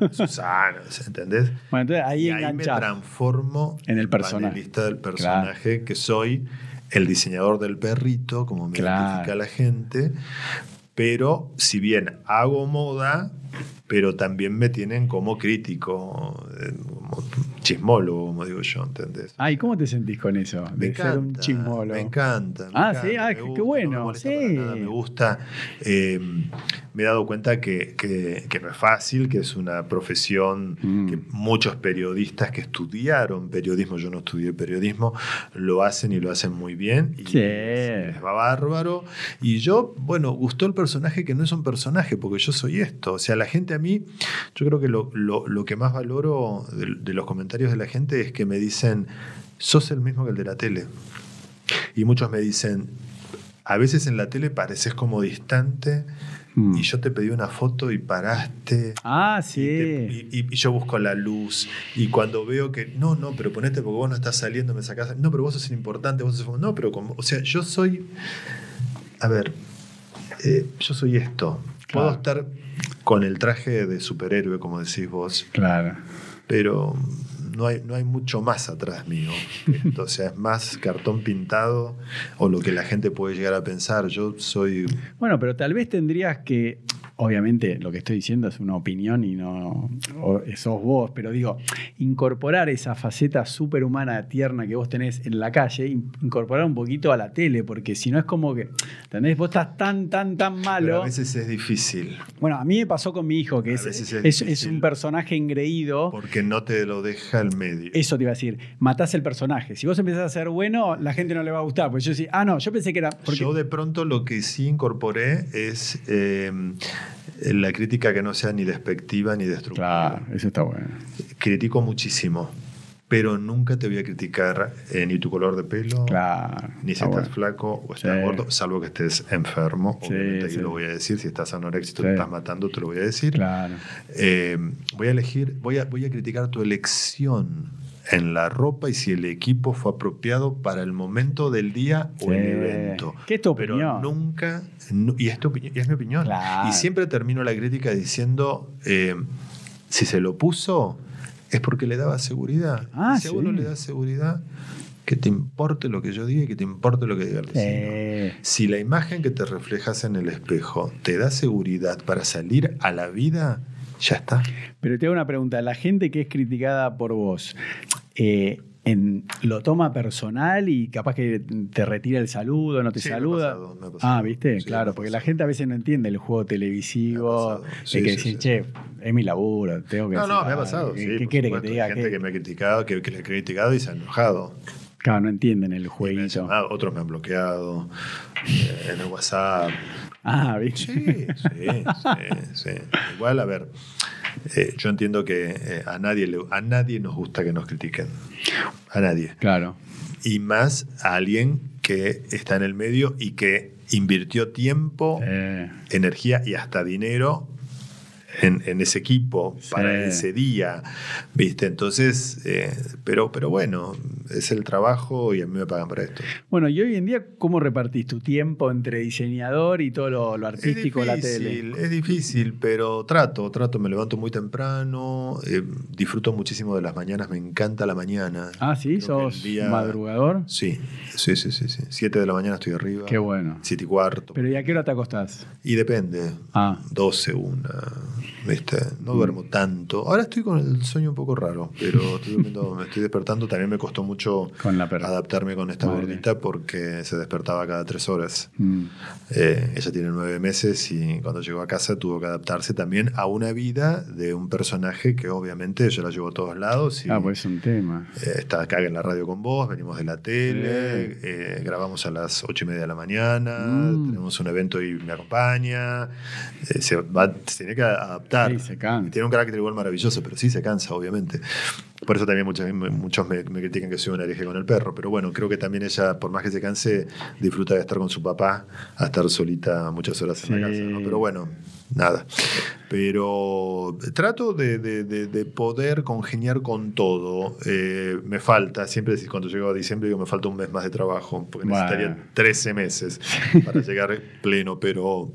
de Susana, ¿entendés? Bueno, entonces ahí y ahí me transformo En el personaje. panelista del personaje que soy, el diseñador del perrito, como me Claro. identifica la gente. Pero si bien hago moda, pero también me tienen como crítico, eh, como chismólogo, como digo yo, ¿entendés? Ay, ¿cómo te sentís con eso? De Me ser un encanta, chismolo. Me encanta. me Ah, encanta, sí, ah, qué- gusta, bueno, no me sí. nada, me gusta. Eh, me he dado cuenta que, que- que no es fácil, que es una profesión Mm. que muchos periodistas que estudiaron periodismo, yo no estudié periodismo, lo hacen y lo hacen muy bien. Y Sí. les va bárbaro. Y yo, bueno, gustó el personaje que no es un personaje, porque yo soy esto. O sea, la gente a mí, yo creo que lo, lo- lo que más valoro de los comentarios de la gente es que me dicen, sos el mismo que el de la tele. Y muchos me dicen, a veces en la tele pareces como distante Mm. y yo te pedí una foto y paraste. Ah, Y, sí. te- y- y- y yo busco la luz y cuando veo que no, no, pero ponete porque vos no estás saliendo, me sacás. No, pero vos sos importante, vos sos. No, pero como. O sea, yo soy. A ver, eh, yo soy esto. Puedo Claro. estar con el traje de superhéroe, como decís vos, Claro. pero no hay, no hay mucho más atrás mío. O sea, es más cartón pintado o lo que la gente puede llegar a pensar. Yo soy. Bueno, pero tal vez tendrías que, obviamente lo que estoy diciendo es una opinión y no sos vos, pero digo, incorporar esa faceta superhumana tierna que vos tenés en la calle, in- incorporar un poquito a la tele, porque si no es como que, ¿entendés? Vos estás tan, tan, tan Pero malo. a veces es difícil Bueno, a mí me pasó con mi hijo, que es, es es- es difícil. un personaje engreído. porque no te lo deja el medio. Eso te iba a decir, matás el personaje. Si vos empezás a ser bueno, la gente no le va a gustar. Porque yo decía, ah, no, yo pensé que era. Porque, Yo de pronto lo que sí incorporé es eh, la crítica que no sea ni despectiva ni destructiva. Claro, eso está bueno. Critico muchísimo, pero nunca te voy a criticar eh, ni tu color de pelo, Claro. ni si está estás bueno. flaco o estás Sí. gordo, salvo que estés enfermo. Sí, Obviamente ahí sí. lo voy a decir. Si estás anoréxico, Sí. te estás matando, te lo voy a decir. Claro. Eh, voy a elegir, voy a, voy a criticar tu elección en la ropa y si el equipo fue apropiado para el momento del día o el evento. ¿Qué es tu Pero opinión? nunca, nu- y es, tu opinión- y es mi opinión. Claro. Y siempre termino la crítica diciendo, eh, si se lo puso, es porque le daba seguridad. Ah, si a uno sí. le da seguridad, que te importe lo que yo diga y que te importe lo que diga el vecino. Eh, Si la imagen que te reflejas en el espejo te da seguridad para salir a la vida, ya está. pero te hago una pregunta. La gente que es criticada por vos, eh, en- ¿lo toma personal y capaz que te retira el saludo, no te Sí, me ha saluda? pasado, me ha pasado. Ah, ¿viste? Sí, claro, porque la gente a veces no entiende el juego televisivo. Pasado. de Sí, que sí, decir, sí. che, es mi laburo, tengo que No, hacer- no, me ha ah, pasado. ¿Qué, sí, quiere que te diga? Hay gente ¿Qué? que me ha criticado, que, que le he criticado y se ha enojado. Claro, no entienden el me jueguito. otros me han bloqueado eh, en el WhatsApp. Ah, ¿viste? Sí, sí, sí, sí. Igual, a ver, eh, yo entiendo que eh, a, nadie le- a nadie nos gusta que nos critiquen. A nadie. Claro. Y más a alguien que está en el medio y que invirtió tiempo, Eh, energía y hasta dinero en, en ese equipo Sí. para ese día, ¿viste? Entonces, eh, pero, pero bueno, es el trabajo y a mí me pagan para esto. Bueno, y hoy en día, ¿cómo repartís tu tiempo entre diseñador y todo lo, lo artístico, es la tele? Es difícil, pero trato, trato, me levanto muy temprano, eh, disfruto muchísimo de las mañanas, me encanta la mañana. Ah, sí, Creo sos día- madrugador. Sí, sí, sí, sí, sí. Siete de la mañana estoy arriba. Qué bueno. Siete y cuarto. Pero ¿y a qué hora te acostás? Y depende. Ah, 12, una. ¿Viste? No duermo tanto. Ahora estoy con el sueño un poco raro, pero estoy durmiendo- me estoy despertando. También me costó mucho con la perra. adaptarme con esta Madre. gordita porque se despertaba cada tres horas. Mm. Eh, ella tiene nueve meses y cuando llegó a casa tuvo que adaptarse también a una vida de un personaje que obviamente yo la llevo a todos lados. Y, Ah, pues es un tema. eh, está acá en la radio con vos, venimos de la tele, eh, grabamos a las ocho y media de la mañana, Mm. tenemos un evento y me acompaña, se, va, se tiene que adaptar. Sí, se cansa. Tiene un carácter igual maravilloso, pero sí se cansa, obviamente. Por eso también muchos, muchos me, me critican que soy un hereje con el perro, pero bueno, creo que también ella, por más que se canse, disfruta de estar con su papá, a estar solita muchas horas en la casa. ¿no? Pero bueno, nada. Pero trato de, de- de- de poder congeniar con todo. Eh, me falta, siempre cuando llego a diciembre digo, me falta un mes más de trabajo, porque Bueno. necesitaría 13 meses para llegar pleno, pero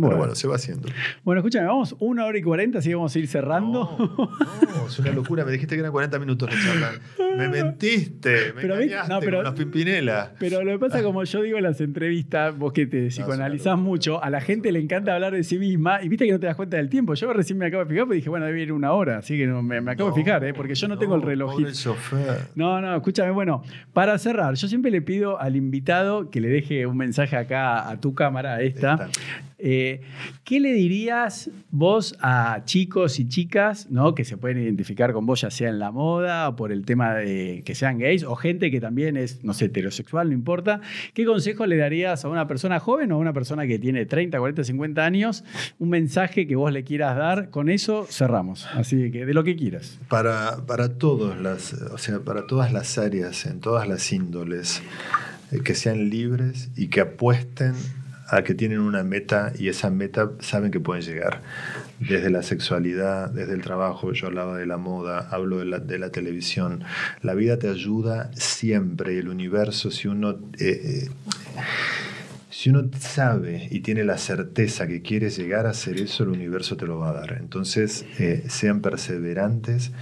pero Bueno. bueno, se va haciendo. Bueno, escúchame, vamos una hora y cuarenta, así que vamos a ir cerrando. No, no, es una locura. Me dijiste que eran 40 minutos de charla. Me mentiste, me Pero engañaste no, pero- con los Pimpinela. Pero lo que pasa, como yo digo en las entrevistas, vos que te psicoanalizás locura. mucho, a la gente le encanta hablar de sí misma y viste que no te das cuenta del tiempo. Yo recién me acabo de fijar porque dije, bueno, debe ir una hora, así que no, me, me acabo de fijar, ¿eh? porque yo no, tengo el relojito. Chofer. No, no, escúchame, bueno, para cerrar, yo siempre le pido al invitado que le deje un mensaje acá a tu cámara, a esta, Esta. Eh, ¿Qué le dirías vos a chicos y chicas ¿no? que se pueden identificar con vos, ya sea en la moda o por el tema de que sean gays, o gente que también es, no sé, heterosexual, no importa? ¿Qué consejo le darías a una persona joven o a una persona que tiene 30, 40, 50 años? Un mensaje que vos le quieras dar. Con eso cerramos. Así que de lo que quieras. Para, para, todos las, o sea, para todas las áreas, en todas las índoles, eh, que sean libres y que apuesten a que tienen una meta y esa meta saben que pueden llegar. Desde la sexualidad, desde el trabajo, yo hablaba de la moda, hablo de la, televisión. La vida te ayuda siempre, el universo, si uno... Eh, eh, si uno sabe y tiene la certeza que quiere llegar a hacer eso, el universo te lo va a dar. Entonces, eh, sean perseverantes,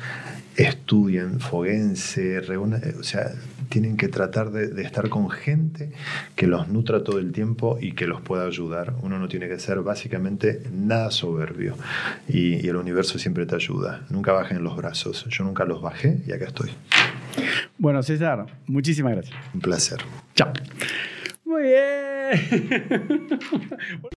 estudien, foguense, reúnan, o sea, tienen que tratar de, estar con gente que los nutra todo el tiempo y que los pueda ayudar. Uno no tiene que ser básicamente nada soberbio y, y el universo siempre te ayuda. Nunca bajen los brazos. Yo nunca los bajé y acá estoy. Bueno, César, muchísimas gracias. Un placer. Chao. Muy bien.